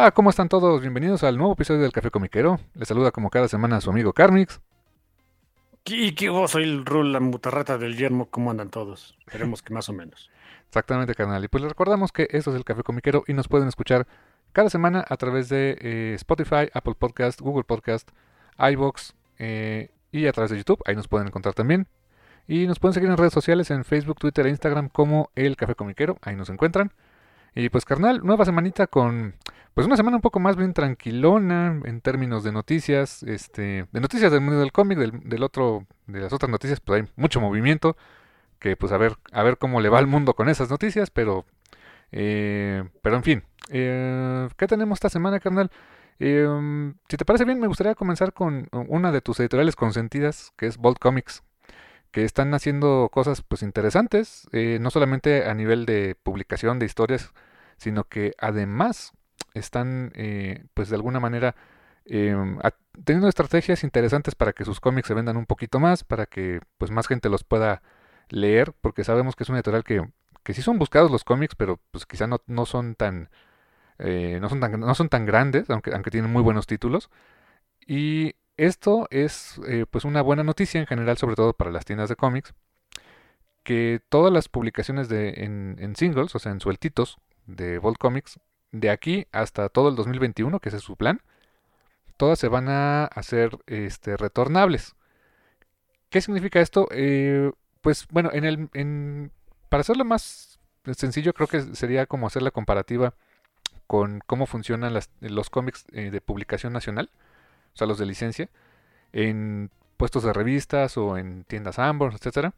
Hola, ¿cómo están todos? Bienvenidos al nuevo episodio del Café Comiquero. Les saluda como cada semana su amigo Carmix. Y que vos soy el Rul, la mutarrata del yermo, ¿cómo andan todos? Esperemos que más o menos. Exactamente, carnal. Y pues les recordamos que esto es el Café Comiquero y nos pueden escuchar cada semana a través de eh, Spotify, Apple Podcast, Google Podcast, iBox eh, y a través de YouTube. Ahí nos pueden encontrar también. Y nos pueden seguir en redes sociales en Facebook, Twitter e Instagram como El Café Comiquero. Ahí nos encuentran. Y pues carnal, nueva semanita con pues una semana un poco más bien tranquilona en términos de noticias, este, de noticias del mundo del cómic, del, otro, de las otras noticias, pues hay mucho movimiento, que pues a ver, a ver cómo le va al mundo con esas noticias, pero, eh, pero en fin, eh, ¿qué tenemos esta semana, carnal? Eh, si te parece bien, me gustaría comenzar con una de tus editoriales consentidas, que es Bolt Comics, que están haciendo cosas pues interesantes, no solamente a nivel de publicación de historias, sino que además están eh, pues de alguna manera em, teniendo estrategias interesantes para que sus cómics se vendan un poquito más, para que pues más gente los pueda leer, porque sabemos que es una editorial que, que sí son buscados los cómics, pero pues quizá no, no son tan eh, no son tan no son tan grandes, aunque, aunque tienen muy buenos títulos. Y esto es eh, pues una buena noticia en general, sobre todo para las tiendas de cómics, que todas las publicaciones de, en, singles, o sea, en sueltitos de Bolt Comics, de aquí hasta todo el 2021, que ese es su plan, todas se van a hacer este, retornables. ¿Qué significa esto? Eh, pues bueno, en el, en, para hacerlo más sencillo, creo que sería como hacer la comparativa con cómo funcionan los cómics eh, de publicación nacional, sea, los de licencia, en puestos de revistas o en tiendas Amber, etcétera.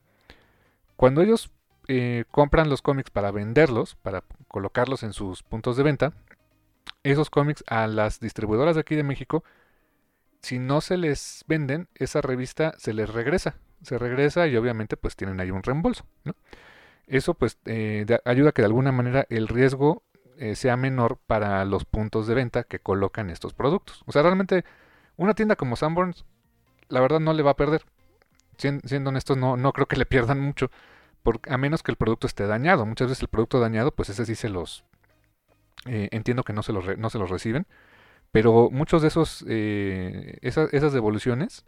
Cuando ellos eh, compran los cómics para venderlos, para colocarlos en sus puntos de venta, esos cómics a las distribuidoras de aquí de México, si no se les venden, esa revista se les regresa. Se regresa y obviamente pues tienen ahí un reembolso. Eso pues eh, ayuda a que de alguna manera el riesgo eh, sea menor para los puntos de venta que colocan estos productos. O sea, realmente una tienda como Sanborns, la verdad no le va a perder. Siendo honestos, no, no creo que le pierdan mucho a menos que el producto esté dañado. Muchas veces el producto dañado, pues ese sí se los... Eh, entiendo que no se los, no se los reciben. Pero muchos de esos... Eh, esas, devoluciones,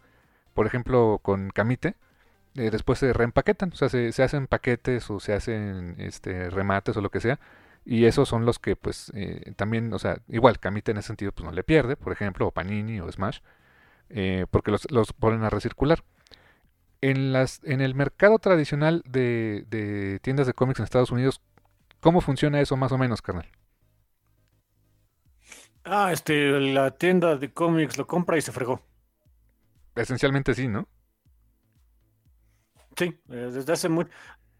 por ejemplo con Camite, eh, después se reempaquetan. O sea, se, se, hacen paquetes o se hacen este, remates o lo que sea. Y esos son los que pues también, o sea, igual Camite en ese sentido pues no le pierde, por ejemplo, o Panini o Smash, porque los, los ponen a recircular en, las, en el mercado tradicional de, tiendas de cómics en Estados Unidos, ¿cómo funciona eso más o menos, carnal? Ah, este, la tienda de cómics lo compra y se fregó. Esencialmente sí, ¿no? Sí, eh, desde hace muy...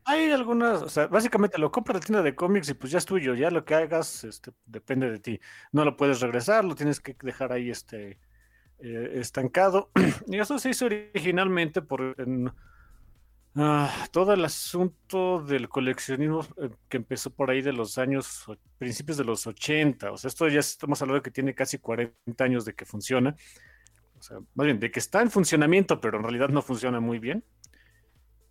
Hay algunas, o sea, básicamente lo compras en tienda de cómics y pues ya es tuyo, ya lo que hagas este, depende de ti. No lo puedes regresar, lo tienes que dejar ahí este, eh, estancado. y eso se hizo originalmente por ah, todo el asunto del coleccionismo eh, que empezó por ahí de los años, principios de los 80. O sea, esto ya estamos hablando de que tiene casi 40 años de que funciona. O sea, más bien, de que está en funcionamiento, pero en realidad no funciona muy bien.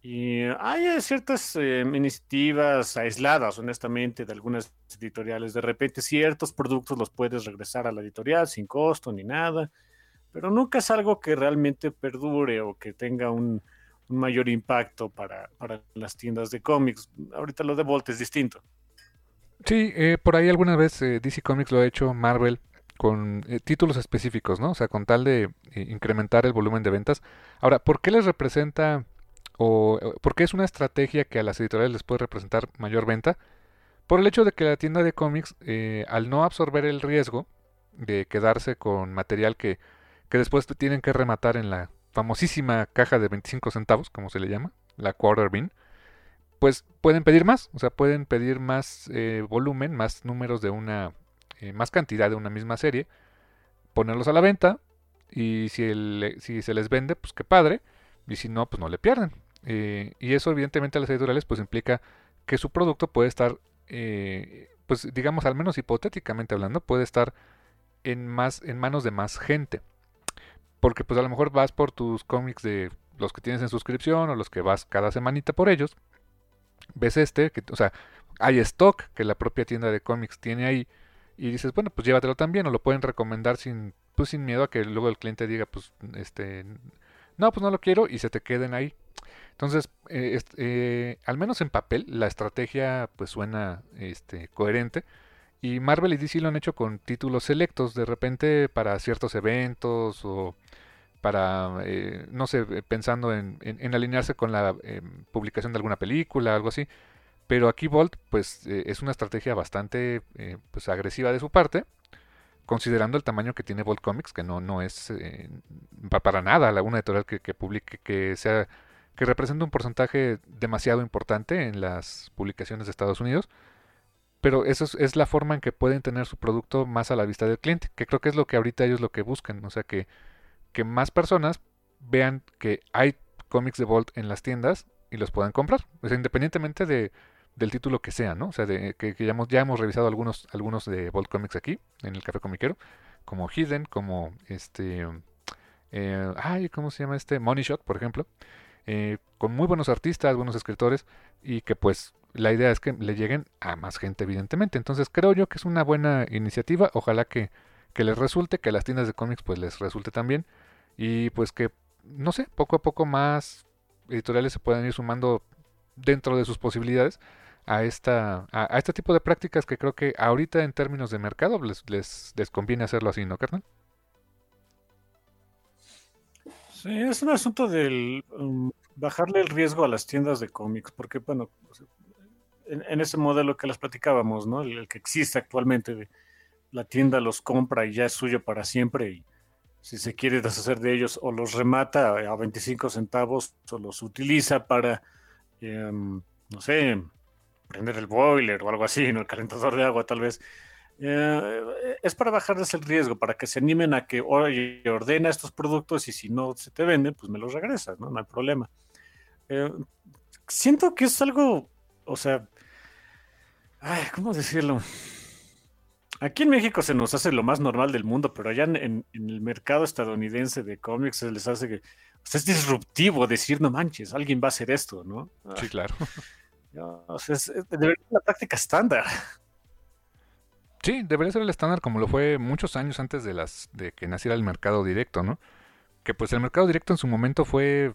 Y hay ciertas eh, iniciativas aisladas, honestamente, de algunas editoriales. De repente ciertos productos los puedes regresar a la editorial sin costo ni nada, pero nunca es algo que realmente perdure o que tenga un, mayor impacto para, las tiendas de cómics. Ahorita lo de Volt es distinto. Sí, eh, por ahí alguna vez eh, DC Comics lo ha hecho, Marvel, con títulos específicos, ¿no? O sea, con tal de incrementar el volumen de ventas. Ahora, ¿por qué les representa o porque es una estrategia que a las editoriales les puede representar mayor venta, por el hecho de que la tienda de cómics, eh, al no absorber el riesgo de quedarse con material que, que después tienen que rematar en la famosísima caja de 25 centavos, como se le llama, la quarter bin, pues pueden pedir más, o sea, pueden pedir más eh, volumen, más números de una, eh, más cantidad de una misma serie, ponerlos a la venta y si, si se les vende, pues qué padre, y si no, pues no le pierden. Eh, y eso evidentemente a las editoriales pues implica que su producto puede estar, eh, pues digamos al menos hipotéticamente hablando, puede estar en, más, en manos de más gente. Porque pues a lo mejor vas por tus cómics de los que tienes en suscripción o los que vas cada semanita por ellos. Ves este, que, o sea, hay stock que la propia tienda de cómics tiene ahí y dices, bueno, pues llévatelo también o lo pueden recomendar sin pues sin miedo a que luego el cliente diga, pues este no, pues no lo quiero y se te queden ahí. Entonces, eh, eh, al menos en papel, la estrategia pues suena este, coherente. Y Marvel y DC lo han hecho con títulos selectos, de repente para ciertos eventos o para, eh, no sé, pensando en, alinearse con la publicación de alguna película, algo así. Pero aquí Bolt, pues es una estrategia bastante pues, agresiva de su parte considerando el tamaño que tiene Bolt Comics, que no, no es eh, para nada una editorial que, que, publique, que sea, que representa un porcentaje demasiado importante en las publicaciones de Estados Unidos. Pero eso es, la forma en que pueden tener su producto más a la vista del cliente, que creo que es lo que ahorita ellos lo que buscan, o sea que, que más personas vean que hay cómics de Bolt en las tiendas y los puedan comprar, o sea, independientemente de, del título que sea, ¿no? O sea, de, que, ya, hemos, revisado algunos, algunos de Bolt Comics aquí, en el Café Comiquero, como Hidden, como este... Eh, ay, ¿cómo se llama este? Money Shot, por ejemplo. Eh, con muy buenos artistas, buenos escritores, y que pues la idea es que le lleguen a más gente, evidentemente. Entonces creo yo que es una buena iniciativa. Ojalá que, que les resulte, que a las tiendas de cómics pues les resulte también. Y pues que, no sé, poco a poco más editoriales se puedan ir sumando dentro de sus posibilidades a, esta, a, este tipo de prácticas que creo que ahorita en términos de mercado les, les, conviene hacerlo así, ¿no, carnal? Sí, es un asunto del um, bajarle el riesgo a las tiendas de cómics, porque, bueno, en, ese modelo que les platicábamos, ¿no? El, que existe actualmente, la tienda los compra y ya es suyo para siempre y si se quiere deshacer de ellos o los remata a 25 centavos o los utiliza para, em, no sé, prender el boiler o algo así, ¿no? el calentador de agua tal vez. Eh, es para bajarles el riesgo, para que se animen a que oye, ordena estos productos y si no se te venden, pues me los regresas, ¿no? No hay problema. Eh, siento que es algo, o sea, ay, ¿cómo decirlo? Aquí en México se nos hace lo más normal del mundo, pero allá en, el mercado estadounidense de cómics se les hace que o sea, es disruptivo decir, no manches, alguien va a hacer esto, ¿no? Sí, claro. Debería ser la práctica estándar. Sí, debería ser el estándar como lo fue muchos años antes de las de que naciera el mercado directo, ¿no? Que pues el mercado directo en su momento fue,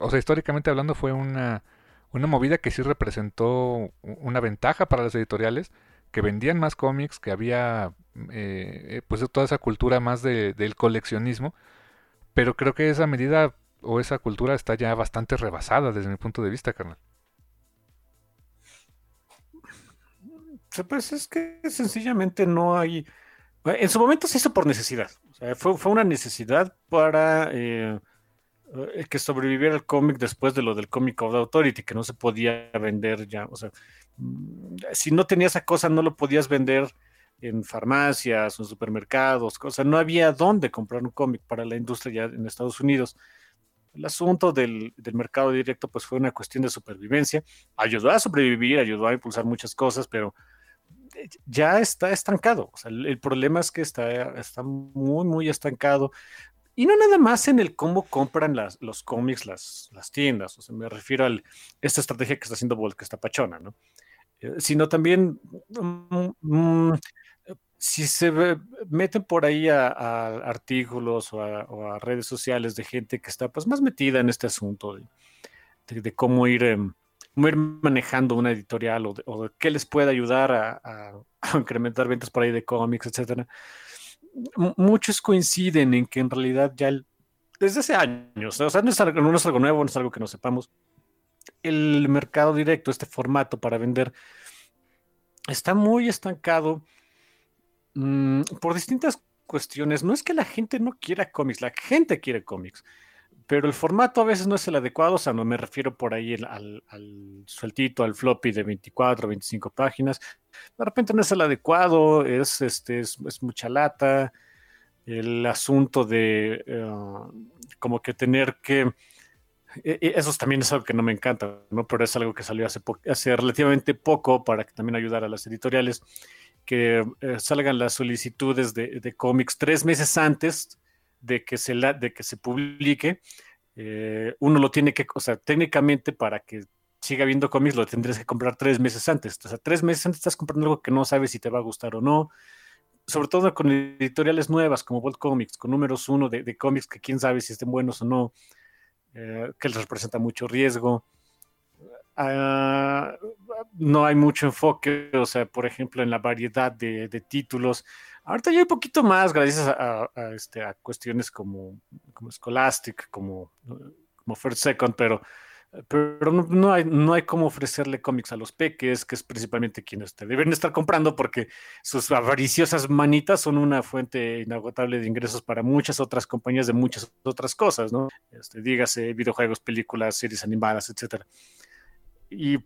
o sea, históricamente hablando fue una, una movida que sí representó una ventaja para las editoriales, que vendían más cómics, que había eh, pues toda esa cultura más de, del coleccionismo, pero creo que esa medida o esa cultura está ya bastante rebasada desde mi punto de vista, carnal. Pues es que sencillamente no hay. En su momento se hizo por necesidad. fue, una necesidad para eh, eh, que sobreviviera el cómic después de lo del Comic of Authority, que no se podía vender ya. O sea, mm, si no tenías esa cosa, no lo podías vender en farmacias en supermercados. O sea, no había dónde comprar un cómic para la industria ya en Estados Unidos. El asunto del, del, mercado directo pues fue una cuestión de supervivencia. Ayudó a sobrevivir, ayudó a impulsar muchas cosas, pero eh, ya está estancado. O sea, el, el problema es que está, está muy, muy estancado. Y no nada más en el cómo compran las, los cómics las, las tiendas, o sea, me refiero a esta estrategia que está haciendo Bolt, que está pachona, ¿no? Eh, sino también mm, mm, si se meten por ahí a, a artículos o a, o a, redes sociales de gente que está pues más metida en este asunto de, de, de cómo, ir, eh, cómo manejando una editorial o, qué les puede ayudar a, incrementar ventas por ahí de cómics, etcétera. Muchos coinciden en que en realidad ya desde hace años, o sea, no es, algo, nuevo, no es algo que no sepamos, el mercado directo, este formato para vender, está muy estancado mmm, por distintas cuestiones. No es que la gente no quiera cómics, la gente quiere cómics pero el formato a veces no es el adecuado, o sea, no me refiero por ahí al, sueltito, al floppy de 24, 25 páginas. De repente no es el adecuado, es, este, es, mucha lata. El asunto de uh, como que tener que... E, e, eso también es algo que no me encanta, ¿no? Pero es algo que salió hace, relativamente poco para que también ayudara a las editoriales, que eh, salgan las solicitudes de, de cómics tres meses antes de que se, la, de que se publique, eh, uno lo tiene que, o sea, técnicamente para que siga viendo cómics lo tendrías que comprar tres meses antes. O sea, tres meses antes estás comprando algo que no sabes si te va a gustar o no. Sobre todo con editoriales nuevas como Bolt Comics, con números uno de, de cómics que quién sabe si estén buenos o no, eh, que les representa mucho riesgo. Uh, no hay mucho enfoque, o sea, por ejemplo, en la variedad de, de títulos. Ahorita ya hay poquito más gracias a, este, a cuestiones como, como Scholastic, como, como First Second, pero, pero no, hay, no hay cómo ofrecerle cómics a los peques, que es principalmente quienes te deben estar comprando porque sus avariciosas manitas son una fuente inagotable de ingresos para muchas otras compañías de muchas otras cosas, ¿no? Este, dígase videojuegos, películas, series animadas, etcétera. Y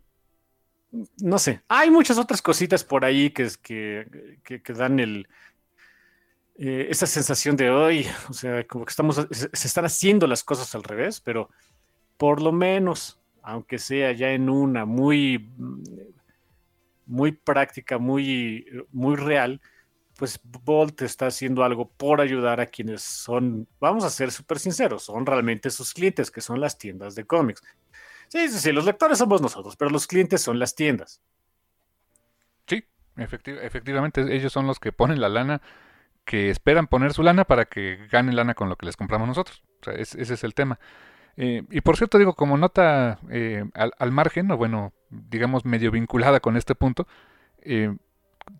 no sé, hay muchas otras cositas por ahí que, que, que dan el, eh, esa sensación de hoy, o sea, como que estamos, se, están haciendo las cosas al revés, pero por lo menos, aunque sea ya en una muy, muy práctica, muy, muy real, pues Bolt está haciendo algo por ayudar a quienes son, vamos a ser súper sinceros, son realmente sus clientes, que son las tiendas de cómics. Sí, sí, sí, los lectores somos nosotros, pero los clientes son las tiendas. Sí, efectiv efectivamente, ellos son los que ponen la lana que esperan poner su lana para que ganen lana con lo que les compramos nosotros. Ese es el tema. Eh, y por cierto, digo, como nota eh, al, margen, o bueno, digamos medio vinculada con este punto, eh,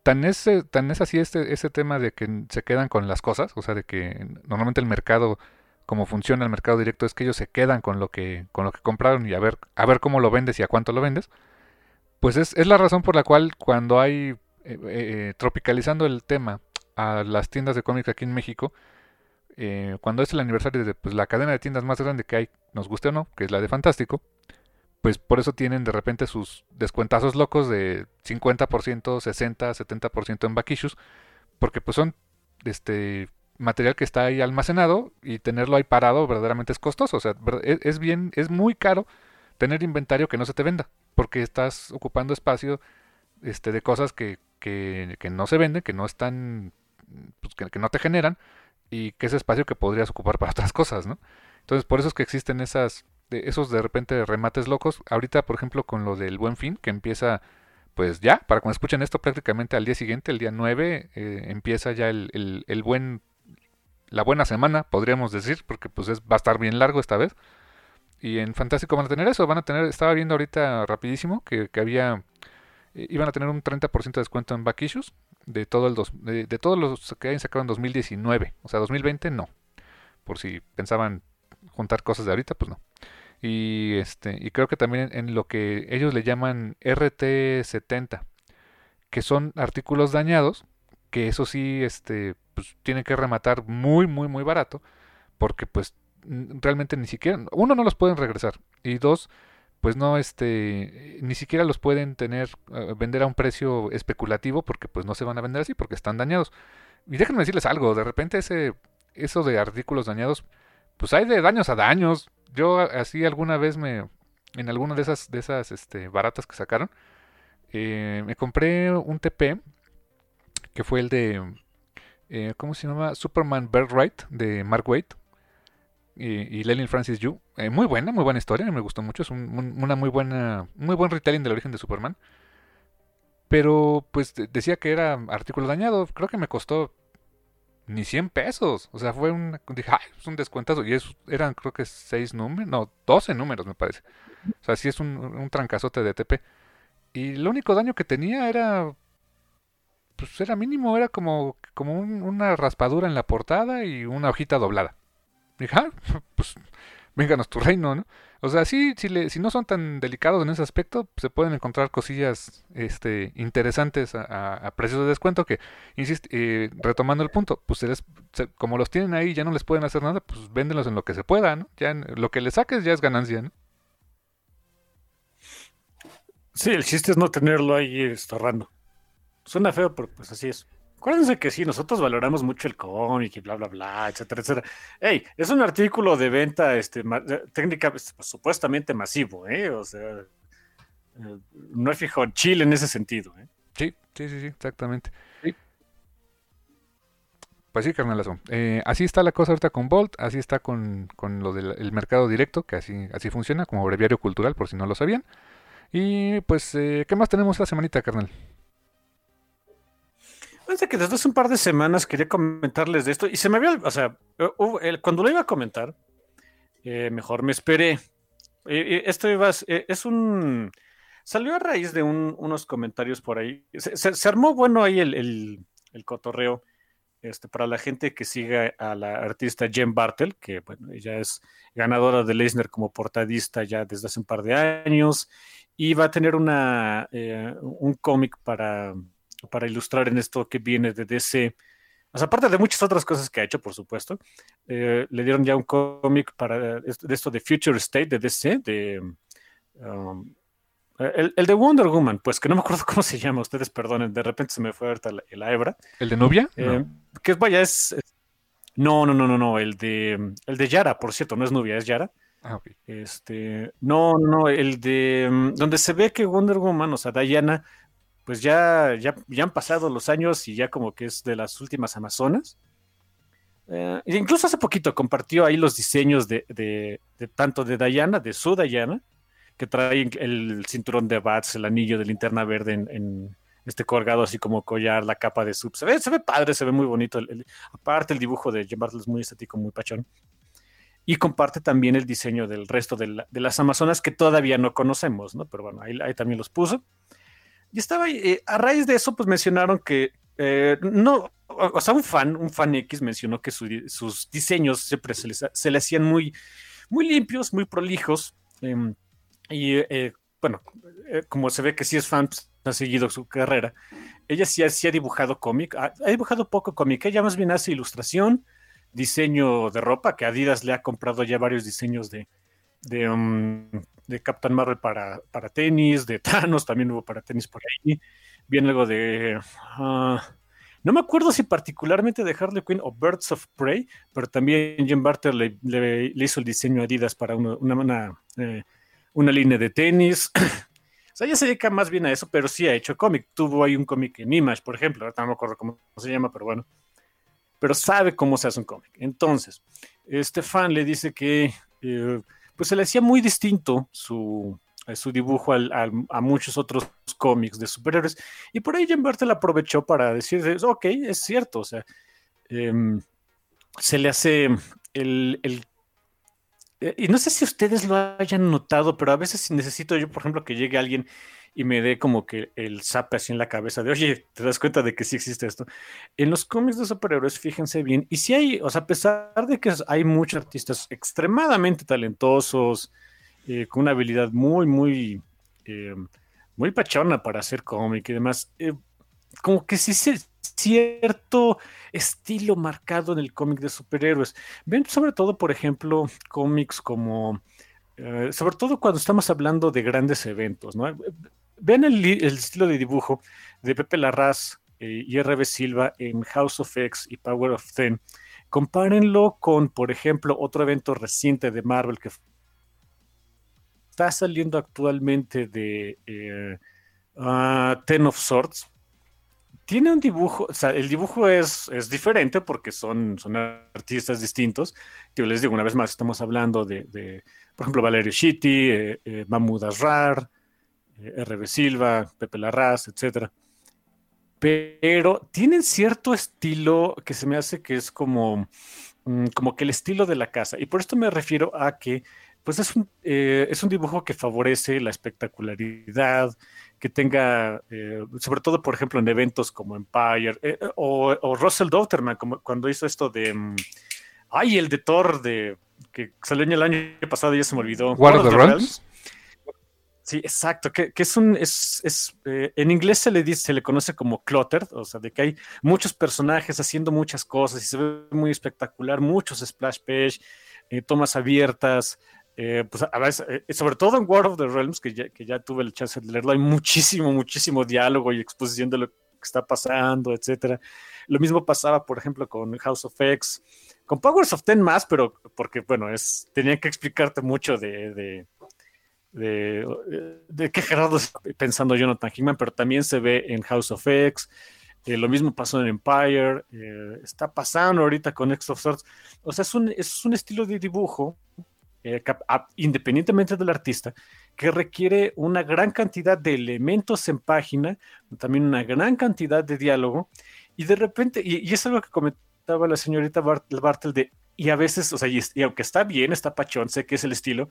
tan, es, tan es así este, ese tema de que se quedan con las cosas, o sea, de que normalmente el mercado, como funciona el mercado directo, es que ellos se quedan con lo que, con lo que compraron y a ver, a ver cómo lo vendes y a cuánto lo vendes. Pues es, es la razón por la cual cuando hay, tropicalizando el tema, a las tiendas de cómics aquí en México, eh, cuando es el aniversario de pues, la cadena de tiendas más grande que hay, nos guste o no, que es la de Fantástico, pues por eso tienen de repente sus descuentazos locos de 50%, 60, 70% en back porque pues son este material que está ahí almacenado y tenerlo ahí parado verdaderamente es costoso, o sea, es, es bien, es muy caro tener inventario que no se te venda, porque estás ocupando espacio este, de cosas que, que, que no se venden, que no están pues, que, no te generan y que ese espacio que podrías ocupar para otras cosas, ¿no? Entonces, por eso es que existen esas, esos de repente remates locos. Ahorita, por ejemplo, con lo del buen fin, que empieza, pues ya, para cuando escuchen esto prácticamente al día siguiente, el día 9, eh, empieza ya el, el, el, buen, la buena semana, podríamos decir, porque pues es, va a estar bien largo esta vez. Y en Fantástico van a tener eso, van a tener, estaba viendo ahorita rapidísimo que, que había, eh, iban a tener un 30% de descuento en back issues, de, todo el dos, de, todos los que hayan sacado en 2019. O sea, 2020 no. Por si pensaban juntar cosas de ahorita, pues no. Y, este, y creo que también en, en lo que ellos le llaman RT70, que son artículos dañados, que eso sí este, pues, tienen que rematar muy, muy, muy barato, porque pues realmente ni siquiera, uno no los pueden regresar y dos, pues no, este, ni siquiera los pueden tener, eh, vender a un precio especulativo porque pues no se van a vender así porque están dañados. Y déjenme decirles algo, de repente ese, eso de artículos dañados, pues hay de daños a daños. Yo así alguna vez me, en alguna de esas, de esas este, baratas que sacaron, eh, me compré un TP que fue el de, eh, ¿cómo se llama? Superman Birthright de Mark Waid y, y Francis Yu. Eh, muy buena, muy buena historia, me gustó mucho. Es una muy buena, muy buen retelling del origen de Superman. Pero pues decía que era artículo dañado. Creo que me costó ni 100 pesos. O sea, fue un, dije, ay, es un descuentazo. Y es, eran creo que 6 números, no, 12 números me parece. O sea, sí es un, un trancazote de TP. Y lo único daño que tenía era pues era mínimo, era como, como una raspadura en la portada y una hojita doblada. Dije, ah, pues vénganos tu reino, ¿no? O sea, sí, si, no son tan delicados en ese aspecto, se pueden encontrar cosillas este, interesantes a, precios de descuento que, insisto, eh, retomando el punto, pues como los tienen ahí ya no les pueden hacer nada, pues véndenlos en lo que se pueda, ¿no? Ya lo que le saques ya es ganancia, ¿no? Sí, el chiste es no tenerlo ahí estorrando. Suena feo, pero pues así es. Acuérdense que sí, nosotros valoramos mucho el cómic y bla, bla, bla, etcétera, etcétera. Hey, es un artículo de venta este, técnica pues, supuestamente masivo, ¿eh? O sea, eh, no hay fijo en Chile en ese sentido, ¿eh? Sí, sí, sí, sí, exactamente. Pues sí, carnalazo. Eh, así está la cosa ahorita con Bolt, así está con, con lo del mercado directo, que así, así funciona, como breviario cultural, por si no lo sabían. Y pues, eh, ¿qué más tenemos esta semanita, carnal? Fíjense que desde hace un par de semanas quería comentarles de esto y se me había, o sea, cuando lo iba a comentar, eh, mejor me esperé. esto iba, eh, es un, salió a raíz de unos comentarios por ahí. Se, armó bueno ahí el, cotorreo. Este, para la gente que siga a la artista Jen Bartel, que bueno, ella es ganadora de Leisner como portadista ya desde hace un par de años, y va a tener una, eh, un cómic para para ilustrar en esto que viene de DC. aparte de muchas otras cosas que ha hecho, por supuesto, eh, le dieron ya un cómic para de esto de Future State de DC, de um, el, de Wonder Woman, pues que no me acuerdo cómo se llama, ustedes perdonen, de repente se me fue ahorita la, la hebra. ¿El de Nubia? Eh, que vaya, es, No, no, no, no, no, el de el de Yara, por cierto, no es Nubia, es Yara. Ah, Este, no, no, el de mm, donde se ve que Wonder Woman, o sea, Diana, pues ya, ya, ya, han pasado los años y ya como que es de las últimas Amazonas. Eh, incluso hace poquito compartió ahí los diseños de, de, tanto de Diana, de su Diana, que trae el cinturón de Bats, el anillo de linterna verde en, este colgado así como collar, la capa de sub. Se ve, se ve padre, se ve muy bonito. aparte el dibujo de Jim es muy estético, muy pachón. Y comparte también el diseño del resto de, las Amazonas que todavía no conocemos, ¿no? Pero bueno, ahí también los puso. Y estaba, eh, a raíz de eso, pues mencionaron que eh, no, o sea, un fan, un fan X mencionó que sus diseños siempre se, le hacían muy, muy limpios, muy prolijos. Em, y eh, bueno, como se ve que sí es fan, pues, ha seguido su carrera. Ella sí, ha dibujado cómic, ha, dibujado poco cómic, ella más bien hace ilustración, diseño de ropa, que Adidas le ha comprado ya varios diseños de, de, um, de Captain Marvel para, para tenis, de Thanos también hubo para tenis por ahí. Viene algo de. Ah, no me acuerdo si particularmente de Harley Quinn o Birds of Prey, pero también Jim Barter le, le, hizo el diseño a Adidas para una, una, eh, una, línea de tenis. o sea, ella se dedica más bien a eso, pero sí ha hecho cómic. Tuvo ahí un cómic en Image, por ejemplo. no me acuerdo cómo se llama, pero bueno. Pero sabe cómo se hace un cómic. Entonces, este fan le dice que. Eh, pues se le hacía muy distinto su, eh, su dibujo a muchos otros cómics de superhéroes. Y por ahí Jim Bartel aprovechó para decir, ok, es cierto, o sea, em, se le hace el, el eh, y no sé si ustedes lo hayan notado, pero a veces necesito yo, por ejemplo, que llegue alguien y me dé como que el zap así en la cabeza de, oye, te das cuenta de que sí existe esto. En los cómics de superhéroes, fíjense bien, y si hay, o sea, a pesar de que hay muchos artistas extremadamente talentosos, eh, con una habilidad muy, muy, eh, muy pachona para hacer cómic y demás, eh, como que sí se, cierto estilo marcado en el cómic de superhéroes. Ven sobre todo, por ejemplo, cómics como, sobre todo cuando estamos hablando de grandes eventos, ¿no? Ven el, estilo de dibujo de Pepe Larraz eh, y RB Silva en House of X y Power of Ten. Compárenlo con, por ejemplo, otro evento reciente de Marvel que está saliendo actualmente de eh, ah, Ten of Swords, tiene un dibujo, o sea, el dibujo es, es diferente porque son, son artistas distintos. Yo les digo, una vez más, estamos hablando de, por ejemplo, Valerio Schitti, eh, eh, Mahmoud Asrar, RB Silva, Pepe Larraz, etc. Pero tienen cierto estilo que se me hace que es como, mm, como que el estilo de la casa. Y por esto me refiero a que pues es un, eh, es un dibujo que favorece la espectacularidad, que tenga, eh, sobre todo, por ejemplo, en eventos como Empire, eh, o, Russell Dauterman, como cuando hizo esto de, mm, ay, el de Thor, de, que salió en el año pasado, ya se me olvidó. War, of the Realms. Sí, exacto, que, es un, es, es en inglés se le dice, se le conoce como cluttered, o sea, de que hay muchos personajes haciendo muchas cosas y se ve muy espectacular, muchos splash page, tomas abiertas, eh, pues a veces, eh, sobre todo en War of the Realms, que ya, que ya tuve el chance de leerlo, hay muchísimo, muchísimo diálogo y exposición de lo que está pasando, etcétera. Lo mismo pasaba, por ejemplo, con House of X, con Powers of Ten más, pero porque, bueno, es, tenía que explicarte mucho de, de, de, de qué Gerardo está pensando Jonathan Hickman, pero también se ve en House of X. Eh, lo mismo pasó en Empire, está pasando ahorita con X of Swords. O sea, es un, es un estilo de dibujo eh, independientemente del artista, que requiere una gran cantidad de elementos en página, también una gran cantidad de diálogo, y de repente, y, es algo que comentaba la señorita Bartel de, y a veces, o sea, y, aunque está bien, está pachón, sé que es el estilo,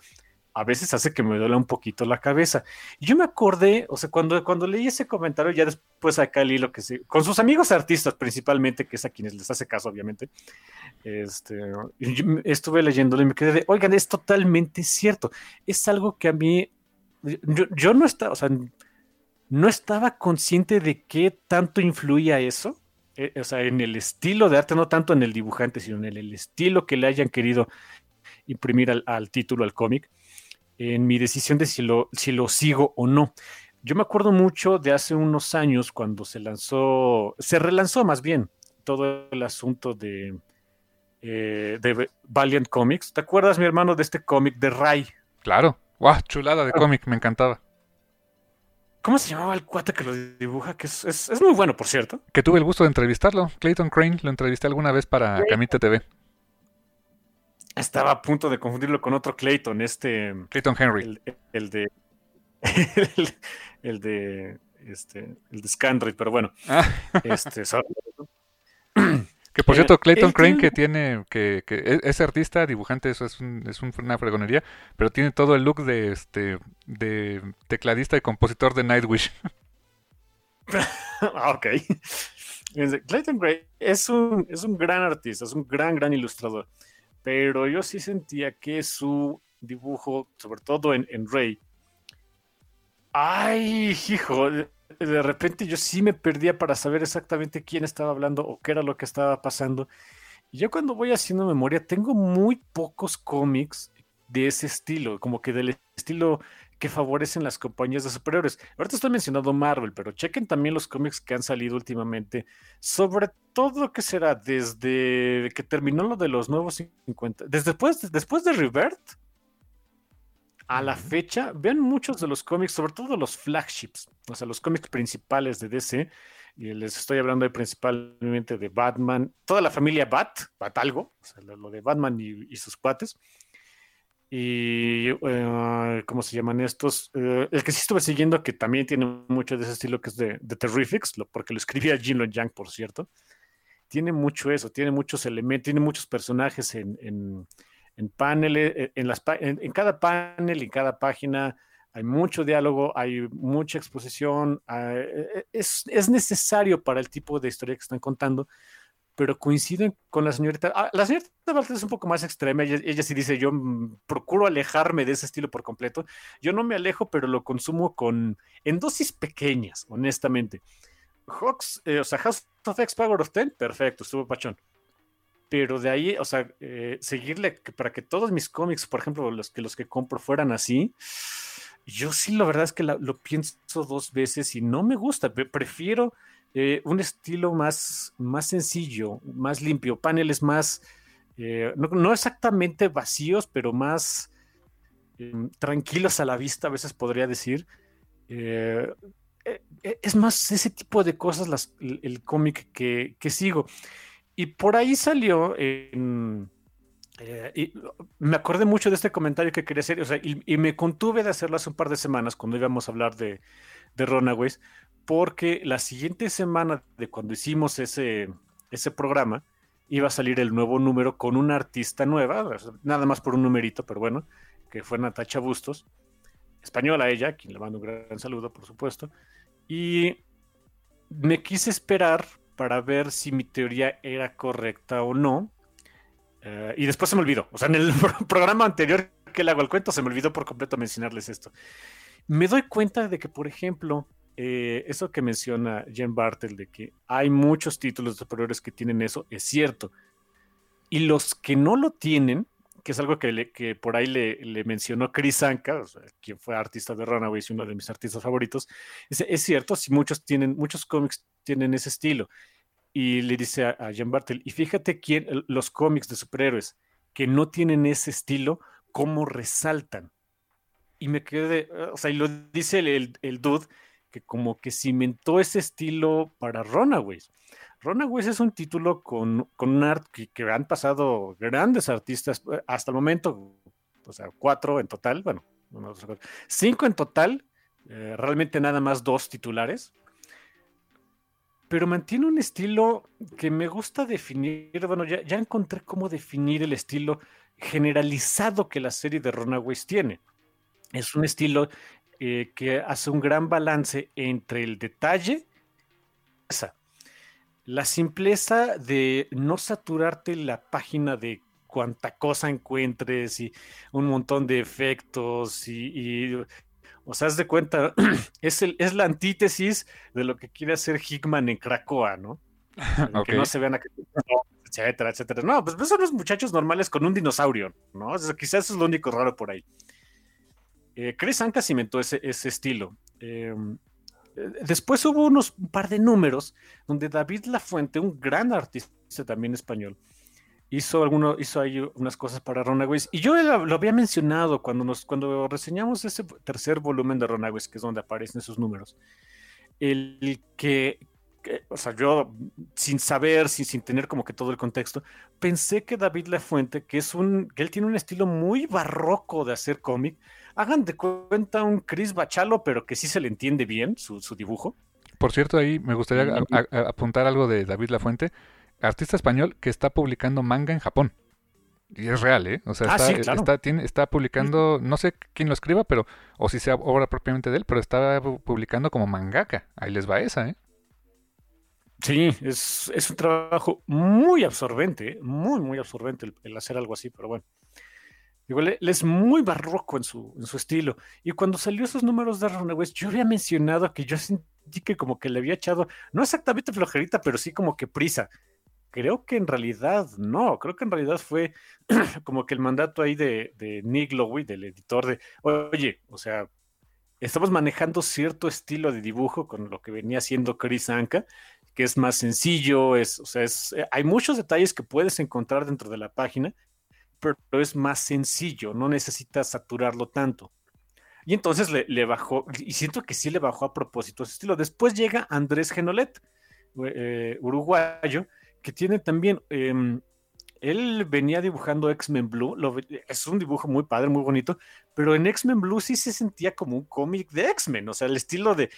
a veces hace que me duela un poquito la cabeza. Yo me acordé, o sea, cuando, cuando leí ese comentario, ya después acá leí lo que se, con sus amigos artistas principalmente, que es a quienes les hace caso, obviamente, este, estuve leyéndolo y me quedé de, oigan, es totalmente cierto. Es algo que a mí, yo, no estaba, o sea, no estaba consciente de qué tanto influía eso. Eh, o sea, en el estilo de arte, no tanto en el dibujante, sino en el, estilo que le hayan querido imprimir al título, al cómic en mi decisión de si lo, si lo sigo o no. Yo me acuerdo mucho de hace unos años cuando se lanzó, se relanzó más bien todo el asunto de, eh, de Valiant Comics. ¿Te acuerdas, mi hermano, de este cómic de Ray? Claro. ¡Guau! chulada de cómic, me encantaba. ¿Cómo se llamaba el cuate que lo dibuja? Que es, es, muy bueno, por cierto. Que tuve el gusto de entrevistarlo. Clayton Crane, lo entrevisté alguna vez para Camite TV. Estaba a punto de confundirlo con otro Clayton, este. Clayton Henry. El, de. El, de. Este. El de Scandroid, pero bueno. Ah. Este. que por cierto, Clayton Crane que tiene, que, que e, es artista, dibujante, eso es, un, es una fregonería, pero tiene todo el look de este, de tecladista y compositor de Nightwish. Ah, ok. Clayton Crane es un, es un gran artista, es un gran, gran ilustrador pero yo sí sentía que su dibujo, sobre todo en, en Rey, ay, hijo, de repente yo sí me perdía para saber exactamente quién estaba hablando o qué era lo que estaba pasando. Y yo cuando voy haciendo memoria, tengo muy pocos cómics de ese estilo, como que del estilo que favorecen las compañías de superhéroes. Ahorita estoy mencionando Marvel, pero chequen también los cómics que han salido últimamente, sobre todo lo que será desde que terminó lo de los nuevos 50, desde después, después de Rebirth a la fecha, vean muchos de los cómics, sobre todo los flagships, o sea, los cómics principales de DC, y les estoy hablando ahí principalmente de Batman, toda la familia Bat, Bat algo, o sea, lo de Batman y, y sus cuates y eh, ¿cómo se llaman estos? Eh, el que sí estuve siguiendo, que también tiene mucho de ese estilo, que es de, de Terrifics, porque lo escribía Jin Yang, por cierto. Tiene mucho eso, tiene muchos elementos, tiene muchos personajes en, en, en paneles, eh, en, las, en, cada panel, en cada página, hay mucho diálogo, hay mucha exposición, es, es, necesario para el tipo de historia que están contando, pero coinciden con la señorita. Ah, la señorita Valdez es un poco más extrema. Ella, sí dice: Yo mm, procuro alejarme de ese estilo por completo. Yo no me alejo, pero lo consumo con en dosis pequeñas, honestamente. Hawks, eh, o sea, House of X Power of Ten, perfecto, estuvo pachón. Pero de ahí, o sea, eh, seguirle para que todos mis cómics, por ejemplo, los que los que compro fueran así, yo sí, la verdad es que lo pienso dos veces y no me gusta. Prefiero eh, un estilo más, más sencillo, más limpio, paneles más, no, no, exactamente vacíos, pero más em, tranquilos a la vista, a veces podría decir. E, es más ese tipo de cosas el, cómic que, sigo. Y por ahí salió eh, y me acordé mucho de este comentario que quería hacer, y, me contuve de hacerlo hace un par de semanas cuando íbamos a hablar de, de Runaways, porque la siguiente semana de cuando hicimos ese, ese programa, iba a salir el nuevo número con una artista nueva, nada más por un numerito, pero bueno, que fue Natacha Bustos, española ella, quien le mando un gran saludo, por supuesto. Y me quise esperar para ver si mi teoría era correcta o no. Eh, y después se me olvidó. O sea, en el programa anterior que le hago el cuento, se me olvidó por completo mencionarles esto. Me doy cuenta de que, por ejemplo, eh, eso que menciona Jen Bartel, de que hay muchos títulos superiores que tienen eso, es cierto. Y los que no lo tienen, que es algo que, que por ahí le, mencionó Chris Anka, quien fue artista de Runaways y uno de mis artistas favoritos. Es, cierto, si muchos tienen, muchos cómics tienen ese estilo. Y le dice a, a Bartel, y fíjate quién, los cómics de superhéroes que no tienen ese estilo, cómo resaltan. Y me quedé, o sea, y lo dice el, el dude que como que cimentó ese estilo para Runaways. Runaways es un título con, un art que, han pasado grandes artistas eh, hasta el momento, o sea, cuatro en total, bueno, cinco en total, eh, realmente nada más dos titulares, pero mantiene un estilo que me gusta definir, bueno, ya, ya encontré cómo definir el estilo generalizado que la serie de Runaways tiene. Es un estilo eh, que hace un gran balance entre el detalle, la simpleza de no saturarte la página de cuánta cosa encuentres y un montón de efectos y, o sea, haz de cuenta, es, el, es la antítesis de lo que quiere hacer Hickman en Cracoa, ¿no? Que no se vean a etcétera, etcétera. No, pues son los muchachos normales con un dinosaurio, ¿no? quizás eso es lo único raro por ahí. Eh, Chris Anka cimentó ese, ese estilo. Eh, Después hubo unos un par de números donde David Lafuente, un gran artista también español, hizo alguno, hizo ahí unas cosas para Runaways. Y yo lo, había mencionado cuando nos, cuando reseñamos ese tercer volumen de Runaways, que es donde aparecen esos números. El que, o sea, yo sin saber, sin, sin tener como que todo el contexto, pensé que David Lafuente, que es un, que él tiene un estilo muy barroco de hacer cómic, hagan de cuenta un Chris Bachalo, pero que sí se le entiende bien su, dibujo. Por cierto, ahí me gustaría apuntar algo de David Lafuente, artista español que está publicando manga en Japón. Y es real, ¿eh? O sea, ah, está, está, tiene, está, publicando, no sé quién lo escriba, pero, o si sea obra propiamente de él, pero está publicando como mangaka. Ahí les va esa, ¿eh? Sí, es, es un trabajo muy absorbente, muy, muy absorbente el hacer algo así, pero bueno. Igual él es muy barroco en su, en su estilo. Y cuando salió esos números de Runaways, yo había mencionado que yo sentí que como que le había echado, no exactamente flojerita, pero sí como que prisa. Creo que en realidad no, creo que en realidad fue como que el mandato ahí de, de Nick Lowy, del editor, de, oye, o sea, estamos manejando cierto estilo de dibujo con lo que venía haciendo Chris Anka, que es más sencillo, es, o sea, es, eh, hay muchos detalles que puedes encontrar dentro de la página pero es más sencillo, no necesitas saturarlo tanto. Y entonces le, bajó, y siento que sí le bajó a propósito ese estilo. Después llega Andrés Genolet, eh, uruguayo, que tiene también, em, él venía dibujando X-Men Blue, es un dibujo muy padre, muy bonito, pero en X-Men Blue sí se sentía como un cómic de X-Men, o sea, el estilo de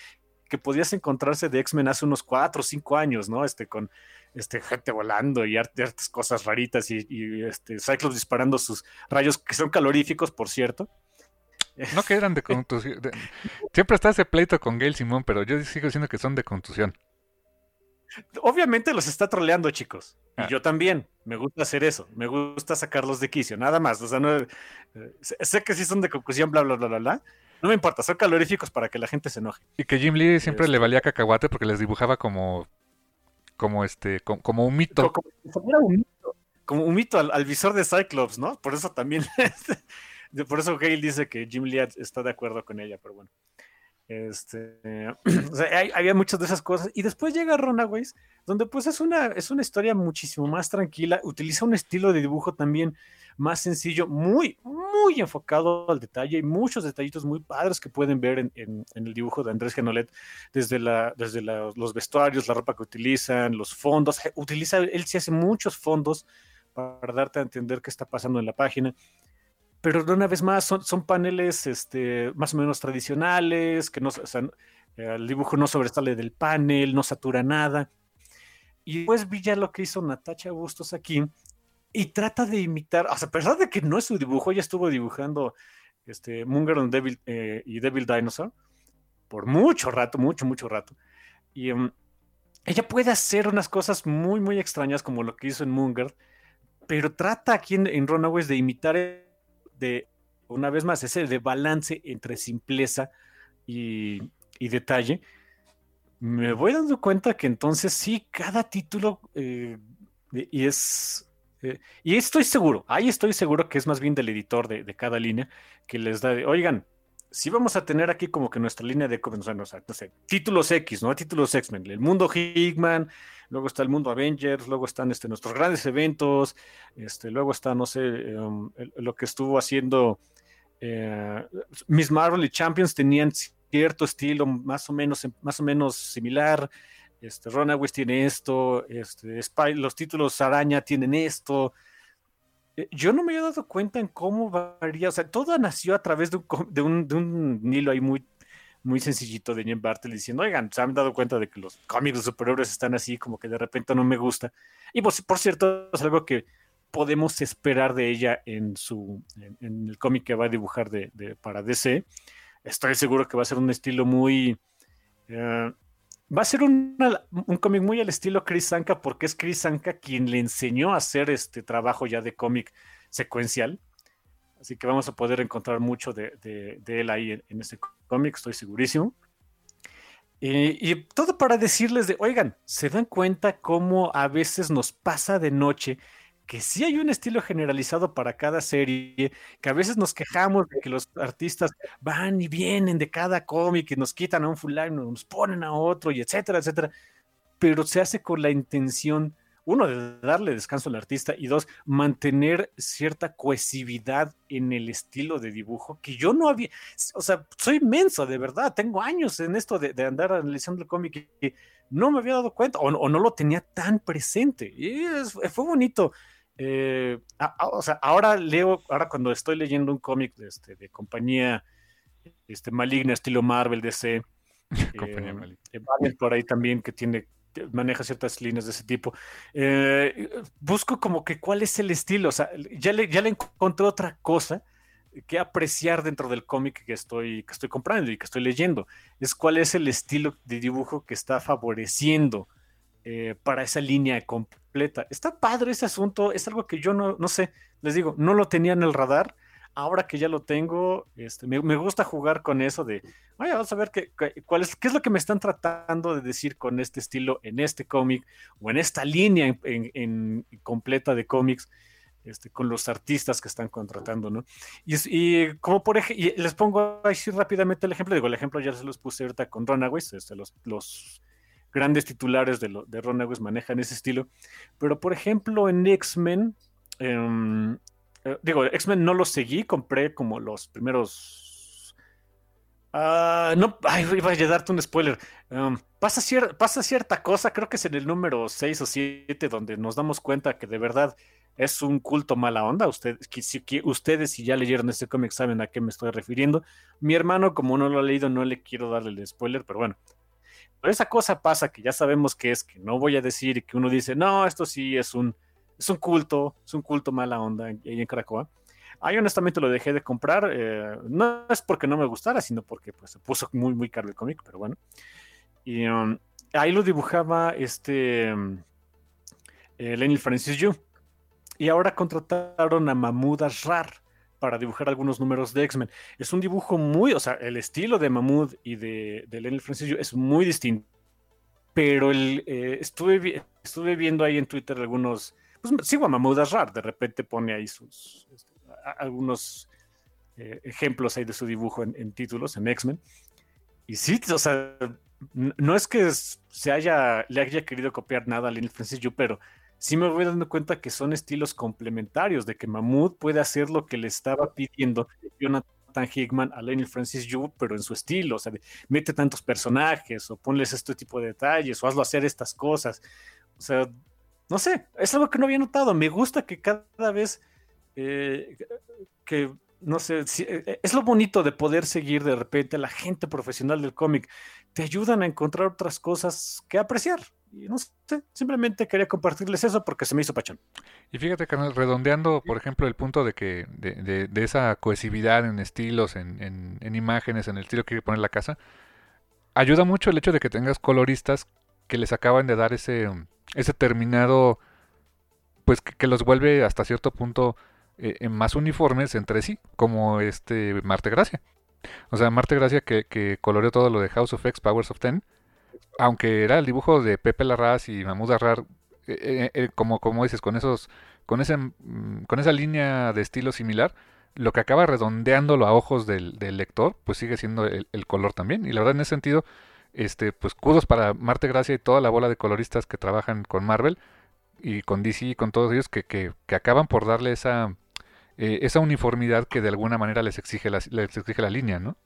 que podías encontrarse de X-Men hace unos cuatro o cinco años, ¿no? Este, con este, gente volando y hartas cosas raritas y, este, Cyclops disparando sus rayos que son caloríficos, por cierto. No que eran de contusión. Siempre está ese pleito con Gail Simón, pero yo sigo diciendo que son de contusión. Obviamente los está troleando, chicos. Y ah. yo también. Me gusta hacer eso. Me gusta sacarlos de quicio, nada más. O sea, no, eh, sé que sí son de concusión, bla, bla, bla, bla, bla. No me importa, son caloríficos para que la gente se enoje. Y que Jim Lee siempre le este valía cacahuate porque les dibujaba como como este como, un mito. Como, un mito, al, visor de Cyclops, ¿no? Por eso también por eso Hale dice que Jim Lee está de acuerdo con ella, pero bueno. Este, o sea, había muchas de esas cosas. Y después llega Runaways, donde pues es una, es una historia muchísimo más tranquila. Utiliza un estilo de dibujo también más sencillo, muy, muy enfocado al detalle. y muchos detallitos muy padres que pueden ver en, el dibujo de Andrés Genolet, desde, la, desde los vestuarios, la ropa que utilizan, los fondos. Utiliza, él sí hace muchos fondos para darte a entender qué está pasando en la página pero una vez más son, son paneles este, más o menos tradicionales, que no, el dibujo no sobresale del panel, no satura nada. Y después vi ya lo que hizo Natacha Bustos aquí y trata de imitar, o sea, a pesar de que no es su dibujo, ella estuvo dibujando este, Munger eh, y Devil Dinosaur por mucho rato, mucho, mucho rato. Y em, ella puede hacer unas cosas muy, muy extrañas como lo que hizo en Munger, pero trata aquí en, en Runaways de imitar de, una vez más, ese de balance entre simpleza y, detalle, me voy dando cuenta que entonces sí, cada título, eh, y es... Eh, y estoy seguro, ahí estoy seguro que es más bien del editor de, cada línea, que les da de, oigan, si vamos a tener aquí como que nuestra línea de no sé, títulos X, ¿no? Títulos X-Men, el mundo Hickman, luego está el mundo Avengers, luego están este, nuestros grandes eventos, este, luego está, no sé, em, lo que estuvo haciendo eh, Miss Marvel y Champions tenían cierto estilo más o menos, más o menos similar. Este, Runaways tiene esto, este, los títulos Araña tienen esto, eh, yo no me había dado cuenta en cómo varía, o sea, todo nació a través de un, de un, hilo ahí muy, muy sencillito de Jen Bartel diciendo, oigan, se han dado cuenta de que los cómics de superhéroes están así, como que de repente no me gusta. Y por, por cierto, es algo que podemos esperar de ella en su en, el cómic que va a dibujar de, para DC. Estoy seguro que va a ser un estilo muy eh, Va a ser un cómic muy al estilo Chris Sanka, porque es Chris Sanka quien le enseñó a hacer este trabajo ya de cómic secuencial. Así que vamos a poder encontrar mucho de, él ahí en, ese cómic, estoy segurísimo. Y, y, todo para decirles de, oigan, ¿se dan cuenta cómo a veces nos pasa de noche que sí hay un estilo generalizado para cada serie, que a veces nos quejamos de que los artistas van y vienen de cada cómic y nos quitan a un fulano, nos ponen a otro y etcétera, etcétera, pero se hace con la intención, uno, de darle descanso al artista y dos, mantener cierta cohesividad en el estilo de dibujo que yo no había, o sea, soy inmenso, de verdad, tengo años en esto de, andar analizando el cómic y no me había dado cuenta o, no lo tenía tan presente. Y fue bonito eh, o sea, ahora leo, ahora cuando estoy leyendo un cómic de, este, de compañía este, maligna, estilo Marvel, DC, eh, por ahí también que tiene maneja ciertas líneas de ese tipo. Eh, busco como que cuál es el estilo, o sea, ya le, ya le encontré otra cosa que apreciar dentro del cómic que estoy, que estoy comprando y que estoy leyendo. Es cuál es el estilo de dibujo que está favoreciendo eh, para esa línea completa. Está padre ese asunto, es algo que yo no, no sé, les digo, no lo tenía en el radar. Ahora que ya lo tengo, este, me, gusta jugar con eso de, oye, vamos a ver qué, cuál es, qué es lo que me están tratando de decir con este estilo en este cómic o en esta línea en, completa de cómics. Este, con los artistas que están contratando, ¿no? Y, como por ejemplo, les pongo así rápidamente el ejemplo, digo, el ejemplo ya se los puse ahorita con Runaways, este, los, los grandes titulares de, lo, de Ron manejan ese estilo. Pero, por ejemplo, en X-Men, em, eh, digo, X-Men no lo seguí, compré como los primeros... Ah, no, ay, iba a darte un spoiler. Em, pasa, pasa cierta cosa, creo que es en el número 6 o 7, donde nos damos cuenta que de verdad es un culto mala onda. Ustedes, si, ustedes, si ya leyeron este cómic, saben a qué me estoy refiriendo. Mi hermano, como no lo ha leído, no le quiero darle el spoiler, pero bueno, esa cosa pasa que ya sabemos que es, que no voy a decir que uno dice, no, esto sí es un, es un culto, es un culto mala onda ahí en Caracoa. Ahí honestamente lo dejé de comprar, eh, no es porque no me gustara, sino porque pues, se puso muy, muy caro el cómic, pero bueno. Y um, ahí lo dibujaba este um, eh, Lenny Francis Yu. Y ahora contrataron a Mahmoud Asrar para dibujar algunos números de X-Men. Es un dibujo muy, o sea, el estilo de Mahmoud y de, de Lenny Francisco es muy distinto. Pero el, eh, estuve, estuve viendo ahí en Twitter algunos, pues sigo a Mahmoud de repente pone ahí este, algunos eh, ejemplos ahí de su dibujo en, títulos, en X-Men. Y sí, o sea, no es que se haya, le haya querido copiar nada a Lenny pero sí me voy dando cuenta que son estilos complementarios, de que Mahmoud puede hacer lo que le estaba pidiendo Jonathan Hickman a Lenny Francis Yu, pero en su estilo, o sea, mete tantos personajes, o ponles este tipo de detalles, o hazlo hacer estas cosas. O sea, no sé, es algo que no había notado. Me gusta que cada vez eh, que no sé, eh, eh, es lo bonito de poder seguir de repente a la gente profesional del cómic. Te ayudan a encontrar otras cosas que apreciar. Y no sé, simplemente quería compartirles eso porque se me hizo pachón. Y fíjate, carnal, redondeando, por ejemplo, el punto de que de, de, esa cohesividad en estilos, en, en, imágenes, en el estilo que quiere poner la casa, ayuda mucho el hecho de que tengas coloristas que les acaban de dar ese, ese terminado, pues que, los vuelve hasta cierto punto eh, más uniformes entre sí, como este Marte Gracia. O sea, Marte Gracia que, que coloreó todo lo de House of X, Powers of Ten, aunque era el dibujo de Pepe Larraz y Mahmoud Arrar, eh, eh, eh, como, como dices, con esos, con ese, mm, con esa línea de estilo similar, lo que acaba redondeándolo a ojos del, lector, pues sigue siendo el, color también. Y la verdad, en ese sentido, este, pues kudos para Marte Gracia y toda la bola de coloristas que trabajan con Marvel y con DC y con todos ellos que, que, que acaban por darle esa, esa uniformidad que de alguna manera les exige la, les exige la línea, ¿no?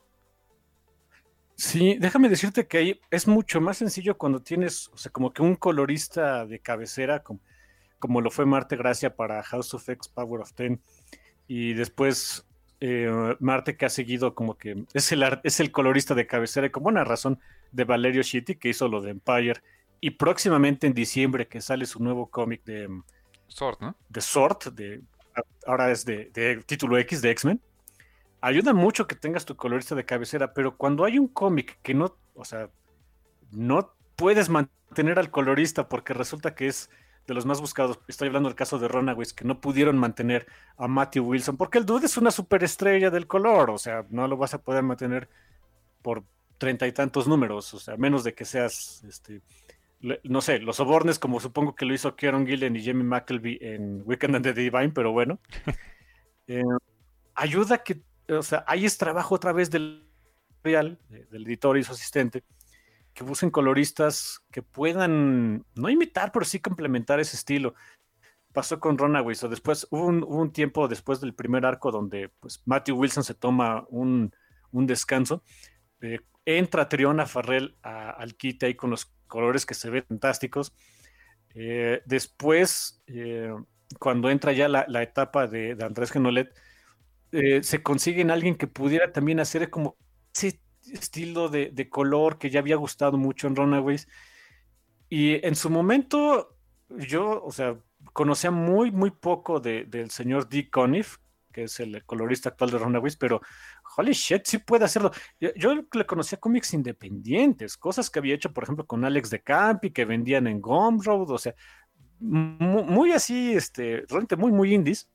Sí, déjame decirte que ahí es mucho más sencillo cuando tienes, o sea, como que un colorista de cabecera, como, como lo fue Marte Gracia para House of X Power of Ten, y después eh, Marte que ha seguido como que es el, es el colorista de cabecera, y con buena razón, de Valerio Shitty, que hizo lo de Empire, y próximamente en diciembre que sale su nuevo cómic de Sword, ¿no? De Sword, de, ahora es de, título X de X-Men ayuda mucho que tengas tu colorista de cabecera, pero cuando hay un cómic que no, o sea, no puedes mantener al colorista porque resulta que es de los más buscados. Estoy hablando del caso de Runaways, que no pudieron mantener a Matthew Wilson, porque el dude es una superestrella del color, o sea, no lo vas a poder mantener por treinta y tantos números, o sea, menos de que seas, este, no sé, los sobornes, como supongo que lo hizo Kieron Gillen y Jamie McKelvey en Weekend and the Divine, pero bueno. Eh, ayuda que o sea, ahí es trabajo otra vez del del editor y su asistente, que busquen coloristas que puedan, no imitar, pero sí complementar ese estilo. Pasó con Runaways, o después hubo un, tiempo después del primer arco donde pues, Matthew Wilson se toma un, descanso. Eh, entra Triona Farrell al quite ahí con los colores que se ven fantásticos. Eh, después, eh, cuando entra ya la, etapa de, de Andrés Genolet, eh, se consiguen alguien que pudiera también hacer como ese estilo de, color que ya había gustado mucho en Runaways. Y en su momento, yo, o sea, conocía muy, muy poco del señor Dick Conniff, que es el colorista actual de Runaways, pero holy shit, sí puede hacerlo. Yo, le conocía cómics independientes, cosas que había hecho, por ejemplo, con Alex de Campi, que vendían en Gumroad, o sea, muy, así, este, realmente muy, muy indies.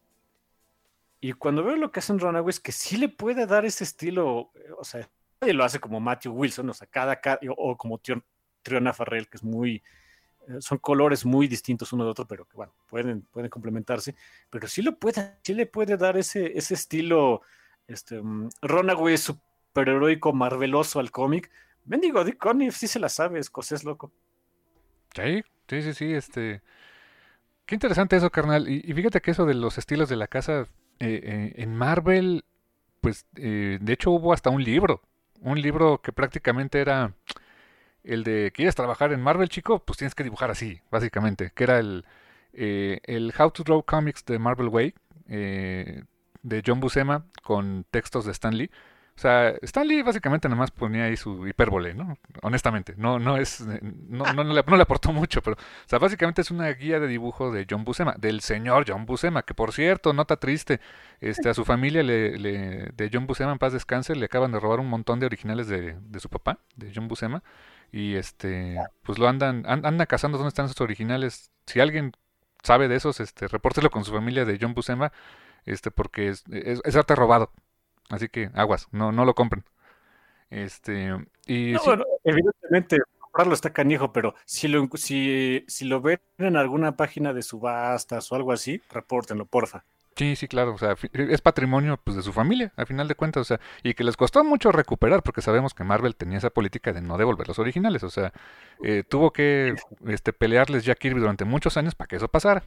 Y cuando veo lo que hacen Runaways, que sí le puede dar ese estilo, eh, o sea, nadie lo hace como Matthew Wilson, o sea, cada, o como Triona Farrell, que es muy, eh, son colores muy distintos uno de otro, pero que bueno, pueden, pueden complementarse, pero sí, lo puede, sí le puede dar ese, ese estilo, este, um, Runaways superheroico, marveloso al cómic. Mendigo, Dick Conniff sí se la sabe, es loco. Sí, sí, sí, sí, este... Qué interesante eso, carnal. y, fíjate que eso de los estilos de la casa eh, eh, en Marvel, pues eh, de hecho hubo hasta un libro, un libro que prácticamente era el de, ¿quieres trabajar en Marvel, chico? Pues tienes que dibujar así, básicamente, que era el, el How to Draw Comics de Marvel Way, de John Buscema, con textos de Stan Lee. O sea, Stanley básicamente nada más ponía ahí su hipérbole, ¿no? Honestamente, no, no es, no, no, le, no, le, aportó mucho, pero, o sea, básicamente es una guía de dibujo de John Buscema, del señor John Buscema, que por cierto, nota triste, este, a su familia le, le, de John Buscema en paz descanse, le acaban de robar un montón de originales de, de su papá, de John Buscema, y este, pues lo andan, andan cazando dónde están esos originales. Si alguien sabe de esos, este, repórtelo con su familia de John Buscema este, porque es, es, arte robado. Así que aguas, no, no lo compren. Este, y bueno, evidentemente comprarlo está canijo, pero si lo, si, si lo ven en alguna página de subastas o algo así, repórtenlo, porfa. Sí, sí, claro, o sea, es patrimonio pues, de su familia, a final de cuentas, o sea, y que les costó mucho recuperar, porque sabemos que Marvel tenía esa política de no devolver los originales, o sea, eh, tuvo que este, pelearles Jack Kirby durante muchos años para que eso pasara.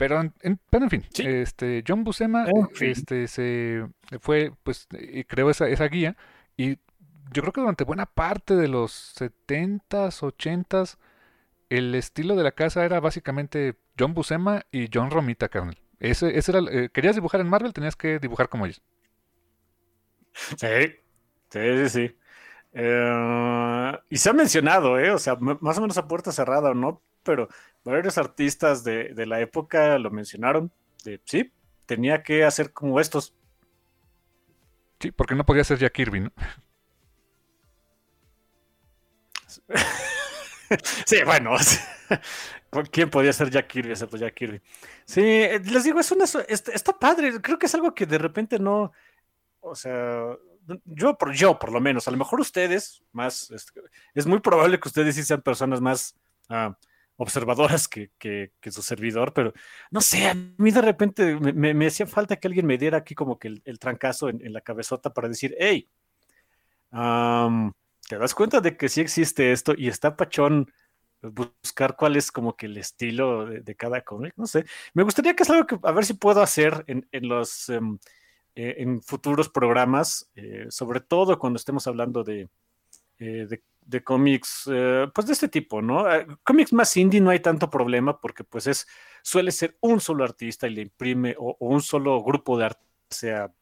Pero en, pero en fin, este, John Buscema este, se fue, pues, creó esa, esa guía, y yo creo que durante buena parte de los 70s, 80s, el estilo de la casa era básicamente John Buscema y John Romita Carnel. Ese, ese era, eh, querías dibujar en Marvel, tenías que dibujar como ellos. Sí, sí, sí. Eh, y se ha mencionado, ¿eh? O sea, más o menos a puerta cerrada o no, pero varios artistas de, de la época lo mencionaron. De, sí, tenía que hacer como estos. Sí, porque no podía ser Jack Kirby, ¿no? sí, bueno. ¿Quién podía ser Jack Kirby? Pues Jack Kirby. Sí, eh, les digo, es una, está, padre. Creo que es algo que de repente no. O sea, yo por, yo por lo menos, a lo mejor ustedes, más. Es, muy probable que ustedes sí sean personas más ah, observadoras que, su servidor, pero no sé, a mí de repente me, hacía falta que alguien me diera aquí como que el, trancazo en, la cabezota para decir, hey, te das cuenta de que sí existe esto y está pachón buscar cuál es como que el estilo de, cada cómic, no sé. Me gustaría que es algo que a ver si puedo hacer en, los em, eh, en futuros programas, eh, sobre todo cuando estemos hablando de, eh, de, cómics, pues de este tipo, ¿no? cómics más indie no hay tanto problema porque pues es, suele ser un solo artista y le imprime, o, un solo grupo de arte, sea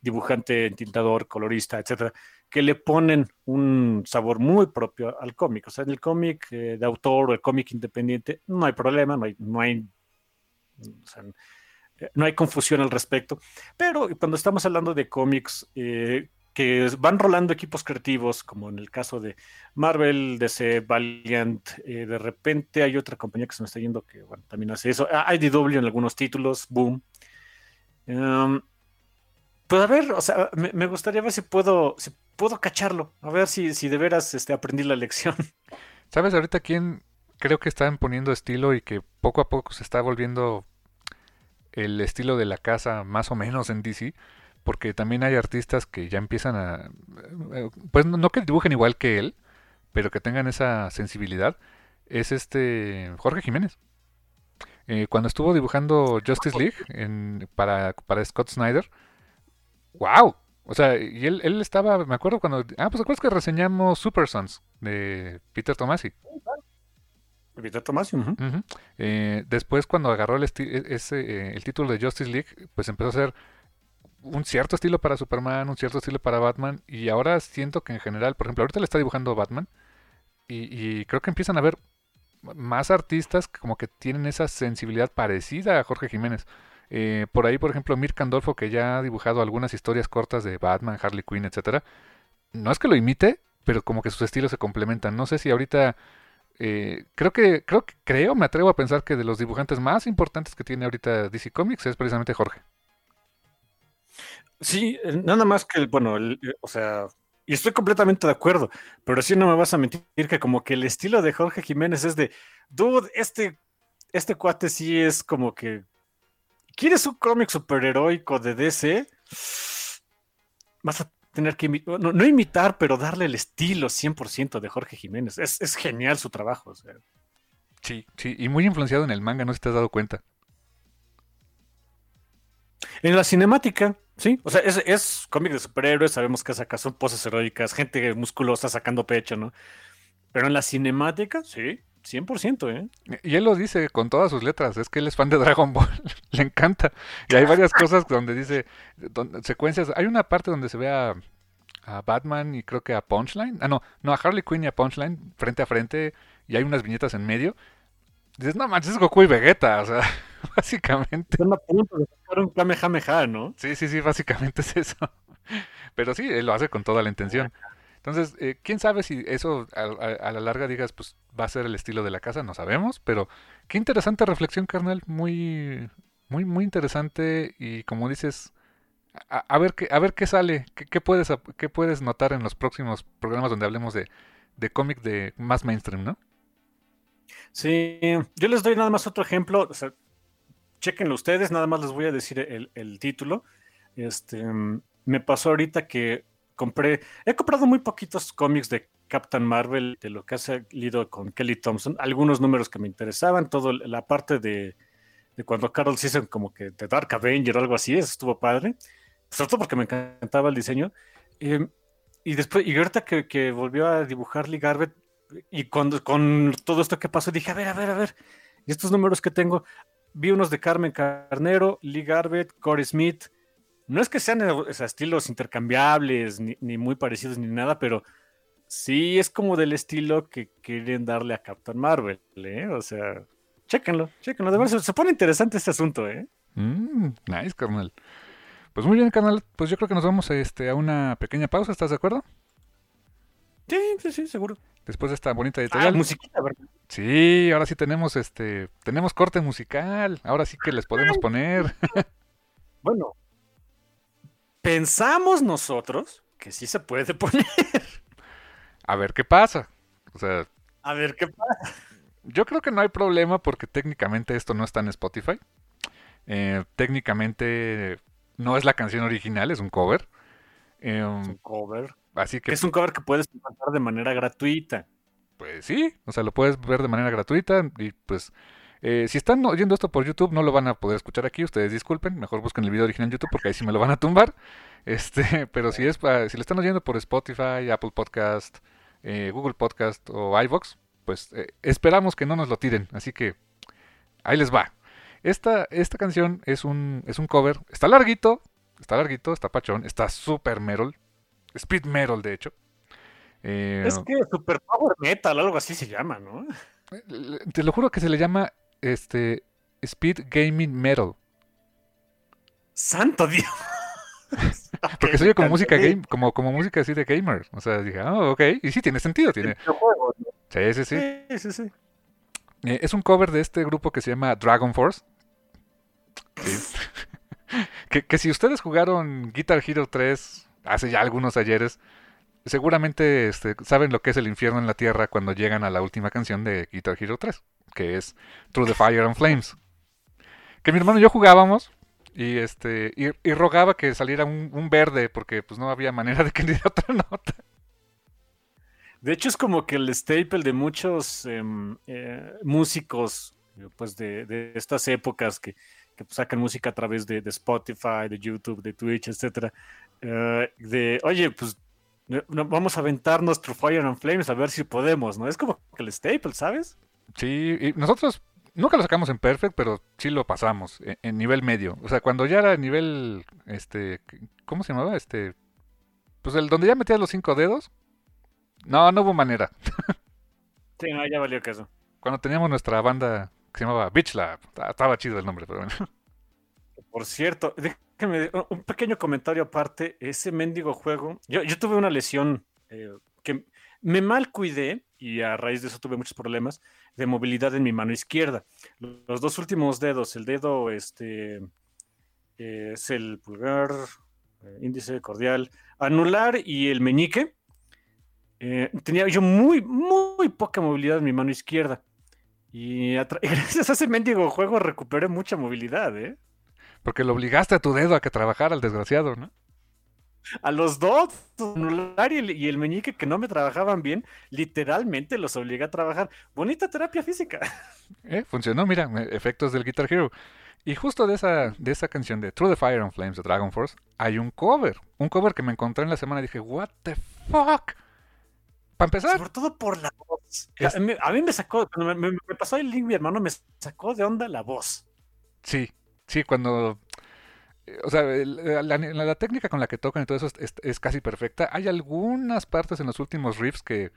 dibujante, entintador, colorista, etcétera que le ponen un sabor muy propio al cómic. O sea, en el cómic eh, de autor o el cómic independiente no hay problema, no hay, no hay, eh, no hay confusión al respecto. Pero cuando estamos hablando de cómics eh, que van rolando equipos creativos, como en el caso de Marvel, DC, Valiant, de repente hay otra compañía que se me está yendo que bueno, también hace eso. IDW en algunos títulos, boom. Um, pues a ver, o sea, me, gustaría ver si puedo, si puedo cacharlo, a ver si, si de veras este, aprendí la lección. ¿Sabes ahorita quién creo que están poniendo estilo y que poco a poco se está volviendo el estilo de la casa más o menos en DC? Porque también hay artistas que ya empiezan a... Eh, pues no que dibujen igual que él, pero que tengan esa sensibilidad. Es este Jorge Jiménez. Eh, cuando estuvo dibujando Justice League en, para, para Scott Snyder, ¡Wow! O sea, y él, él estaba, me acuerdo cuando... Ah, pues acuerdas que reseñamos Super Sons de Peter Tomasi. Peter Tomasi, eh, después cuando agarró el, e, ese, el título de Justice League, pues empezó a hacer un cierto estilo para Superman, un cierto estilo para Batman, y ahora siento que en general, por ejemplo, ahorita le está dibujando Batman, y, creo que empiezan a ver más artistas que como que tienen esa sensibilidad parecida a Jorge Jiménez. Eh, por ahí, por ejemplo, Mir Candolfo, que ya ha dibujado algunas historias cortas de Batman, Harley Quinn, etcétera. No es que lo imite, pero como que sus estilos se complementan. No sé si ahorita eh, creo que creo que creo, me atrevo a pensar que de los dibujantes más importantes que tiene ahorita DC Comics es precisamente Jorge. Sí, eh, nada más que bueno, o sea, y estoy completamente de acuerdo, pero sí no me vas a mentir que como que el estilo de Jorge Jiménez es de, dude, este este cuate sí es como que ¿Quieres un cómic superheroico de DC? Vas a tener que no, imitar, pero darle el estilo 100% de Jorge Jiménez. Es, genial su trabajo. Sí, sí, y muy influenciado en el manga, no sé si te has dado cuenta. En la cinemática, sí. O sea, es, cómic de superhéroes, sabemos que saca son poses heroicas, gente musculosa sacando pecho, ¿no? Pero en la cinemática, sí. 100%, ¿eh? Y él lo dice con todas sus letras, es que él es fan de Dragon Ball, le encanta. Y hay varias cosas donde dice, secuencias, hay una parte donde se ve a, Batman y creo que a Punchline, ah no, no, a Harley Quinn y a Punchline frente a frente y hay unas viñetas en medio. Dices, no manches, es Goku y Vegeta, o sea, básicamente. Están a punto de sacar un Kamehameha, ¿no? Sí, sí, sí, básicamente es eso. Pero sí, él lo hace con toda la intención. Entonces, eh, quién sabe si eso a, la larga digas, pues va a ser el estilo de la casa, no sabemos, pero qué interesante reflexión, carnal, muy, muy, muy interesante y como dices, a, ver qué, a ver qué sale, qué, puedes, qué puedes notar en los próximos programas donde hablemos de, de cómic de más mainstream, ¿no? Sí, yo les doy nada más otro ejemplo, o sea, chequenlo ustedes, nada más les voy a decir el, título. Este, me pasó ahorita que compré, he comprado muy poquitos cómics de Captain Marvel, de lo que ha salido con Kelly Thompson, algunos números que me interesaban, todo la parte de, de cuando Carol se como que de Dark Avenger o algo así, eso estuvo padre, sobre todo porque me encantaba el diseño. Em, y después, y ahorita que, volvió a dibujar Lee Garbett, y cuando, con todo esto que pasó, dije, a ver, a ver, a ver, y estos números que tengo, vi unos de Carmen Carnero, Lee Garbett, Corey Smith, no es que sean estilos intercambiables, ni, ni, muy parecidos, ni nada, pero sí es como del estilo que quieren darle a Captain Marvel, ¿eh? O sea, chéquenlo, chéquenlo, de verdad, se, pone interesante este asunto, ¿eh? Mm, nice, carnal. Pues muy bien, canal. Pues yo creo que nos vamos este, a una pequeña pausa. ¿Estás de acuerdo? Sí, sí, sí, seguro. Después de esta bonita editorial. Ah, musiquita, ¿verdad? Sí, ahora sí tenemos este, tenemos corte musical. Ahora sí que les podemos poner. bueno, pensamos nosotros que sí se puede poner. A ver qué pasa. O sea. A ver qué pasa. Yo creo que no hay problema porque técnicamente esto no está en Spotify. Eh, técnicamente no es la canción original, es un cover. Es un em, cover. Así que. Es un cover que puedes encontrar de manera gratuita. Pues sí, o sea, lo puedes ver de manera gratuita y pues. Eh, si están oyendo esto por YouTube, no lo van a poder escuchar aquí. Ustedes disculpen, mejor busquen el video original en YouTube porque ahí sí me lo van a tumbar. Este, pero si es si lo están oyendo por Spotify, Apple Podcast, eh, Google Podcast o iVoox, pues eh, esperamos que no nos lo tiren. Así que ahí les va. Esta, esta canción es un, es un cover. Está larguito, está larguito, está pachón, está super metal. Speed metal, de hecho. Eh, es que super power metal, algo así se llama, ¿no? Te lo juro que se le llama este Speed Gaming Metal. Santo Dios. Porque se oye como música game, como, como música así de gamer. O sea, dije, ah, ok. Y sí, tiene sentido. Tiene... Sí, sí, sí. sí, sí, sí. Eh, es un cover de este grupo que se llama Dragon Force. que, si ustedes jugaron Guitar Hero 3 hace ya algunos ayeres, seguramente este, saben lo que es el infierno en la tierra cuando llegan a la última canción de Guitar Hero 3, que es Through the Fire and Flames. Que mi hermano y yo jugábamos y este y, rogaba que saliera un, verde porque pues no había manera de que diera otra nota. De hecho, es como que el staple de muchos em, eh, músicos pues de, estas épocas que, que, sacan música a través de, Spotify, de YouTube, de Twitch, etcétera. Eh, de, oye, pues vamos a aventar nuestro Fire and Flames a ver si podemos, ¿no? Es como el staple, ¿sabes? Sí, y nosotros nunca lo sacamos en perfect, pero sí lo pasamos en, en, nivel medio. O sea, cuando ya era nivel, este, ¿cómo se llamaba? Este, pues el donde ya metías los cinco dedos, no, no hubo manera. sí, no, ya valió caso. Cuando teníamos nuestra banda que se llamaba Beach Lab, estaba chido el nombre, pero bueno. Por cierto, déjame un pequeño comentario aparte. Ese mendigo juego, yo, tuve una lesión eh, que me mal cuidé y a raíz de eso tuve muchos problemas de movilidad en mi mano izquierda. Los dos últimos dedos, el dedo este eh, es el pulgar, eh, índice cordial, anular y el meñique tenía yo muy, muy poca movilidad en mi mano izquierda. Y, gracias a ese mendigo juego recuperé mucha movilidad, ¿eh? Porque lo obligaste a tu dedo a que trabajara el desgraciado, ¿no? A los dos, anular y el, y el meñique que no me trabajaban bien, literalmente los obligué a trabajar. Bonita terapia física. Eh, funcionó, mira, efectos del Guitar Hero. Y justo de esa, de esa canción de Through the Fire and Flames de Dragon Force hay un cover. Un cover que me encontré en la semana y dije, ¿What the fuck? Para empezar. Sobre todo por la voz. A, mí, me sacó, cuando me, pasó el link, mi hermano me sacó de onda la voz. Sí, sí, cuando. Eh, o sea, la, técnica con la que tocan y todo eso es, casi perfecta. Hay algunas partes en los últimos riffs que,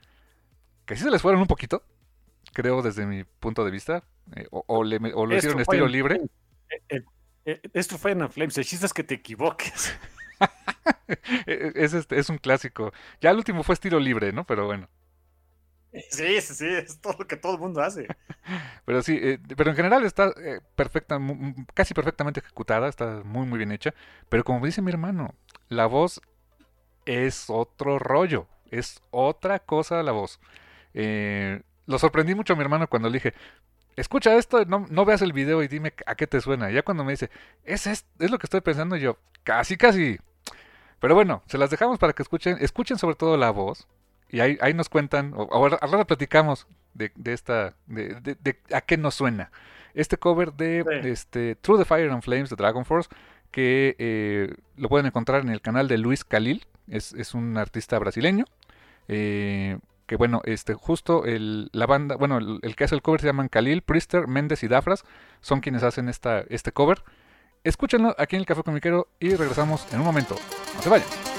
que sí se les fueron un poquito, creo, desde mi punto de vista. Eh, o, le, lo hicieron estilo libre. Eh, esto fue en Flames. El chiste es que te equivoques. es, este, es un clásico. Ya el último fue estilo libre, ¿no? Pero bueno. Sí, sí, sí, es todo lo que todo el mundo hace. Pero sí, eh, pero en general está eh, perfecta, casi perfectamente ejecutada, está muy muy bien hecha. Pero como dice mi hermano, la voz es otro rollo, es otra cosa la voz. Eh, lo sorprendí mucho a mi hermano cuando le dije, escucha esto, no, no, veas el video y dime a qué te suena. Ya cuando me dice, es, es, es lo que estoy pensando, yo, casi, casi. Pero bueno, se las dejamos para que escuchen, escuchen sobre todo la voz. Y ahí, ahí nos cuentan, o ahora, ahora platicamos de, de esta, de, de, a qué nos suena. Este cover de este, Through the Fire and Flames de Dragon Force, que eh, lo pueden encontrar en el canal de Luis Khalil, es, es un artista brasileño. Eh, que bueno, este, justo el, la banda, bueno, el, que hace el cover se llaman Khalil, Priester, Méndez y Dafras, son quienes hacen esta, este cover. Escúchenlo aquí en el Café Comiquero y regresamos en un momento. No se vayan.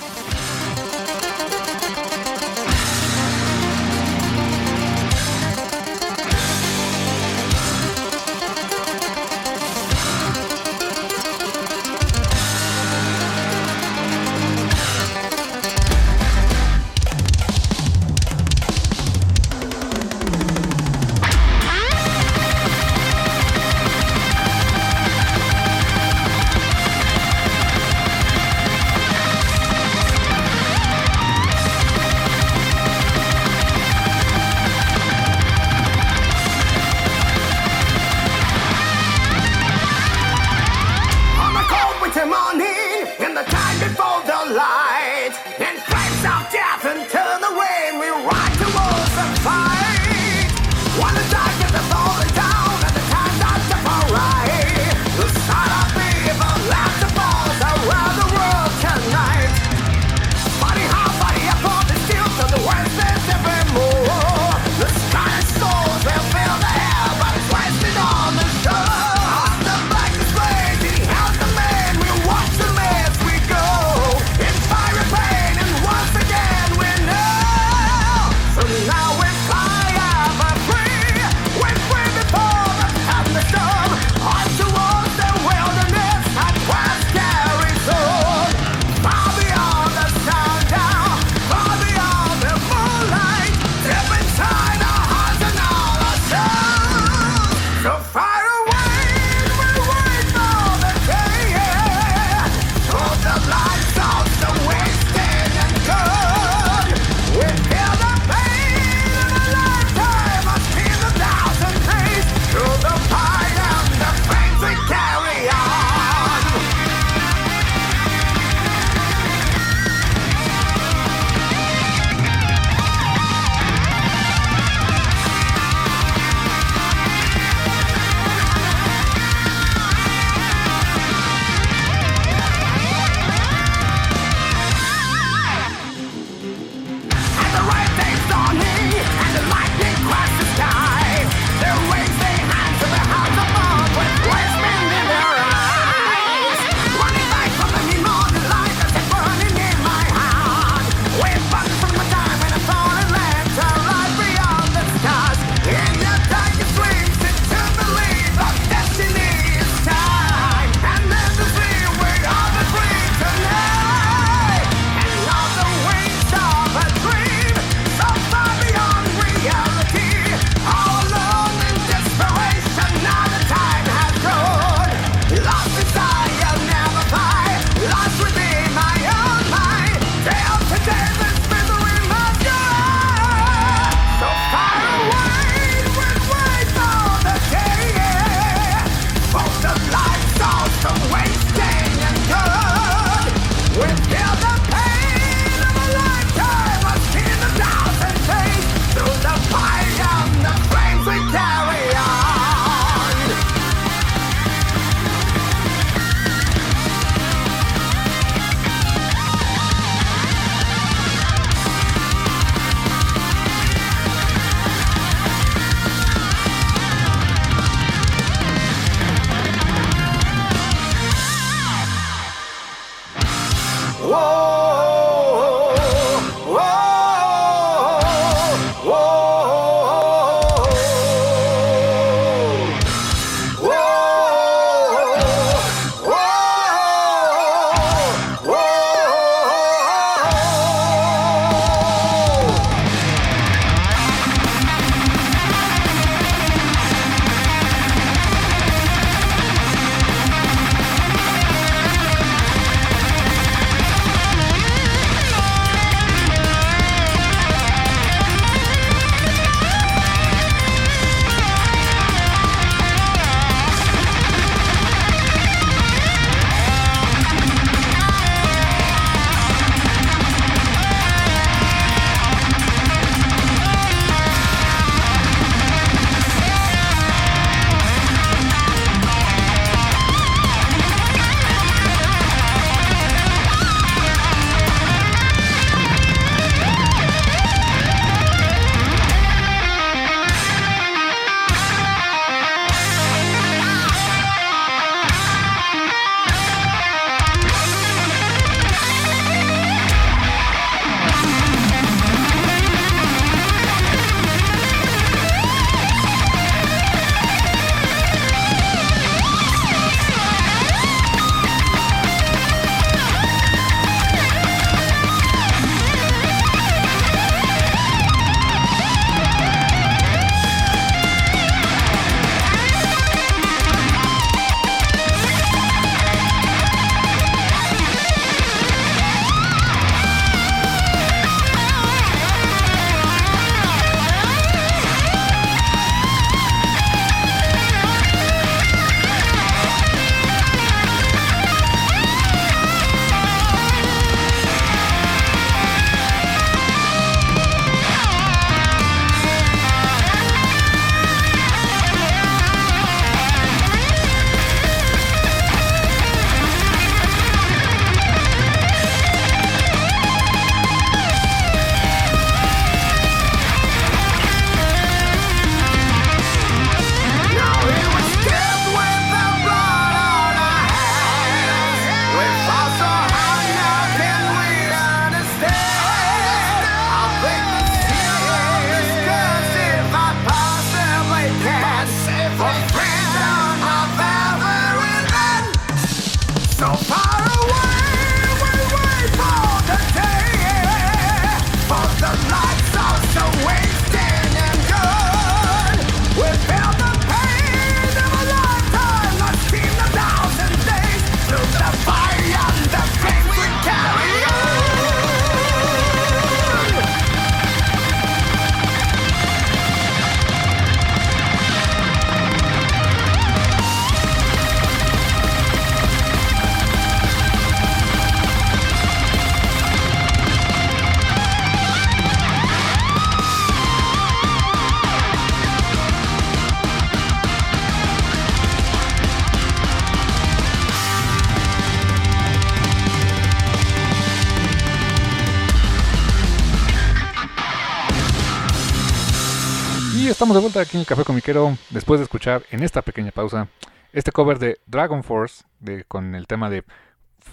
De vuelta aquí en el Café Comiquero después de escuchar en esta pequeña pausa este cover de Dragon Force con el tema de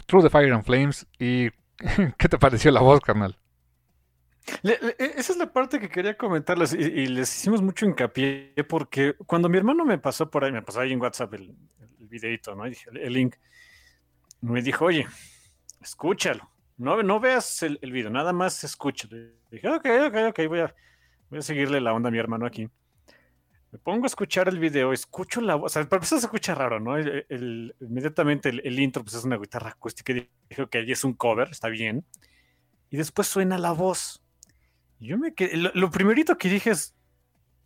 Through the Fire and Flames. ¿Y qué te pareció la voz, carnal? E, esa es la parte que quería comentarles y, les hicimos mucho hincapié porque cuando mi hermano me pasó por ahí, me pasó ahí en WhatsApp el, videito, ¿no? el, link, me dijo, oye, escúchalo, no, no veas el, el video, nada más escúchalo. dije, ok, ok, ok, voy a, voy a seguirle la onda a mi hermano aquí. Me pongo a escuchar el video, escucho la voz, o sea, para empezar se escucha raro, ¿no? El, inmediatamente el, intro pues es una guitarra acústica y dije, ok, es un cover, está bien. Y después suena la voz. Yo me quedé, lo, primerito que dije es,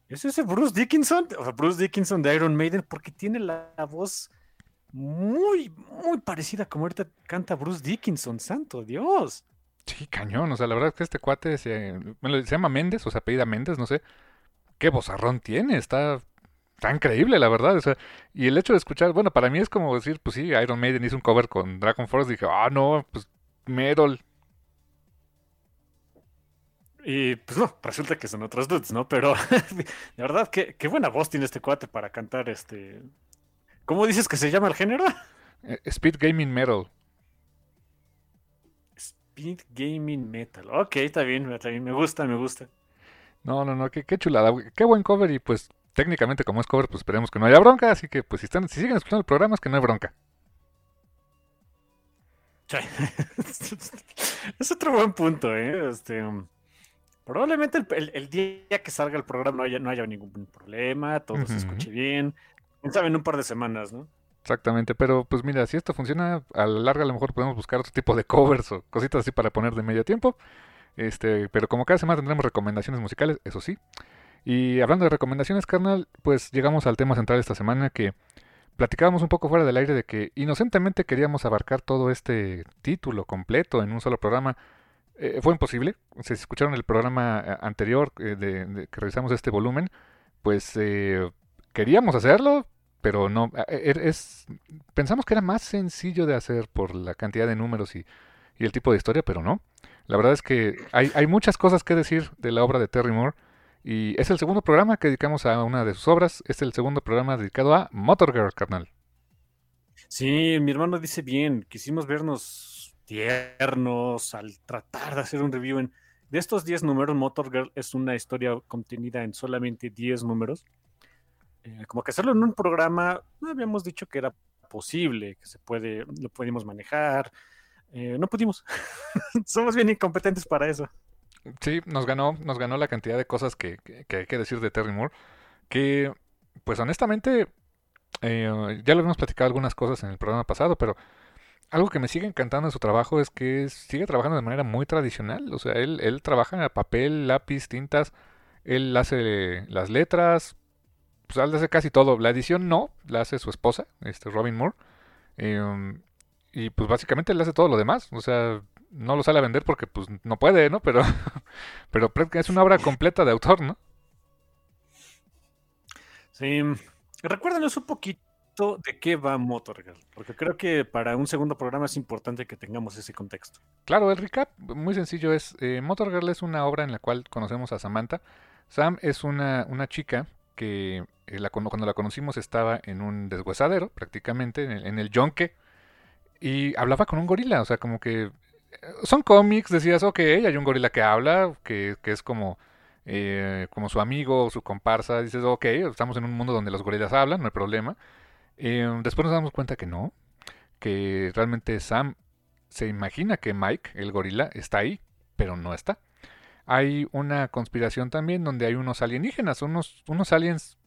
¿es ese Bruce Dickinson? O sea, Bruce Dickinson de Iron Maiden, porque tiene la, voz muy, muy parecida como ahorita canta Bruce Dickinson, santo Dios. Sí, cañón, o sea, la verdad es que este cuate se, se llama Méndez, o sea, apellida Méndez, no sé qué bozarrón tiene, está, tan increíble, la verdad. O sea, y el hecho de escuchar, bueno, para mí es como decir, pues sí, Iron Maiden hizo un cover con Dragon Force, dije, ah, no, pues Metal. Y pues no, resulta que son otros dudes, ¿no? Pero la verdad, qué, qué buena voz tiene este cuate para cantar este. ¿Cómo dices que se llama el género? Eh, Speed Gaming Metal. Speed Gaming Metal. Ok, está bien, está bien, me gusta, me gusta. No, no, no, qué, qué chulada, qué buen cover y pues técnicamente como es cover, pues esperemos que no haya bronca, así que pues si están, si siguen escuchando el programa es que no hay bronca. es otro buen punto, ¿eh? Este, probablemente el, día que salga el programa no haya, no haya ningún problema, todo se escuche bien. Quién sabe, en un par de semanas, ¿no? Exactamente, pero pues mira, si esto funciona, a la larga a lo mejor podemos buscar otro tipo de covers o cositas así para poner de medio tiempo. Este, pero como cada semana tendremos recomendaciones musicales, eso sí. Y hablando de recomendaciones, carnal, pues llegamos al tema central esta semana que platicábamos un poco fuera del aire de que inocentemente queríamos abarcar todo este título completo en un solo programa. Eh, fue imposible. Si escucharon el programa eh, anterior eh, que revisamos este volumen, pues queríamos hacerlo, pero no. Er, es, pensamos que era más sencillo de hacer por la cantidad de números y el tipo de historia, pero no. La verdad es que hay, muchas cosas que decir de la obra de Terry Moore. Y es el segundo programa que dedicamos a una de sus obras. Es el segundo programa dedicado a Motor Girl, carnal. Sí, mi hermano dice bien. Quisimos vernos tiernos al tratar de hacer un review en... De estos 10 números, Motor Girl es una historia contenida en solamente 10 números. Eh, como que hacerlo en un programa, no habíamos dicho que era posible, que se puede, lo podíamos manejar, eh, no pudimos. Somos bien incompetentes para eso. Sí, nos ganó, nos ganó la cantidad de cosas que, hay que decir de Terry Moore. Que, pues honestamente, eh, ya lo hemos platicado algunas cosas en el programa pasado, pero algo que me sigue encantando de su trabajo es que sigue trabajando de manera muy tradicional. O sea, él, él trabaja en papel, lápiz, tintas, él hace las letras, pues hace casi todo. La edición no, la hace su esposa, este Robin Moore. Eh, y pues básicamente él hace todo lo demás. O sea, no lo sale a vender porque pues no puede, ¿no? Pero, pero es una obra completa de autor, ¿no? Sí. Recuérdanos un poquito de qué va Motorgirl, porque creo que para un segundo programa es importante que tengamos ese contexto. Claro, el recap muy sencillo es, eh, Motorgirl es una obra en la cual conocemos a Samantha. Sam es una, una chica que eh, la, cuando la conocimos estaba en un deshuesadero, prácticamente, en el, en el yonque y hablaba con un gorila, o sea, como que... Son cómics, decías, ok, hay un gorila que habla, que, que es como, eh, como su amigo, su comparsa, dices, ok, estamos en un mundo donde los gorilas hablan, no hay problema. Eh, después nos damos cuenta que no, que realmente Sam se imagina que Mike, el gorila, está ahí, pero no está. Hay una conspiración también donde hay unos alienígenas, unos, unos aliens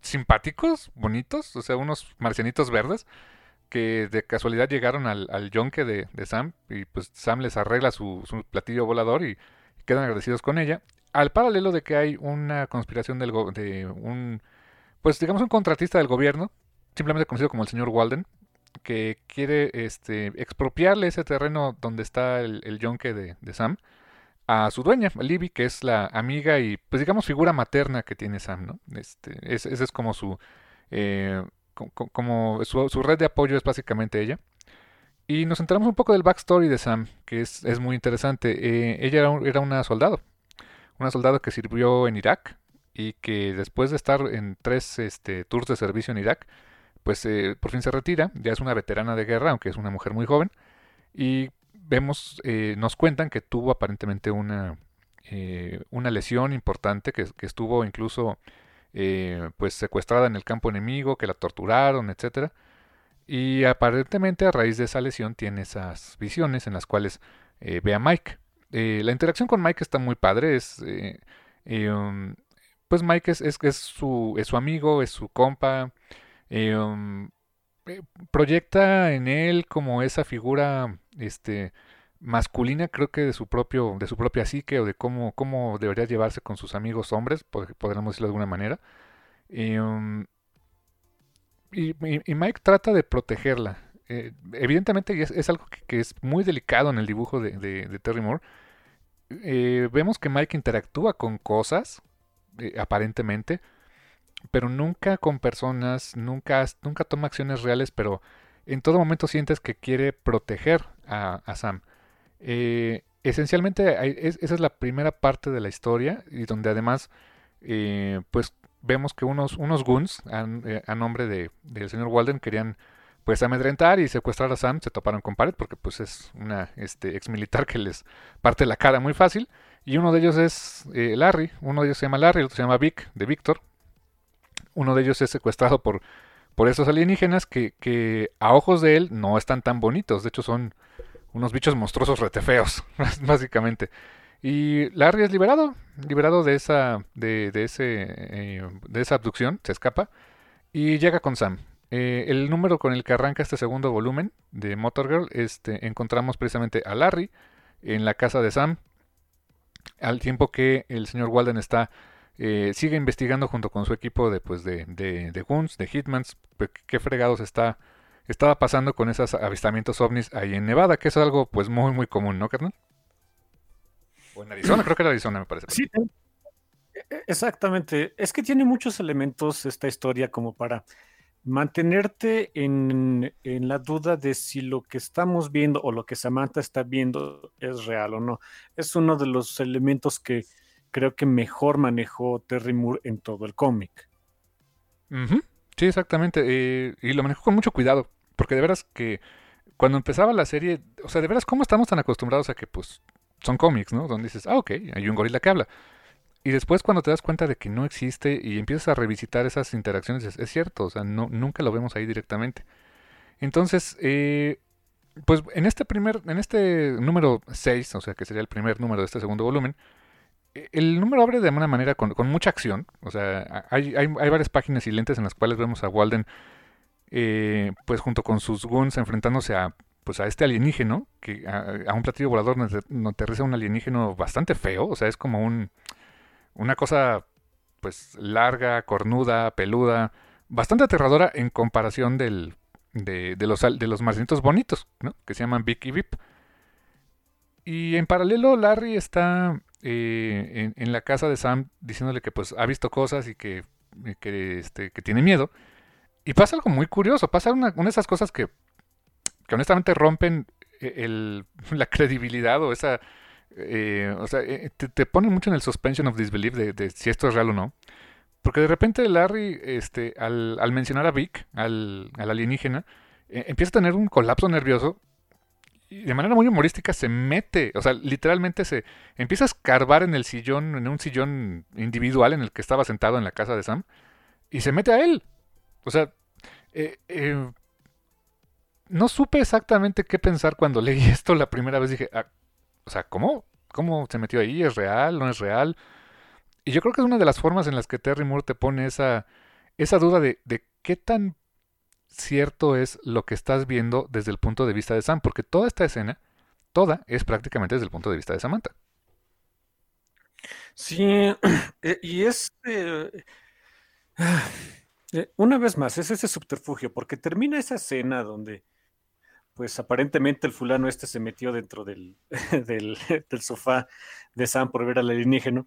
simpáticos, bonitos, o sea, unos marcianitos verdes, que de casualidad llegaron al, al yonque de, Sam y pues Sam les arregla su, platillo volador y, quedan agradecidos con ella. Al paralelo de que hay una conspiración del de un, pues digamos un contratista del gobierno, simplemente conocido como el señor Walden, que quiere este, expropiarle ese terreno donde está el, el yonque de, Sam a su dueña, Libby, que es la amiga y pues digamos figura materna que tiene Sam, ¿no? Este, ese es como su... Eh, como su, red de apoyo es básicamente ella. Y nos enteramos un poco del backstory de Sam, que es, muy interesante. Eh, ella era, una soldado, una soldado que sirvió en Irak y que después de estar en tres este, tours de servicio en Irak, pues eh, por fin se retira, ya es una veterana de guerra, aunque es una mujer muy joven, y vemos, eh, nos cuentan que tuvo aparentemente una, una lesión importante, que estuvo incluso pues secuestrada en el campo enemigo, que la torturaron, etcétera. Y aparentemente a raíz de esa lesión tiene esas visiones en las cuales ve a Mike. la interacción con Mike está muy padre, es um, pues Mike es, es, su, es su amigo, es su compa. Eh, um, eh, proyecta en él como esa figura este, masculina, creo que de su propio, de su propia psique o de cómo, cómo debería llevarse con sus amigos hombres, podríamos decirlo de alguna manera. Um, y, y, Mike trata de protegerla. Eh, evidentemente es, es algo que, es muy delicado en el dibujo de, de, Terry Moore. vemos que Mike interactúa con cosas eh, aparentemente, pero nunca con personas, nunca, nunca toma acciones reales, pero en todo momento sientes que quiere proteger a, Sam. Eh, esencialmente esa es la primera parte de la historia y donde además eh, pues vemos que unos, unos goons a, nombre de, del señor Walden querían pues amedrentar y secuestrar a Sam, se toparon con pared porque pues es una este, ex militar que les parte la cara muy fácil y uno de ellos es eh, Larry, uno de ellos se llama Larry, el otro se llama Vic, de Víctor. Uno de ellos es secuestrado por, por esos alienígenas que, que a ojos de él no están tan bonitos, de hecho son unos bichos monstruosos retefeos, básicamente. Y Larry es liberado, liberado de esa, de, de ese, eh, de esa abducción, se escapa y llega con Sam. Eh, el número con el que arranca este segundo volumen de Motor Girl, este, encontramos precisamente a Larry en la casa de Sam, al tiempo que el señor Walden está eh, sigue investigando junto con su equipo de pues de, de, de Guns, de Hitmans, pues, qué fregados está estaba pasando con esos avistamientos ovnis ahí en Nevada, que es algo pues muy muy común, ¿no, carnal? O en Arizona, creo que era Arizona, me parece. Sí, e, e, exactamente. Es que tiene muchos elementos esta historia como para mantenerte en, la duda de si lo que estamos viendo o lo que Samantha está viendo es real o no. Es uno de los elementos que creo que mejor manejó Terry Moore en todo el cómic. Sí, exactamente. Eh, y lo manejó con mucho cuidado. Porque de veras que cuando empezaba la serie, o sea, de veras, ¿cómo estamos tan acostumbrados a que pues son cómics, ¿no? Donde dices, ah, ok, hay un gorila que habla. Y después cuando te das cuenta de que no existe y empiezas a revisitar esas interacciones, es, cierto, o sea, no, nunca lo vemos ahí directamente. Entonces, eh, pues en este primer, en este número 6, o sea, que sería el primer número de este segundo volumen, e, el número abre de una manera con, mucha acción. O sea, hay, hay, hay, varias páginas y lentes en las cuales vemos a Walden, eh, pues junto con sus goons, enfrentándose a, pues a este alienígeno, que a, un platillo volador nos, nos aterriza un alienígeno bastante feo. O sea, es como un una cosa pues larga, cornuda, peluda, bastante aterradora en comparación del, de, los, de los bonitos, ¿no? que se llaman Vic y Vip. Y en paralelo Larry está eh, en, la casa de Sam diciéndole que pues ha visto cosas y que, que, este, que tiene miedo. Y pasa algo muy curioso, pasa una, una de esas cosas que, que honestamente rompen eh, el, la credibilidad o esa eh, o sea, eh, te, te ponen mucho en el suspension of disbelief de, si esto es real o no. Porque de repente Larry, este, al, al mencionar a Vic, al, al alienígena, eh, empieza a tener un colapso nervioso y de manera muy humorística se mete, o sea, literalmente se empieza a escarbar en el sillón, en un sillón individual en el que estaba sentado en la casa de Sam, y se mete a él. O sea, no supe exactamente qué pensar cuando leí esto la primera vez. Dije, ah, o sea, ¿cómo? ¿Cómo se metió ahí? ¿Es real? ¿No es real? Y yo creo que es una de las formas en las que Terry Moore te pone esa, esa duda de, de qué tan cierto es lo que estás viendo desde el punto de vista de Sam, porque toda esta escena, toda es prácticamente desde el punto de vista de Samantha. Sí, eh, y es, eh, eh, una vez más, es ese subterfugio, porque termina esa escena donde pues aparentemente el fulano este se metió dentro del, del, sofá de Sam por ver al alienígeno.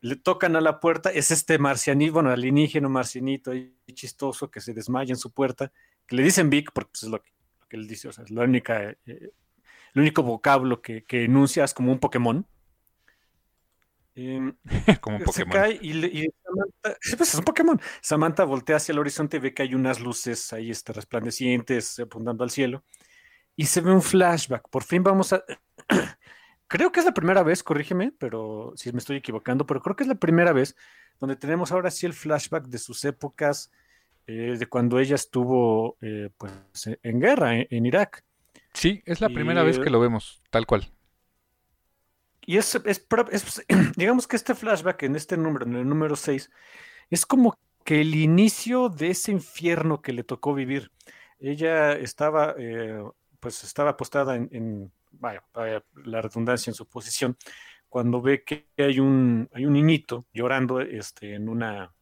Le tocan a la puerta, es este marcianito, bueno, alienígeno marcianito y chistoso que se desmaya en su puerta, que le dicen Vic, porque pues, es lo que, él dice, o sea, es la única, eh, el único vocablo que, que enuncia es como un Pokémon. Em, Como un se Pokémon. cae y, le- y Samantha, pues es un Pokémon. Samantha voltea hacia el horizonte y ve que hay unas luces ahí este, resplandecientes apuntando al cielo. Y se ve un flashback. Por fin vamos a. Creo que es la primera vez, corrígeme, pero si me estoy equivocando, pero creo que es la primera vez donde tenemos ahora sí el flashback de sus épocas, eh, de cuando ella estuvo eh, pues, en guerra en, en Irak. Sí, es la Y, primera vez que lo vemos, tal cual. Y es, es digamos que este flashback en este número, en el número 6, es como que el inicio de ese infierno que le tocó vivir. Ella estaba, eh, pues estaba apostada en, vaya, vaya la redundancia en su posición, cuando ve que hay un, hay un niñito llorando este, en una,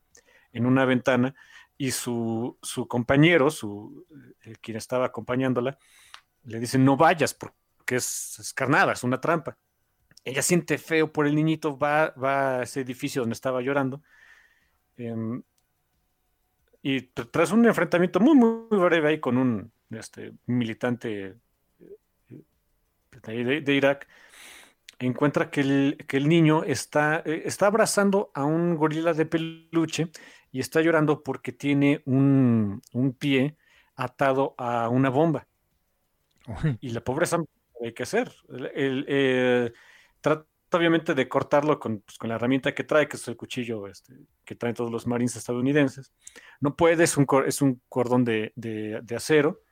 en una ventana y su, su compañero, su, eh, quien estaba acompañándola, le dice, no vayas porque es, es carnada, es una trampa ella siente feo por el niñito, va, va a ese edificio donde estaba llorando. em, y tr- tras un enfrentamiento muy, muy, breve ahí con un este, militante eh, de, Irak, encuentra que el, que el niño está, eh, está abrazando a un gorila de peluche y está llorando porque tiene un, un pie atado a una bomba. Uy, Y la pobreza hay que hacer. El, el, eh, trata obviamente de cortarlo con, pues, con la herramienta que trae, que es el cuchillo este, que traen todos los marines estadounidenses. No puede, es un, es un cordón de, de- acero.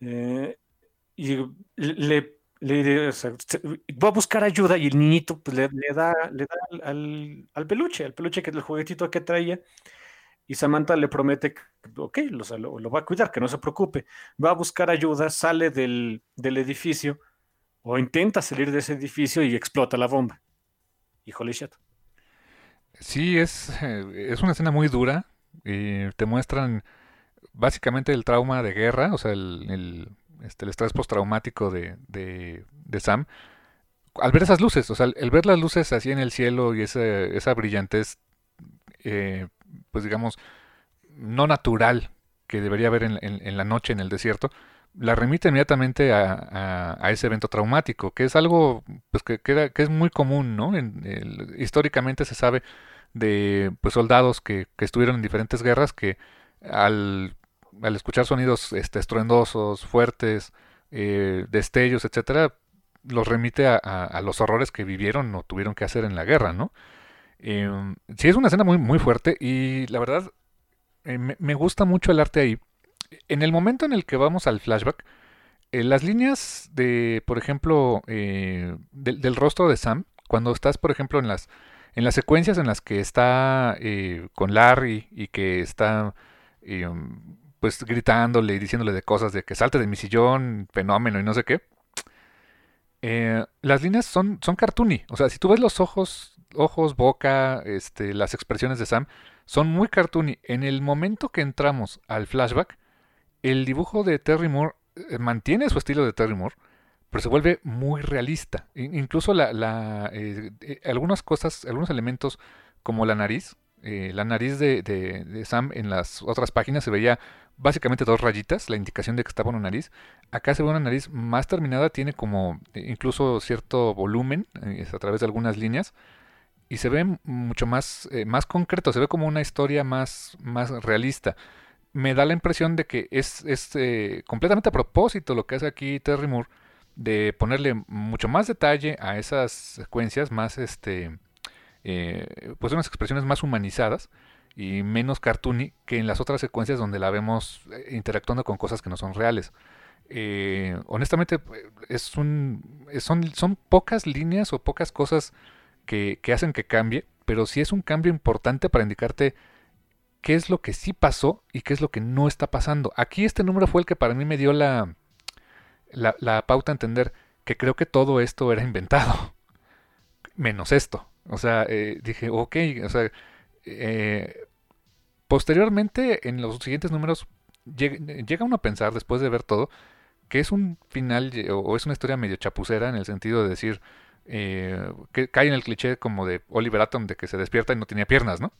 Eh, y le, le- va a buscar ayuda y el niñito pues, le, le da, le da al, al- peluche, al peluche que el juguetito que traía. Y Samantha le promete que, ok, lo, lo- lo va a cuidar, que no se preocupe. Va a buscar ayuda, sale del, del edificio o intenta salir de ese edificio y explota la bomba. Holy shit. Sí, es, eh, es una escena muy dura. y te muestran básicamente el trauma de guerra, o sea, el, el, este, el estrés postraumático de, de, de Sam. Al ver esas luces, o sea, el ver las luces así en el cielo y esa, esa brillantez, eh, pues digamos, no natural que debería haber en la noche en el desierto, la remite inmediatamente a, a- ese evento traumático, que es algo pues, que, que que es muy común, ¿no? Históricamente se sabe de pues, soldados que, que estuvieron en diferentes guerras que al, al escuchar sonidos este, estruendosos, fuertes, eh, destellos, etcétera, los remite a, los horrores que vivieron o tuvieron que hacer en la guerra, ¿no? Eh, sí, es una escena muy, muy fuerte y la verdad eh, me, me gusta mucho el arte ahí. En el momento en el que vamos al flashback, eh, las líneas de, por ejemplo, eh, del, rostro de Sam, cuando estás, por ejemplo, en las, en las secuencias en las que está eh, con Larry y que está pues gritándole y diciéndole de cosas de que salte de mi sillón, fenómeno y no sé qué, las líneas son, son cartoony. O sea, si tú ves los ojos, ojos, boca, este, las expresiones de Sam, son muy cartoony. En el momento que entramos al flashback, el dibujo de Terry Moore eh, mantiene su estilo de Terry Moore, pero se vuelve muy realista. In- incluso la, la, eh, eh, algunas cosas, algunos elementos como la nariz, eh, la nariz de, de- de Sam en las otras páginas se veía básicamente dos rayitas, la indicación de que estaba una nariz. Acá se ve una nariz más terminada, tiene como incluso cierto volumen a través de algunas líneas y se ve mucho más, más concreto, se ve como una historia más, más realista. Me da la impresión de que es, eh, completamente a propósito lo que hace aquí Terry Moore de ponerle mucho más detalle a esas secuencias, más este, eh, pues unas expresiones más humanizadas y menos cartoony que en las otras secuencias donde la vemos eh, interactuando con cosas que no son reales. Honestamente, es un, son, son pocas líneas o pocas cosas que, que hacen que cambie, pero sí es un cambio importante para indicarte qué es lo que sí pasó y qué es lo que no está pasando. Aquí este número fue el que para mí me dio la, la, pauta a entender que creo que todo esto era inventado, menos esto. O sea, eh, dije, ok, o sea, eh, posteriormente en los siguientes números llega, uno a pensar, después de ver todo, que es un final o, o es una historia medio chapucera en el sentido de decir, eh, que cae en el cliché como de Oliver Atom de que se despierta y no tenía piernas, ¿no?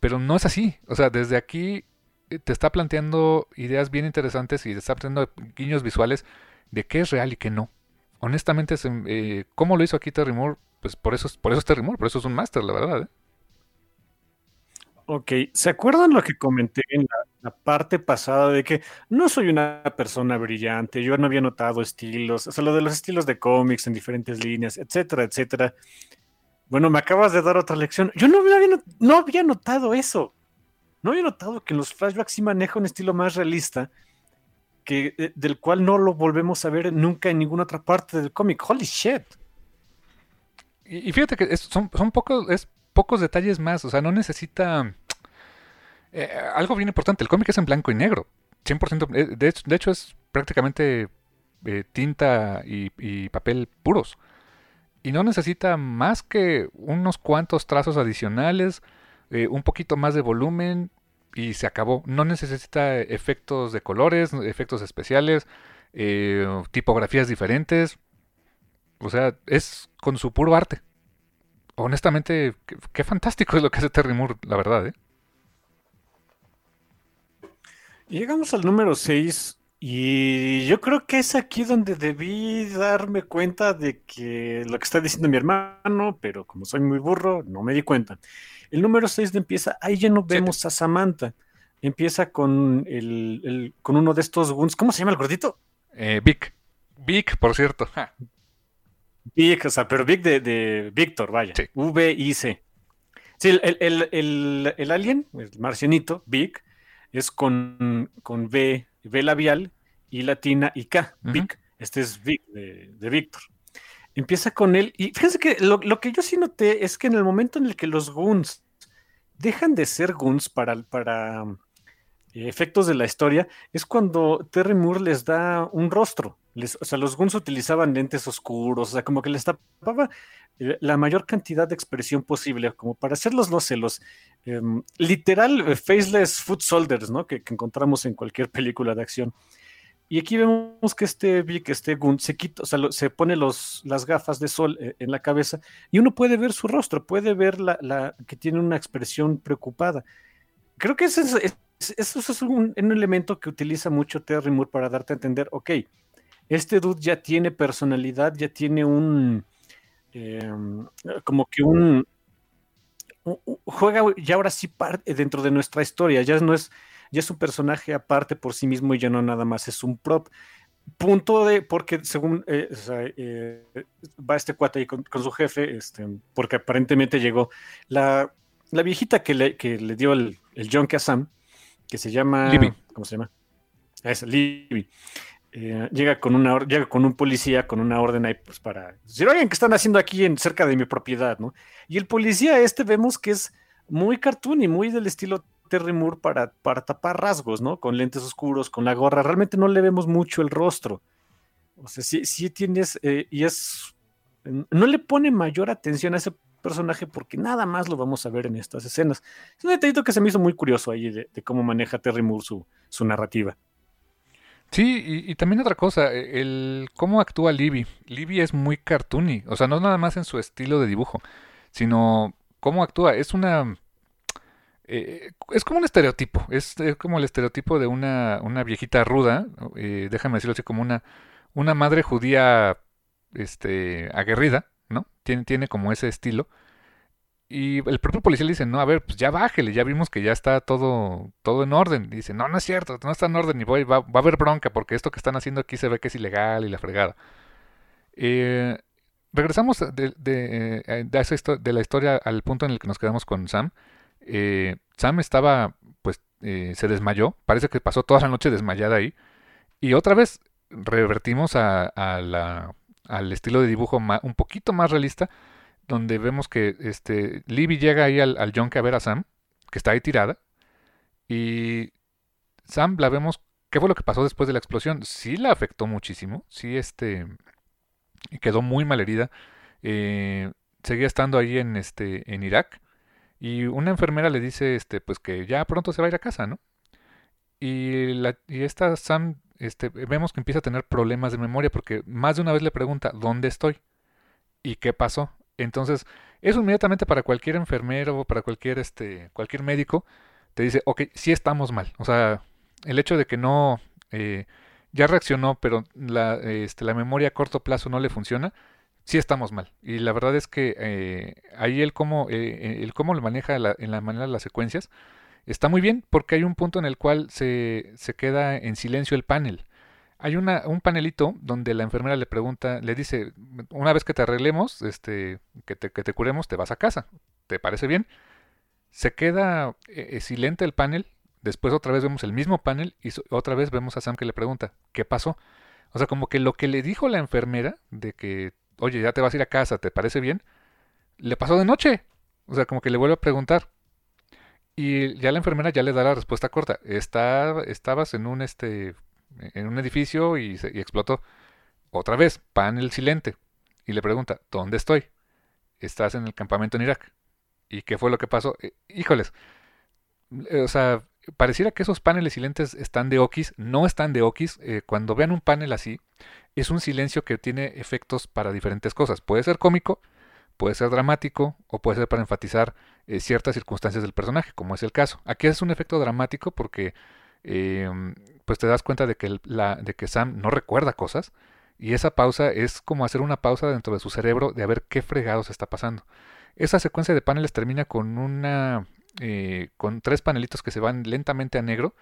Pero no es así. O sea, desde aquí eh, te está planteando ideas bien interesantes y te está planteando guiños visuales de qué es real y qué no. Honestamente, eh, cómo lo hizo aquí Terry Moore, pues por eso, por eso es Terry Moore, por eso es un máster, la verdad. ¿eh? Ok, ¿se acuerdan lo que comenté en la, parte pasada de que no soy una persona brillante, yo no había notado estilos, o sea, lo de los estilos de cómics en diferentes líneas, etcétera, etcétera? Bueno, me acabas de dar otra lección. Yo no había, no había notado eso. No había notado que en los flashbacks sí maneja un estilo más realista, que, eh, del cual no lo volvemos a ver nunca en ninguna otra parte del cómic. Holy shit. Y, fíjate que son, pocos, es pocos detalles más, o sea, no necesita eh, algo bien importante, el cómic es en blanco y negro. 100%, eh, de, hecho, de hecho es prácticamente tinta y, papel puros. Y no necesita más que unos cuantos trazos adicionales, un poquito más de volumen y se acabó. No necesita efectos de colores, efectos especiales, tipografías diferentes. O sea, es con su puro arte. Honestamente, qué, qué fantástico es lo que hace Terry Moore, la verdad, ¿eh? Llegamos al número 6 y yo creo que es aquí donde debí darme cuenta de que lo que está diciendo mi hermano, pero como soy muy burro, no me di cuenta. El número 6 empieza, ahí ya no vemos a Samantha. Empieza con, el, con uno de estos guns. ¿Cómo se llama el gordito? Eh, Vic. Vic, por cierto. Vic, o sea, pero Vic de, de Víctor, vaya. V-I-C. Sí, el, el, el, alien, el marcianito, Vic, es con, con B, B labial, y latina y K, Vic. Este es Vic de, Víctor. Empieza con él, y fíjense que lo, que yo sí noté es que en el momento en el que los Goons dejan de ser Goons para, para eh, efectos de la historia, es cuando Terry Moore les da un rostro. O sea, los Goons utilizaban lentes oscuros, o sea, como que les tapaba eh, la mayor cantidad de expresión posible, como para hacerlos, no sé, los em, literal eh, faceless foot soldiers, ¿no? Que, encontramos en cualquier película de acción. Y aquí vemos que este Vic, este Gun, se quita, o sea, se pone los, las gafas de sol eh, en la cabeza y uno puede ver su rostro, puede ver la, que tiene una expresión preocupada. Creo que eso es, eso es un, un, elemento que utiliza mucho Terry Moore para darte a entender, ok, este dude ya tiene personalidad, ya tiene un, Em, como que un, juega ya ahora sí parte dentro de nuestra historia, ya no es, ya es un personaje aparte por sí mismo y ya no nada más es un prop. Punto de, porque según eh, eh, va este cuate ahí con, su jefe, este, porque aparentemente llegó la, la viejita que le, que le dio el, el John Sam, que se llama. Libby. ¿Cómo se llama? Es Libby. Eh, llega con una llega con un policía con una orden ahí pues para decir, oigan, ¿qué están haciendo aquí en cerca de mi propiedad? ¿no? Y el policía este vemos que es muy cartoon y muy del estilo Terry Moore para, para tapar rasgos, ¿no? Con lentes oscuros, con la gorra. Realmente no le vemos mucho el rostro. O sea, sí, sí tienes, eh, y es, no le pone mayor atención a ese personaje porque nada más lo vamos a ver en estas escenas. Es un detallito que se me hizo muy curioso ahí de, cómo maneja Terry Moore su, su narrativa. Sí, y, también otra cosa, e, el cómo actúa Libby. Libby es muy cartoony, o sea, no nada más en su estilo de dibujo, sino cómo actúa. Es una... Eh, es como un estereotipo, es, como el estereotipo de una, una viejita ruda, eh, déjame decirlo así, como una, una madre judía este, aguerrida, ¿no? Tiene, tiene como ese estilo y el propio policía le dice, no, a ver, pues ya bájele, ya vimos que ya está todo, todo en orden. Y dice, no, no es cierto, no está en orden y voy, va, va, a haber bronca porque esto que están haciendo aquí se ve que es ilegal y la fregada. Eh, regresamos de, de, eh, de, la historia al punto en el que nos quedamos con Sam. Eh, Sam estaba, pues, se desmayó, parece que pasó toda la noche desmayada ahí. Y otra vez revertimos al estilo de dibujo un poquito más realista donde vemos que este, Libby llega ahí al, al a ver a Sam, que está ahí tirada, y Sam la vemos, ¿qué fue lo que pasó después de la explosión? Sí la afectó muchísimo, sí este, quedó muy mal herida, eh, seguía estando ahí en, este, en Irak, y una enfermera le dice este, pues que ya pronto se va a ir a casa, ¿no? Y, la, y esta Sam, este, vemos que empieza a tener problemas de memoria porque más de una vez le pregunta, ¿dónde estoy? ¿Y qué pasó? Entonces, eso inmediatamente para cualquier enfermero, para cualquier, este, cualquier médico, te dice, ok, sí estamos mal. O sea, el hecho de que no, eh, ya reaccionó, pero la, este, la memoria a corto plazo no le funciona, sí estamos mal. Y la verdad es que eh, ahí el cómo, eh, el cómo lo maneja en la manera de las secuencias está muy bien porque hay un punto en el cual se, se queda en silencio el panel. Hay una, un panelito donde la enfermera le pregunta, le dice, una vez que te arreglemos, este, que te, que te curemos, te vas a casa. ¿Te parece bien? Se queda eh, silente el panel, después otra vez vemos el mismo panel y otra vez vemos a Sam que le pregunta, ¿qué pasó? O sea, como que lo que le dijo la enfermera de que oye, ya te vas a ir a casa, ¿te parece bien? Le pasó de noche. O sea, como que le vuelve a preguntar. Y ya la enfermera ya le da la respuesta corta. Está, estabas en un, este, en un edificio y, se, y explotó. Otra vez, panel silente. Y le pregunta, ¿dónde estoy? Estás en el campamento en Irak. ¿Y qué fue lo que pasó? Eh, híjoles. O sea, pareciera que esos paneles silentes están de okis, no están de okis. Eh, cuando vean un panel así, es un silencio que tiene efectos para diferentes cosas. Puede ser cómico, puede ser dramático o puede ser para enfatizar eh, ciertas circunstancias del personaje, como es el caso. Aquí es un efecto dramático porque em, pues te das cuenta de que, la, de que Sam no recuerda cosas y esa pausa es como hacer una pausa dentro de su cerebro de a ver qué fregados está pasando. Esa secuencia de paneles termina con una eh, con tres panelitos que se van lentamente a negro,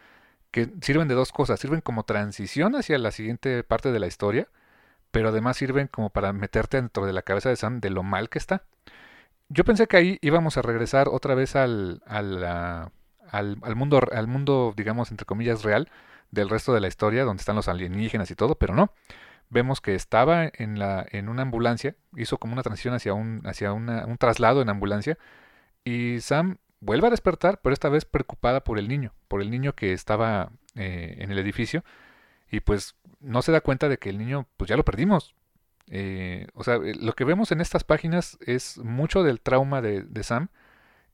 que sirven de dos cosas, sirven como transición hacia la siguiente parte de la historia, pero además sirven como para meterte dentro de la cabeza de Sam de lo mal que está. Yo pensé que ahí íbamos a regresar otra vez al, al, al, mundo, al mundo, digamos, entre comillas, real del resto de la historia, donde están los alienígenas y todo, pero no. Vemos que estaba en, la, en una ambulancia, hizo como una transición hacia un, hacia un traslado en ambulancia, y Sam vuelve a despertar, pero esta vez preocupada por el niño, por el niño que estaba eh, en el edificio y pues no se da cuenta de que el niño pues ya lo perdimos. Eh, o sea, eh, lo que vemos en estas páginas es mucho del trauma de, Sam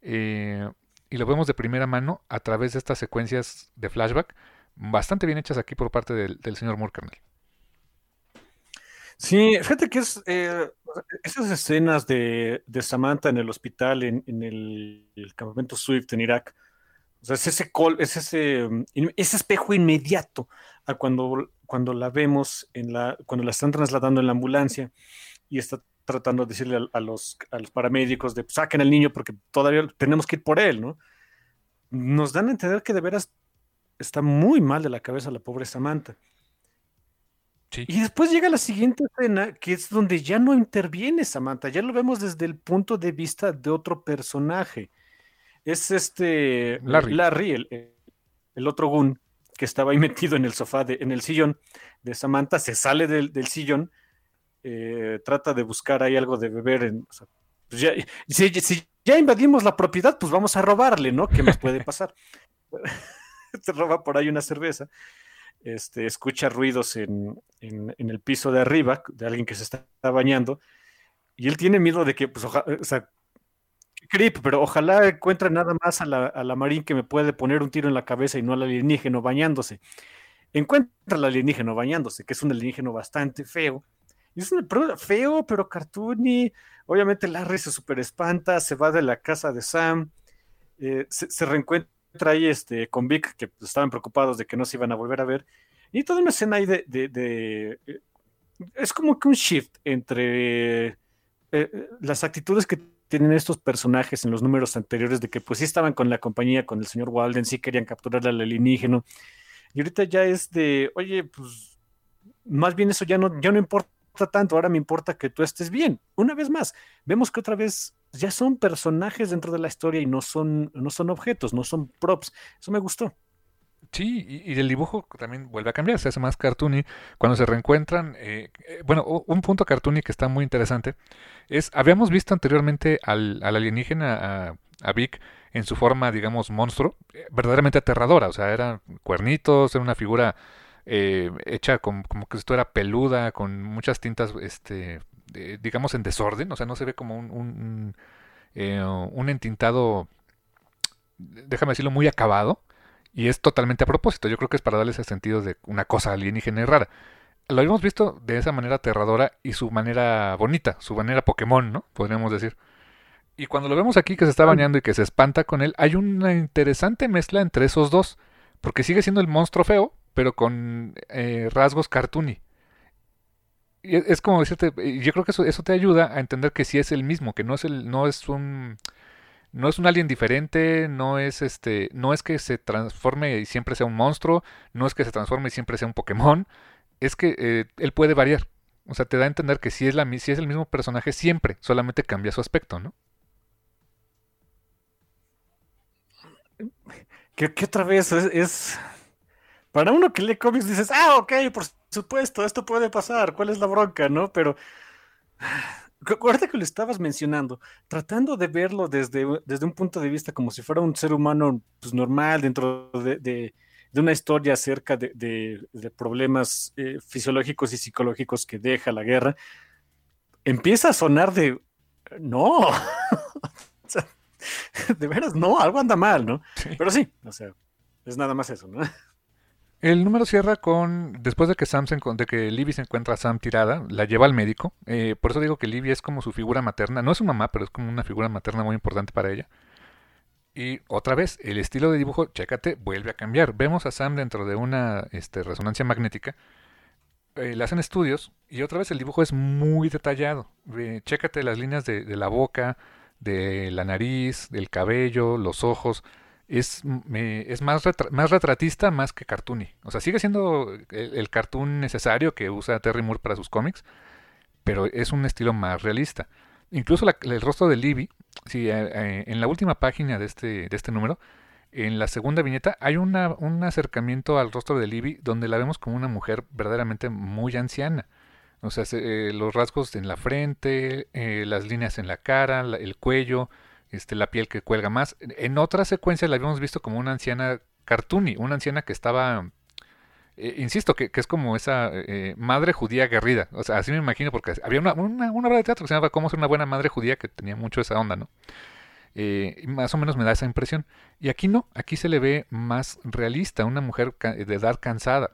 y lo vemos de primera mano a través de estas secuencias de flashback bastante bien hechas aquí por parte del, señor Murkernel. Sí, fíjate que es eh, esas escenas de, Samantha en el hospital, en, el, campamento Swift en Irak, o sea, es ese, es ese, ese espejo inmediato a cuando, cuando la vemos, en la, cuando la están trasladando en la ambulancia y está tratando de decirle a, los, a los paramédicos de pues, saquen al niño porque todavía tenemos que ir por él, ¿no? Nos dan a entender que de veras está muy mal de la cabeza la pobre Samantha. Y después llega la siguiente escena, que es donde ya no interviene Samantha, ya lo vemos desde el punto de vista de otro personaje. Es este Larry, el, otro Gun, que estaba ahí metido en el sofá, de, en el sillón de Samantha, se sale del, sillón, eh, trata de buscar ahí algo de beber. En, pues ya, si, ya invadimos la propiedad, pues vamos a robarle, ¿no? ¿Qué más puede pasar? Se roba por ahí una cerveza este, escucha ruidos en, el piso de arriba de alguien que se está bañando y él tiene miedo de que, pues, o sea, creep, pero ojalá encuentre nada más a la, a marín que me puede poner un tiro en la cabeza y no al alienígeno bañándose. Encuentra al alienígeno bañándose, que es un alienígeno bastante feo. Y es un feo, pero cartoony. Obviamente Larry se super espanta, se va de la casa de Sam, eh, se, reencuentra ahí este, con Vic, que estaban preocupados de que no se iban a volver a ver. Y toda una escena ahí de, de, eh, es como que un shift entre eh, eh, las actitudes que tienen estos personajes en los números anteriores de que pues sí estaban con la compañía, con el señor Walden, sí querían capturar al alienígeno. Y ahorita ya es de, oye, pues más bien eso ya no, ya no importa tanto, ahora me importa que tú estés bien. Una vez más, vemos que otra vez ya son personajes dentro de la historia y no son, no son objetos, no son props. Eso me gustó. Sí, y, el dibujo también vuelve a cambiar, se hace más cartoony. Cuando se reencuentran, eh, eh, bueno, un punto cartoony que está muy interesante es, habíamos visto anteriormente al, alienígena, a, a, Vic, en su forma, digamos, monstruo, eh, verdaderamente aterradora, o sea, eran cuernitos, era una figura hecha como, como que esto era peluda, con muchas tintas, este, digamos, en desorden, o sea, no se ve como un, un, un entintado, déjame decirlo, muy acabado y es totalmente a propósito. Yo creo que es para darle ese sentido de una cosa alienígena y rara. Lo habíamos visto de esa manera aterradora y su manera bonita, su manera Pokémon, ¿no? Podríamos decir. Y cuando lo vemos aquí que se está bañando y que se espanta con él, hay una interesante mezcla entre esos dos. Porque sigue siendo el monstruo feo, pero con eh, rasgos cartoony. Es como decirte, yo creo que eso, eso te ayuda a entender que sí es el mismo, que no es el, no es un no es un alien diferente, no es este, no es que se transforme y siempre sea un monstruo, no es que se transforme y siempre sea un Pokémon, es que eh, él puede variar. O sea, te da a entender que si es, la, si es el mismo personaje siempre, solamente cambia su aspecto, ¿no? ¿Qué otra vez es, Para uno que lee cómics dices, ah, ok, por supuesto, esto puede pasar, ¿cuál es la bronca, no? Pero Acuérdate que lo estabas mencionando, tratando de verlo desde, desde un punto de vista como si fuera un ser humano pues, normal dentro de, una historia acerca de, problemas eh, fisiológicos y psicológicos que deja la guerra, empieza a sonar de, no, de veras, no, algo anda mal, ¿no? Pero sí, o sea, es nada más eso, ¿no? El número cierra con, después de que Sam se, de que Libby se encuentra a Sam tirada, la lleva al médico. Eh, por eso digo que Libby es como su figura materna. No es su mamá, pero es como una figura materna muy importante para ella. Y otra vez, el estilo de dibujo, chécate, vuelve a cambiar. Vemos a Sam dentro de una este, resonancia magnética. Eh, le hacen estudios y otra vez el dibujo es muy detallado. chécate las líneas de, de la boca, de la nariz, del cabello, los ojos es, es más, más retratista más que cartoony. O sea, sigue siendo el, cartoon necesario que usa Terry Moore para sus cómics, pero es un estilo más realista. Incluso el rostro de Libby, eh, eh, en la última página de este, de este número, en la segunda viñeta, hay una, un acercamiento al rostro de Libby donde la vemos como una mujer verdaderamente muy anciana. O sea, eh, los rasgos en la frente, las líneas en la cara, el cuello, este, la piel que cuelga más. En otra secuencia la habíamos visto como una anciana cartoony, una anciana que estaba, eh, insisto, que, es como esa eh, madre judía aguerrida. O sea, así me imagino, porque había una, una, obra de teatro que se llamaba Cómo ser una buena madre judía, que tenía mucho esa onda, ¿no? Eh, más o menos me da esa impresión. Y aquí no, aquí se le ve más realista, una mujer de edad cansada.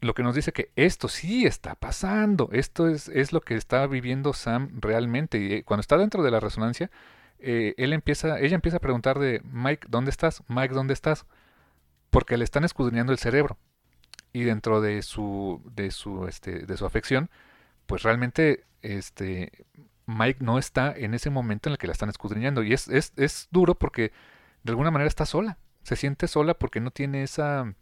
Lo que nos dice que esto sí está pasando, esto es, es lo que está viviendo Sam realmente. Y cuando está dentro de la resonancia, eh, él empieza, ella empieza a preguntar de Mike, ¿dónde estás? Mike, ¿dónde estás? Porque le están escudriñando el cerebro. Y dentro de su, de su, este, de su afección, pues realmente, este, Mike no está en ese momento en el que la están escudriñando. Y es, es, es duro porque de alguna manera está sola. Se siente sola porque no tiene esa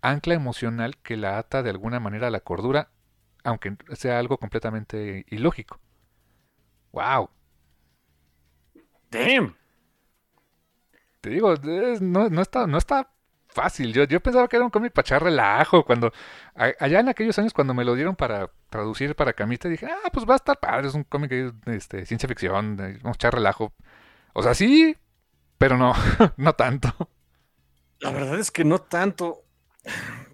ancla emocional que la ata de alguna manera a la cordura, aunque sea algo completamente ilógico. ¡Wow! Damn. Te digo, no, no, está, no está fácil. Yo, yo pensaba que era un cómic para echar relajo. Cuando, allá en aquellos años, cuando me lo dieron para traducir para Camita, dije, ah, pues va a estar padre. Es un cómic de este, ciencia ficción. Vamos a echar relajo. O sea, sí, pero no, no tanto. La verdad es que no tanto.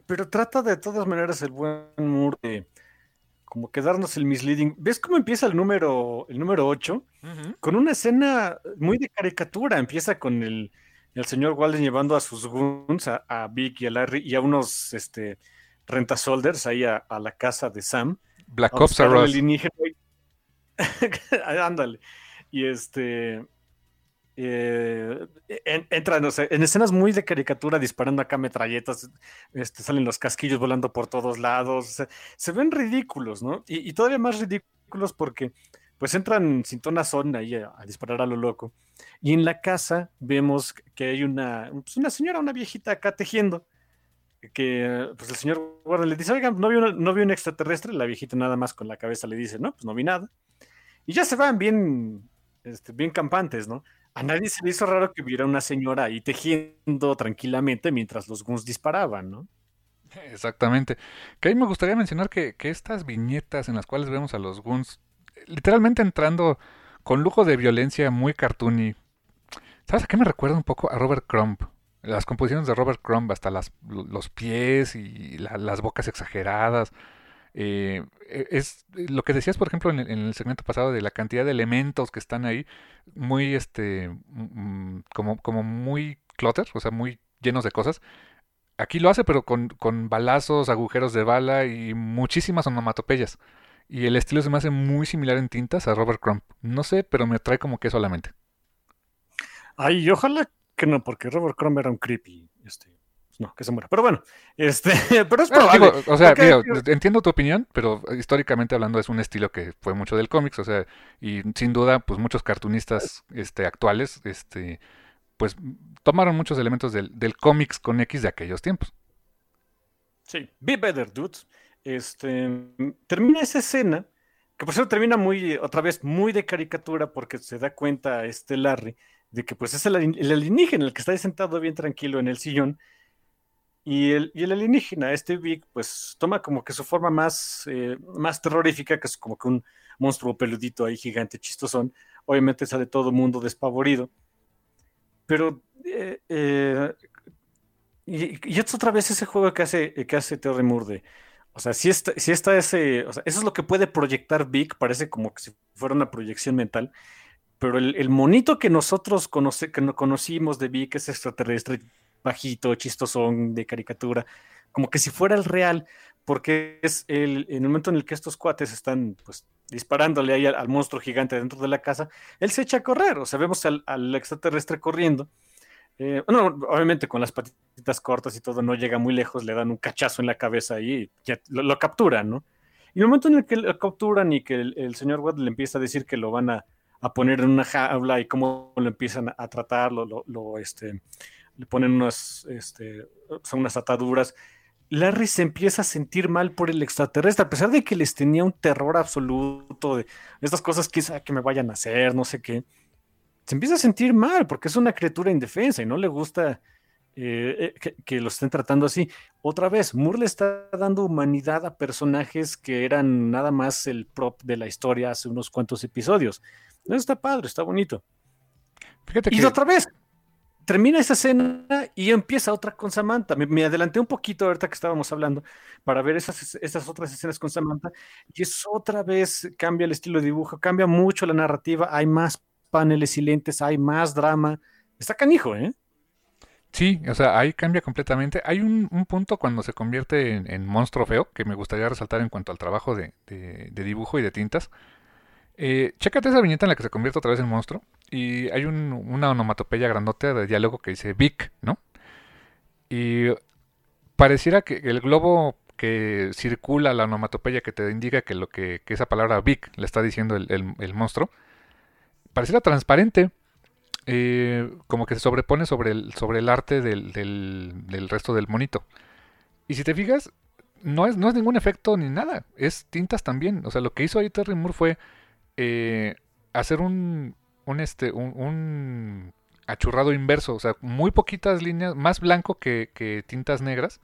Pero trata de todas maneras el buen Moore de como que darnos el misleading. ¿Ves cómo empieza el número, el número 8? Con una escena muy de caricatura. Empieza con el, el señor Walden llevando a sus goons, a, Vic y a Larry, y a unos este, rentasolders ahí a, la casa de Sam. Black Ops a Ándale. Y este eh, entran en escenas muy de caricatura disparando acá metralletas, este, salen los casquillos volando por todos lados, se, ven ridículos, ¿no? Y, todavía más ridículos porque pues entran sin son ahí a, disparar a lo loco. Y en la casa vemos que hay una, pues, una señora, una viejita acá tejiendo, que pues el señor Warren le dice, oigan, ¿no vi, no vi un extraterrestre, la viejita nada más con la cabeza le dice, no, pues no vi nada. Y ya se van bien, este, bien campantes, ¿no? A nadie se le hizo raro que hubiera una señora ahí tejiendo tranquilamente mientras los guns disparaban, ¿no? Exactamente. Que ahí me gustaría mencionar que, estas viñetas en las cuales vemos a los guns literalmente entrando con lujo de violencia muy cartoony. ¿Sabes a qué me recuerda un poco? A Robert Crumb. Las composiciones de Robert Crumb, hasta los pies y las bocas exageradas. Eh, e, es lo que decías, por ejemplo, en el, segmento pasado de la cantidad de elementos que están ahí, muy, este, mm, como, como muy clutter, o sea, muy llenos de cosas. Aquí lo hace, pero con, con balazos, agujeros de bala y muchísimas onomatopeyas. Y el estilo se me hace muy similar en tintas a Robert Crumb. No sé, pero me trae como que solamente. Ay, ojalá que no, porque Robert Crumb era un creepy. Este, no, que se muera. Pero bueno, este, pero es probable. digo, o sea, Porque, digo, digo, entiendo tu opinión, pero históricamente hablando es un estilo que fue mucho del cómics, o sea, y sin duda, pues muchos cartunistas este, actuales, este, pues tomaron muchos elementos del, del cómics con X de aquellos tiempos. Sí, Be Better, dudes. Este, termina esa escena, que por cierto termina muy, otra vez, muy de caricatura, porque se da cuenta este Larry de que pues es el, el alienígena el que está ahí sentado bien tranquilo en el sillón, y el, y el alienígena, este Big, pues toma como que su forma más, eh, más terrorífica, que es como que un monstruo peludito ahí gigante, chistosón. Obviamente sale todo el mundo despavorido. Pero eh, eh, y, y es otra vez ese juego que hace, que hace Terry de, o sea, si está, si está ese, o sea, eso es lo que puede proyectar Vic, parece como que si fuera una proyección mental, pero el, el monito que nosotros conoce, que no conocimos de Vic es extraterrestre, bajito, chistosón, de caricatura, como que si fuera el real, porque es el, en el momento en el que estos cuates están, pues, disparándole ahí al, al monstruo gigante dentro de la casa, él se echa a correr, o sea, vemos al, extraterrestre corriendo, eh, obviamente con las patitas cortas y todo no llega muy lejos, le dan un cachazo en la cabeza y ya lo, capturan, ¿no? Y el momento en el que lo capturan y que el, señor Watt le empieza a decir que lo van a, a poner en una jaula y cómo lo empiezan a, a tratar, lo, lo, lo, este, le ponen unas, este, son unas ataduras. Larry se empieza a sentir mal por el extraterrestre, a pesar de que les tenía un terror absoluto de estas cosas quizá que me vayan a hacer, no sé qué se empieza a sentir mal porque es una criatura indefensa y no le gusta eh, que, que, lo estén tratando así. Otra vez, Moore le está dando humanidad a personajes que eran nada más el prop de la historia hace unos cuantos episodios. Eso está padre, está bonito. Fíjate y que... otra vez, termina esa escena y empieza otra con Samantha. Me, adelanté un poquito ahorita que estábamos hablando para ver esas, otras escenas con Samantha y es otra vez cambia el estilo de dibujo, cambia mucho la narrativa, hay más paneles y lentes, hay más drama. Está canijo, ¿eh? Sí, o sea, ahí cambia completamente. Hay un, un punto cuando se convierte en, en, monstruo feo que me gustaría resaltar en cuanto al trabajo de, de, de dibujo y de tintas. Eh, chécate esa viñeta en la que se convierte otra vez en monstruo y hay un, una onomatopeya grandota de diálogo que dice Vic, ¿no? Y pareciera que el globo que circula la onomatopeya que te indica que lo que, esa palabra Vic le está diciendo el, el, el monstruo pareciera transparente, eh, como que se sobrepone sobre el, sobre el arte del, del, del, resto del monito. Y si te fijas, no es, no es ningún efecto ni nada, es tintas también. O sea, lo que hizo ahí Terry Moore fue eh, hacer un, un, este, un, un, achurrado inverso, o sea, muy poquitas líneas, más blanco que, que tintas negras,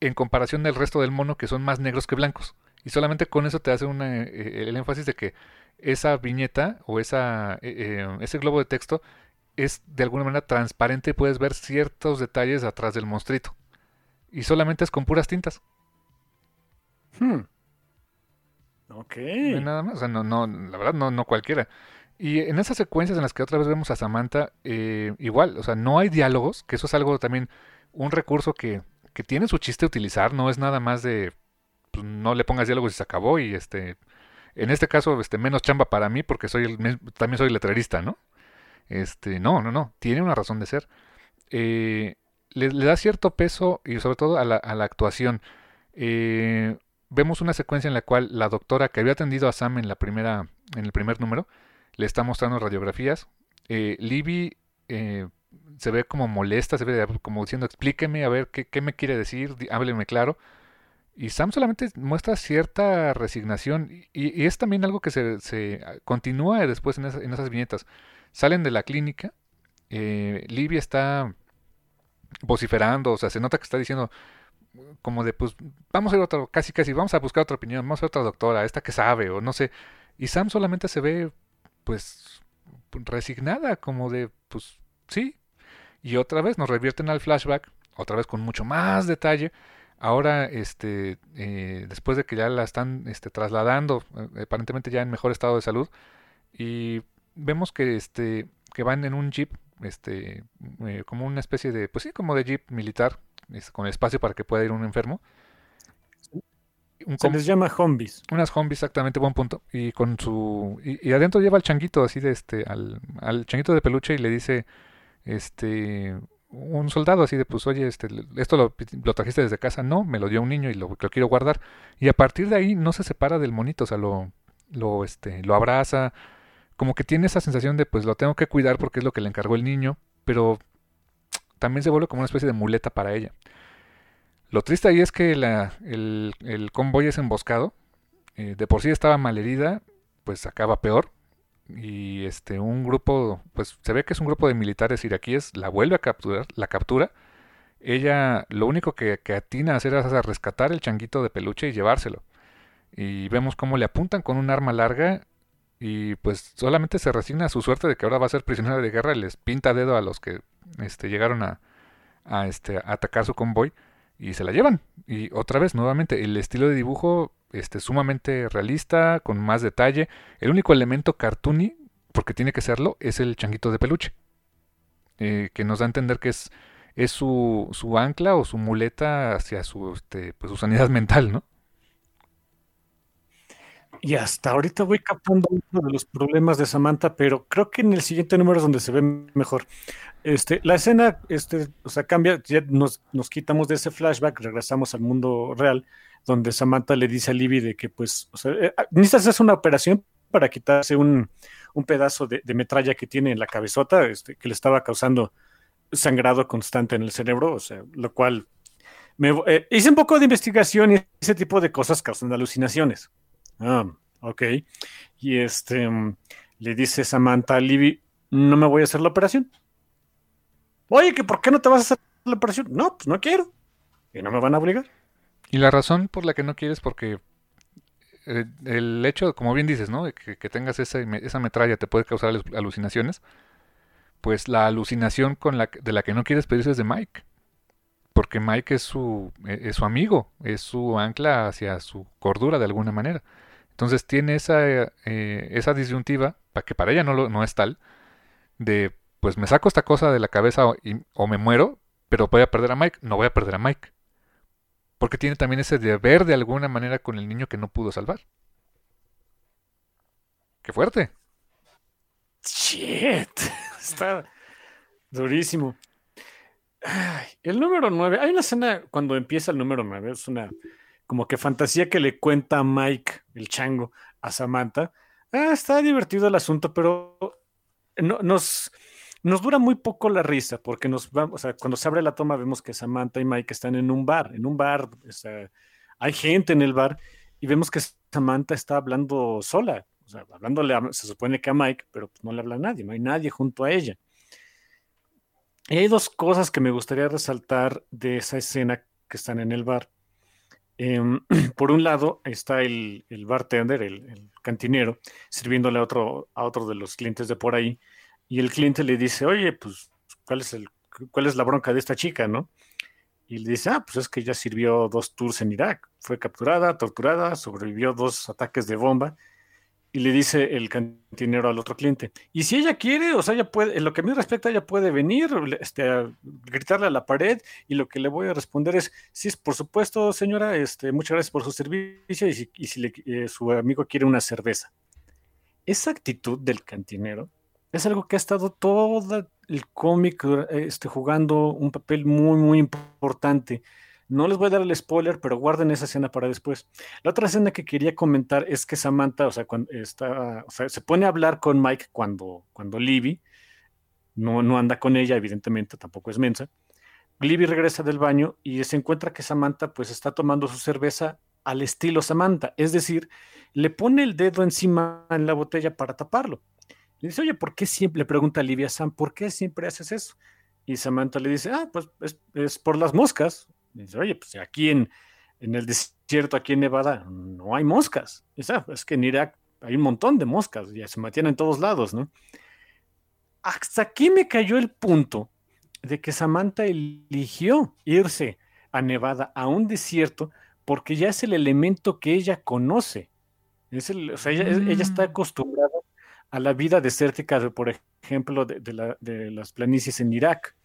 en comparación del resto del mono que son más negros que blancos. Y solamente con eso te hace una, eh, el énfasis de que esa viñeta o esa, eh, eh, ese globo de texto es de alguna manera transparente y puedes ver ciertos detalles atrás del monstruito. Y solamente es con puras tintas. Hmm. Ok. No nada más, o sea, no, no, la verdad no, no cualquiera. Y en esas secuencias en las que otra vez vemos a Samantha, eh, igual, o sea, no hay diálogos, que eso es algo también, un recurso que, que tiene su chiste utilizar, no es nada más de, pues, no le pongas diálogos y se acabó y este, en este caso, este, menos chamba para mí porque soy el, también soy letrerista, ¿no? Este, no, no, no, tiene una razón de ser. Eh, le, le, da cierto peso y sobre todo a la, a la actuación. Eh, vemos una secuencia en la cual la doctora que había atendido a Sam en la primera, en el primer número, le está mostrando radiografías. Eh, Libby se ve como molesta, se ve como diciendo explíqueme a ver qué, qué me quiere decir, hábleme claro. Y Sam solamente muestra cierta resignación y, es también algo que se, continúa después en, esas viñetas. Salen de la clínica, eh, Libby está vociferando, o sea, se nota que está diciendo como de, pues, vamos a ir a otro, casi, casi, vamos a buscar otra opinión, vamos a otra doctora, esta que sabe, o no sé. Y Sam solamente se ve, pues, resignada, como de, pues, sí. Y otra vez nos revierten al flashback, otra vez con mucho más detalle, ahora este eh, después de que ya la están este, trasladando eh, aparentemente ya en mejor estado de salud y vemos que este que van en un jeep este eh, como una especie de pues sí como de jeep militar con espacio para que pueda ir un enfermo un se les llama zombies unas zombies exactamente buen punto y con su y, y, adentro lleva al changuito así de este al, al changuito de peluche y le dice este un soldado así de, pues, oye, este, esto lo, lo, trajiste desde casa, no, me lo dio un niño y lo, lo, quiero guardar. Y a partir de ahí no se separa del monito, o sea, lo, lo, este, lo abraza, como que tiene esa sensación de, pues, lo tengo que cuidar porque es lo que le encargó el niño, pero también se vuelve como una especie de muleta para ella. Lo triste ahí es que el, convoy es emboscado, eh, de por sí estaba malherida, pues acaba peor, y este un grupo, pues se ve que es un grupo de militares iraquíes, la vuelve a capturar, la captura. Ella lo único que, atina a hacer es a rescatar el changuito de peluche y llevárselo. Y vemos cómo le apuntan con un arma larga y pues solamente se resigna a su suerte de que ahora va a ser prisionera de guerra y les pinta dedo a los que este, llegaron a, a, este, a atacar su convoy y se la llevan. Y otra vez, nuevamente, el estilo de dibujo este, sumamente realista, con más detalle. El único elemento cartoony, porque tiene que serlo, es el changuito de peluche. Eh, que nos da a entender que es, es su, su ancla o su muleta hacia su, este, pues, su sanidad mental, ¿no? Y hasta ahorita voy captando uno de los problemas de Samantha, pero creo que en el siguiente número es donde se ve mejor. Este, la escena, este, o sea, cambia, ya nos, quitamos de ese flashback, regresamos al mundo real donde Samantha le dice a Libby de que, pues, o sea, eh, ah, necesitas hacer una operación para quitarse un, pedazo de, metralla que tiene en la cabezota, este, que le estaba causando sangrado constante en el cerebro, o sea, lo cual me, eh, hice un poco de investigación y ese tipo de cosas causan alucinaciones. Ah, ok. Y este le dice Samantha a Libby, no me voy a hacer la operación. Oye, que ¿por qué no te vas a hacer la operación? No, pues no quiero. Y no me van a obligar. Y la razón por la que no quieres porque eh, el hecho, como bien dices, ¿no? Que, que tengas esa, esa, metralla te puede causar alucinaciones. Pues la alucinación de la que no quieres pedirse es de Mike. Porque Mike es su, e, es su amigo, es su ancla hacia su cordura de alguna manera. Entonces tiene esa, eh, esa disyuntiva, que para ella no, lo, no es tal, de pues me saco esta cosa de la cabeza o, me muero, pero voy a perder a Mike. No voy a perder a Mike porque tiene también ese deber de alguna manera con el niño que no pudo salvar. ¡Qué fuerte! Shit. Está durísimo. el número 9. Hay una escena cuando empieza el número 9. Es una como que fantasía que le cuenta Mike, el chango, a Samantha. Ah, está divertido el asunto, pero no, nos, nos dura muy poco la risa, porque cuando se abre la toma vemos que Samantha y Mike están en un bar, en un bar, hay gente en el bar y vemos que Samantha está hablando sola, o sea, hablándole, se supone que a Mike, pero no le habla a nadie, no hay nadie junto a ella. Y hay dos cosas que me gustaría resaltar de esa escena que están en el bar. Em, por un lado está el, el bartender, el, el, cantinero, sirviéndole a otro, a otro de los clientes de por ahí, y el cliente le dice, oye, pues, ¿cuál es, el, ¿cuál es la bronca de esta chica, no? Y le dice, ah, pues es que ya sirvió dos tours en Irak, fue capturada, torturada, sobrevivió dos ataques de bomba. Y le dice el cantinero al otro cliente, y si ella quiere, o sea, ella puede, en lo que a mí respecta, ella puede venir, este, a gritarle a la pared, y lo que le voy a responder es, sí, por supuesto, señora, este, muchas gracias por su servicio, y si, eh, su amigo quiere una cerveza. Esa actitud del cantinero es algo que ha estado todo el cómic este, jugando un papel muy, muy importante. No les voy a dar el spoiler, pero guarden esa escena para después. La otra escena que quería comentar es que Samantha, o sea, cuando está, o sea, se pone a hablar con Mike cuando, cuando Libby no, no anda con ella, evidentemente, tampoco es mensa. Libby regresa del baño y se encuentra que Samantha pues está tomando su cerveza al estilo Samantha, es decir, le pone el dedo encima en la botella para taparlo. Le dice, oye, ¿por qué siempre, le pregunta a Livia Sam, ¿por qué siempre haces eso? Y Samantha le dice, ah, pues es, por las moscas. dice, oye, pues aquí en, en, el desierto, aquí en Nevada, no hay moscas. Dice, ah, es que en Irak hay un montón de moscas, ya se mantienen en todos lados, ¿no? Hasta aquí me cayó el punto de que Samantha eligió irse a Nevada, a un desierto, porque ya es el elemento que ella conoce. Es el, o sea, ella, ella, está mm. acostumbrada a la vida desértica, de, por ejemplo, de, las planicies en Irak.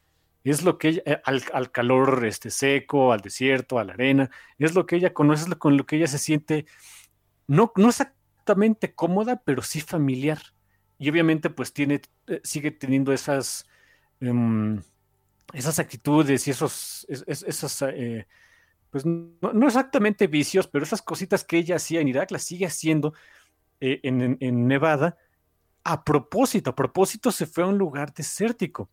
Es lo que ella, eh, al, calor este, seco, al desierto, a la arena, es lo que ella conoce, es con lo que ella se siente, no, no exactamente cómoda, pero sí familiar. Y obviamente pues tiene, eh, sigue teniendo esas, em, esas actitudes y esos, esos eh, pues no, exactamente vicios, pero esas cositas que ella hacía en Irak las sigue haciendo eh, en, Nevada a propósito, a propósito se fue a un lugar desértico.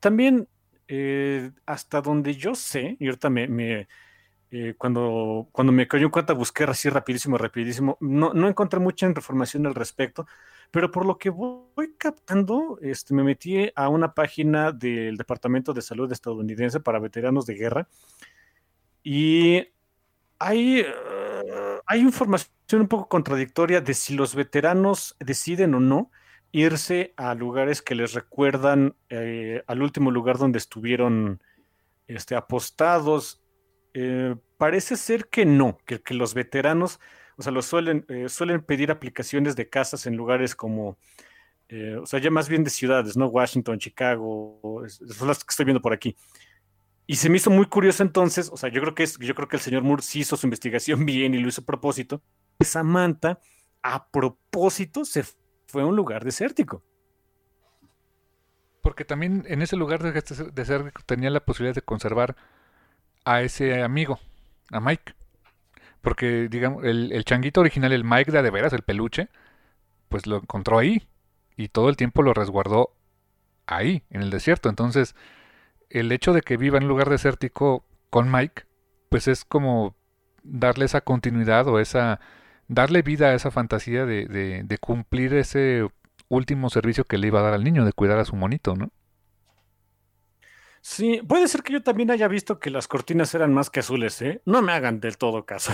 También, eh, hasta donde yo sé, y ahorita me, cuando, cuando me cayó en cuenta busqué así rapidísimo, rapidísimo, no, no encontré mucha información al respecto, pero por lo que voy captando, este, me metí a una página del Departamento de Salud estadounidense para veteranos de guerra y hay, eh, hay información un poco contradictoria de si los veteranos deciden o no irse a lugares que les recuerdan eh, al último lugar donde estuvieron este, apostados. Eh, parece ser que no, que, que los veteranos o sea, lo suelen, eh, suelen pedir aplicaciones de casas en lugares como, eh, o sea, ya más bien de ciudades, ¿no? Washington, Chicago, son las que estoy viendo por aquí. Y se me hizo muy curioso entonces, o sea, yo creo que es, yo creo que el señor Moore sí hizo su investigación bien y lo hizo a propósito. Samantha, a propósito, se fue a un lugar desértico. Porque también en ese lugar desértico tenía la posibilidad de conservar a ese amigo, a Mike. Porque, digamos, el, el changuito original, el Mike de, de veras, el peluche, pues lo encontró ahí. Y todo el tiempo lo resguardó ahí, en el desierto. Entonces, el hecho de que viva en un lugar desértico con Mike, pues es como darle esa continuidad o esa darle vida a esa fantasía de, de, de, cumplir ese último servicio que le iba a dar al niño, de cuidar a su monito, ¿no? Sí, puede ser que yo también haya visto que las cortinas eran más que azules, ¿eh? No me hagan del todo caso.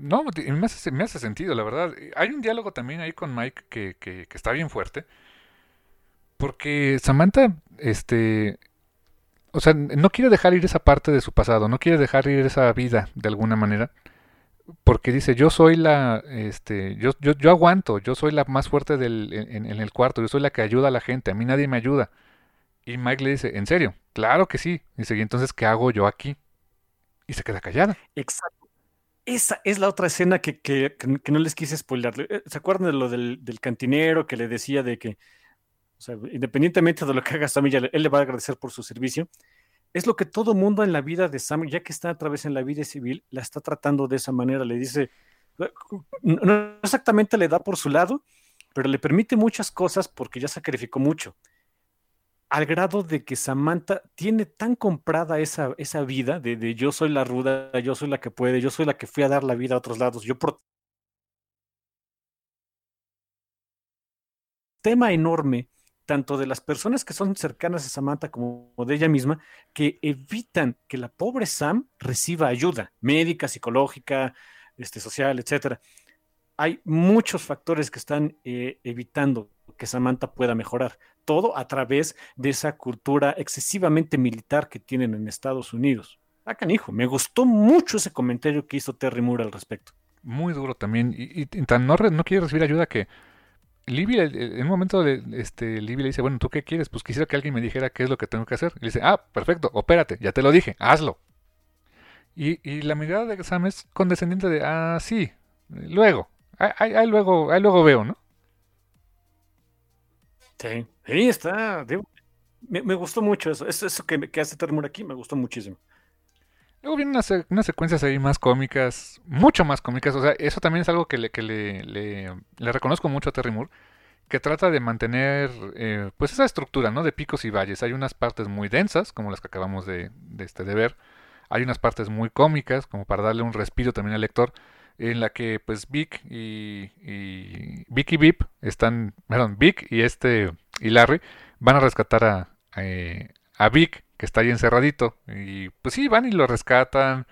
No, me hace, me hace sentido, la verdad. Hay un diálogo también ahí con Mike que, que, que está bien fuerte. Porque Samantha, este, o sea, no quiere dejar ir esa parte de su pasado, no quiere dejar ir esa vida de alguna manera, porque dice, yo soy la, este, yo, yo, yo aguanto, yo soy la más fuerte del, en, el cuarto, yo soy la que ayuda a la gente, a mí nadie me ayuda. Y Mike le dice, ¿en serio? Claro que sí. Dice, ¿y entonces qué hago yo aquí? Y se queda callada. Exacto. Esa es la otra escena que, que, que no les quise spoiler. Eh, ¿Se acuerdan de lo del, del, cantinero que le decía de que, o sea, independientemente de lo que haga Sam, él le va a agradecer por su servicio? Es lo que todo mundo en la vida de Sam, ya que está otra vez en la vida civil, la está tratando de esa manera. Le dice, no exactamente le da por su lado, pero le permite muchas cosas porque ya sacrificó mucho al grado de que Samantha tiene tan comprada esa, esa vida de, de, yo soy la ruda, yo soy la que puede, yo soy la que fui a dar la vida a otros lados, yo pro tema enorme tanto de las personas que son cercanas a Samantha como de ella misma, que evitan que la pobre Sam reciba ayuda médica, psicológica, este, social, etcétera. Hay muchos factores que están eh, evitando que Samantha pueda mejorar. Todo a través de esa cultura excesivamente militar que tienen en Estados Unidos. Ah, canijo, me gustó mucho ese comentario que hizo Terry Moore al respecto. Muy duro también. Y, tan no, no, quiere recibir ayuda que Libby, en un momento, de, este, Libby le dice, bueno, ¿tú qué quieres? Pues quisiera que alguien me dijera qué es lo que tengo que hacer. Y dice, ah, perfecto, opérate, ya te lo dije, hazlo. Y, y la mirada de Sam es condescendiente de, ah, sí, luego, ahí, ahí, luego, ahí luego veo, ¿no? Sí, sí está. me, me, gustó mucho eso. Eso, eso que, que hace Termur aquí me gustó muchísimo. Luego vienen unas, secuencias ahí más cómicas, mucho más cómicas. O sea, eso también es algo que le, reconozco mucho a Terry Moore, que trata de mantener eh, pues esa estructura, ¿no? De picos y valles. Hay unas partes muy densas, como las que acabamos este, de ver. Hay unas partes muy cómicas, como para darle un respiro también al lector en la que pues Vic y, y Vic y Vip están, perdón, Vic y este y Larry van a rescatar a, eh, a, Vic que está ahí encerradito y pues sí van y lo rescatan,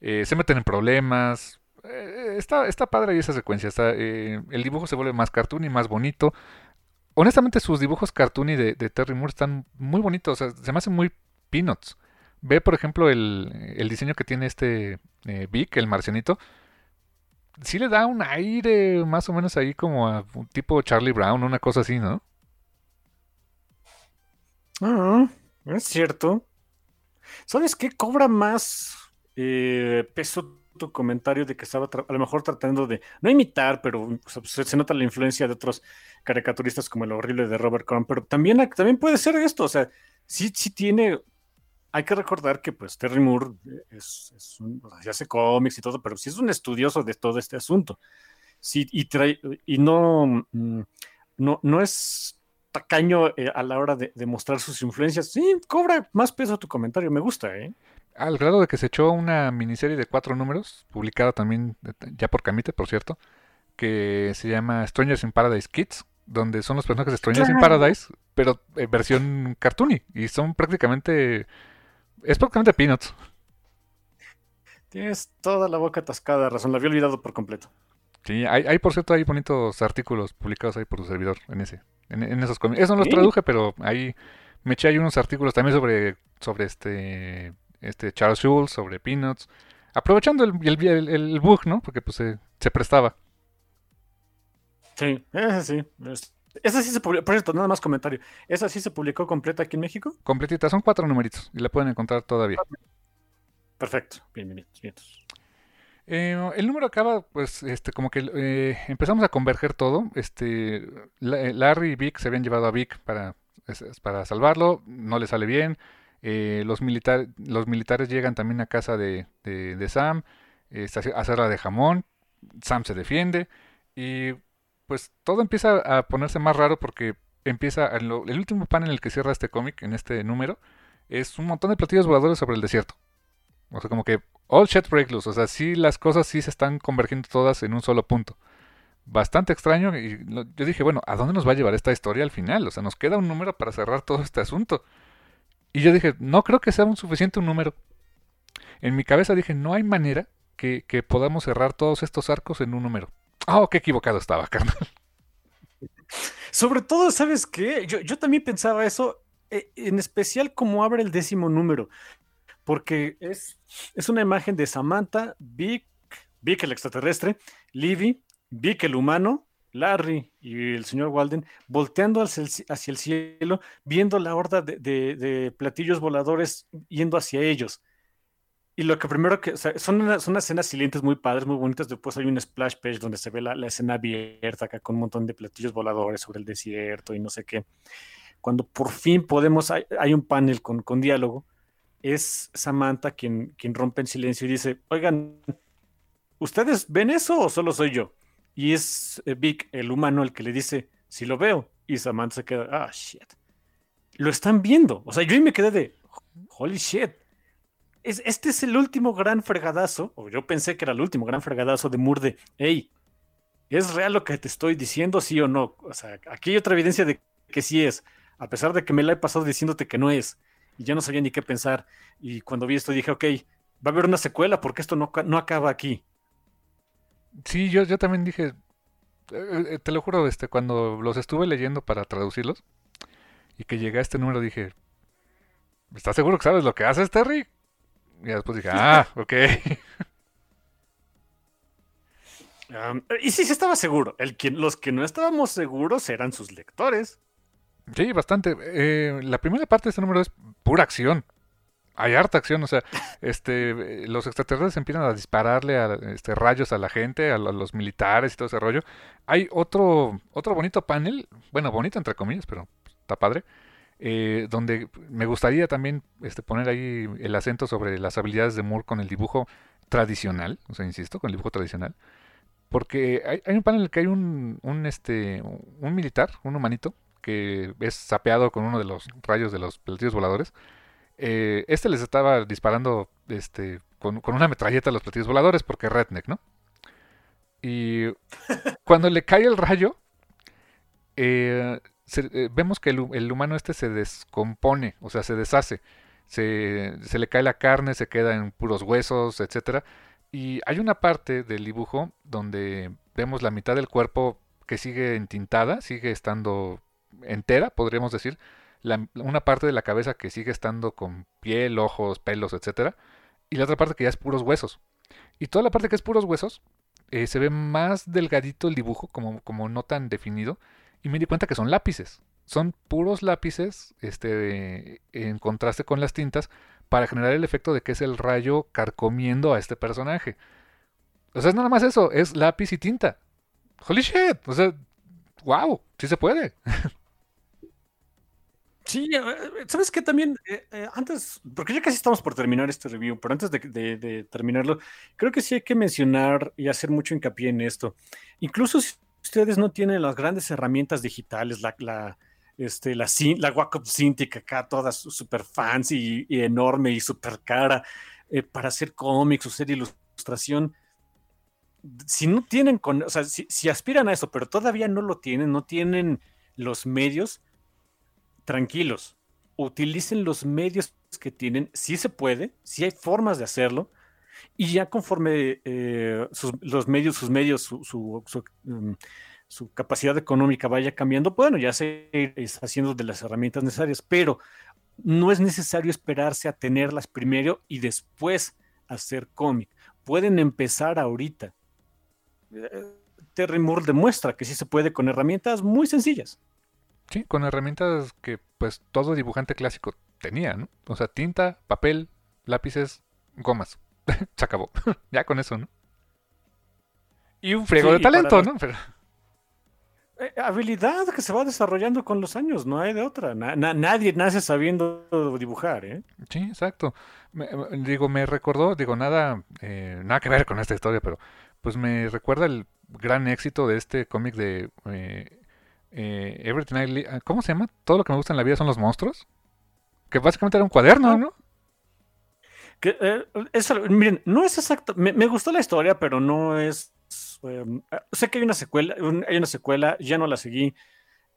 eh, se meten en problemas, eh, está, está padre ahí esa secuencia, está, eh, el dibujo se vuelve más cartoon y más bonito. Honestamente sus dibujos cartoon de, Terry Moore están muy bonitos, o sea, se me hacen muy peanuts. Ve por ejemplo el, el diseño que tiene este Vic, el marcianito sí le da un aire más o menos ahí como a un tipo Charlie Brown, una cosa así, ¿no? Ah, es cierto. ¿Sabes qué? Cobra más eh, peso tu comentario de que estaba a lo mejor tratando de no imitar, pero se, nota la influencia de otros caricaturistas como el horrible de Robert Crumb, pero también, también puede ser esto, o sea, sí, sí tiene hay que recordar que pues Terry Moore es, es un, sea, hace cómics y todo, pero sí es un estudioso de todo este asunto. Sí, y, trae, y no, mm, no, no es tacaño eh, a la hora de, de, mostrar sus influencias. Sí, cobra más peso tu comentario, me gusta, ¿eh? Al grado de que se echó una miniserie de cuatro números, publicada también ya por Camite, por cierto, que se llama Strangers in Paradise Kids, donde son los personajes de Strangers in Paradise, pero en versión cartoony, y son prácticamente... es prácticamente Peanuts. Tienes toda la boca atascada, razón, la había olvidado por completo. Sí, hay, hay, por cierto, hay bonitos artículos publicados ahí por tu servidor en ese, en, en esos cómics. Eso no los traduje, pero ahí me eché ahí unos artículos también sobre, sobre este, este Charles Schulz, sobre Peanuts, aprovechando el, el, el, bug, ¿no? Porque pues se, se prestaba. Sí, esa sí. Esa sí se publicó, por cierto, nada más comentario. ¿Esa sí se publicó completa aquí en México? Completita, son cuatro numeritos y la pueden encontrar todavía. Perfecto, bien, bien, bien. Eh, el número acaba, pues, este, como que eh, empezamos a converger todo. Este, eh, Larry y Vic se habían llevado a Vic para, para salvarlo, no le sale bien. Eh, los, los militares llegan también a casa de, de, de Sam a hacerla de jamón. Sam se defiende y pues todo empieza a ponerse más raro porque empieza el último pan en el que cierra este cómic, en este número, es un montón de platillos voladores sobre el desierto. O sea, como que all shit break loose. O sea, sí las cosas sí se están convergiendo todas en un solo punto. Bastante extraño y yo dije, bueno, ¿a dónde nos va a llevar esta historia al final? O sea, nos queda un número para cerrar todo este asunto. Y yo dije, no creo que sea un suficiente un número. En mi cabeza dije, no hay manera que, que podamos cerrar todos estos arcos en un número. Oh, qué equivocado estaba, carnal. Sobre todo, ¿sabes qué? Yo, yo también pensaba eso, eh, en especial como abre el décimo número porque es, es una imagen de Samantha, Vic, Vic el extraterrestre, Livy, Vic el humano, Larry y el señor Walden volteando hacia el, cielo, viendo la horda de, platillos voladores yendo hacia ellos. Y lo que primero que, son, son escenas silentes muy padres, muy bonitas. Después hay un splash page donde se ve la, la, escena abierta acá con un montón de platillos voladores sobre el desierto y no sé qué. Cuando por fin podemos, hay, hay un panel con, con diálogo es Samantha quien, quien rompe en silencio y dice, oigan, ¿ustedes ven eso o solo soy yo? Y es eh, Vic, el humano, el que le dice, si lo veo. Y Samantha se queda, ah, shit. Lo están viendo. O sea, yo me quedé de, holy shit. Es, este es el último gran fregadazo, o yo pensé que era el último gran fregadazo de Murde. Hey, ¿es real lo que te estoy diciendo, sí o no? O sea, aquí hay otra evidencia de que sí es, a pesar de que me la he pasado diciéndote que no es y ya no sabía ni qué pensar. Y cuando vi esto dije, ok, va a haber una secuela porque esto no, no acaba aquí. Sí, yo, yo también dije, eh, eh, te lo juro, este, cuando los estuve leyendo para traducirlos y que llegué a este número dije, ¿estás seguro que sabes lo que haces, Terry? Y después dije, ah, ok. Um, y sí, sí estaba seguro. El los que no estábamos seguros eran sus lectores. Sí, bastante. Eh, la primera parte de este número es pura acción. Hay harta acción, o sea, este, los extraterrestres empiezan a dispararle a, este, rayos a la gente, a, los militares y todo ese rollo. Hay otro, otro bonito panel, bueno, bonito entre comillas, pero está padre, eh, donde me gustaría también este, poner ahí el acento sobre las habilidades de Moore con el dibujo tradicional, o sea, insisto, con el dibujo tradicional. Porque hay, hay un panel en el que hay un, un, este, un militar, un humanito, que es sapeado con uno de los rayos de los platillos voladores. Eh, este les estaba disparando este, con, con, una metralleta a los platillos voladores porque redneck, ¿no? Y cuando le cae el rayo, eh, se, eh, vemos que el, el, humano este se descompone, o sea, se deshace. Se, se, le cae la carne, se queda en puros huesos, etc. Y hay una parte del dibujo donde vemos la mitad del cuerpo que sigue entintada, sigue estando entera, podríamos decir, una parte de la cabeza que sigue estando con piel, ojos, pelos, etcétera, y la otra parte que ya es puros huesos. Y toda la parte que es puros huesos eh, se ve más delgadito el dibujo, como, como no tan definido, y me di cuenta que son lápices. Son puros lápices este, en contraste con las tintas para generar el efecto de que es el rayo carcomiendo a este personaje. O sea, es nada más eso, es lápiz y tinta. Holy shit, o sea, wow, sí se puede. Sí, eh, ¿sabes qué? También, eh, antes, porque ya casi estamos por terminar este review, pero antes de, terminarlo, creo que sí hay que mencionar y hacer mucho hincapié en esto. Incluso si ustedes no tienen las grandes herramientas digitales, la, la, este, la, la Wacom Cintiq acá, toda súper fancy y, enorme y súper cara, para hacer cómics o hacer ilustración, si no tienen, con, o sea, si, aspiran a eso, pero todavía no lo tienen, no tienen los medios, tranquilos, utilicen los medios que tienen, si se puede, si hay formas de hacerlo, y ya conforme eh, los medios, sus medios, su, mm, su, capacidad económica vaya cambiando, bueno, ya se está haciendo de las herramientas necesarias, pero no es necesario esperarse a tenerlas primero y después hacer cómic. Pueden empezar ahorita. Terry Moore demuestra que sí se puede con herramientas muy sencillas. Sí, con herramientas que pues todo dibujante clásico tenía, ¿no? O sea, tinta, papel, lápices, gomas. se acabó. ya con eso, ¿no? Y un friego de talento, ¿no? Eh, habilidad que se va desarrollando con los años, no hay de otra. nadie nace sabiendo dibujar, ¿eh? Sí, exacto. digo, me recordó, digo, nada, eh, nada que ver con esta historia, pero pues me recuerda el gran éxito de este cómic de eh, eh, Everything I ah, ¿Cómo se llama? Todo lo que me gusta en la vida son los monstruos. Que básicamente era un cuaderno, ah. ¿no? Que, eh, miren, no es exacto. Me, gustó la historia, pero no es. Em, sé que hay una secuela, hay una secuela, ya no la seguí.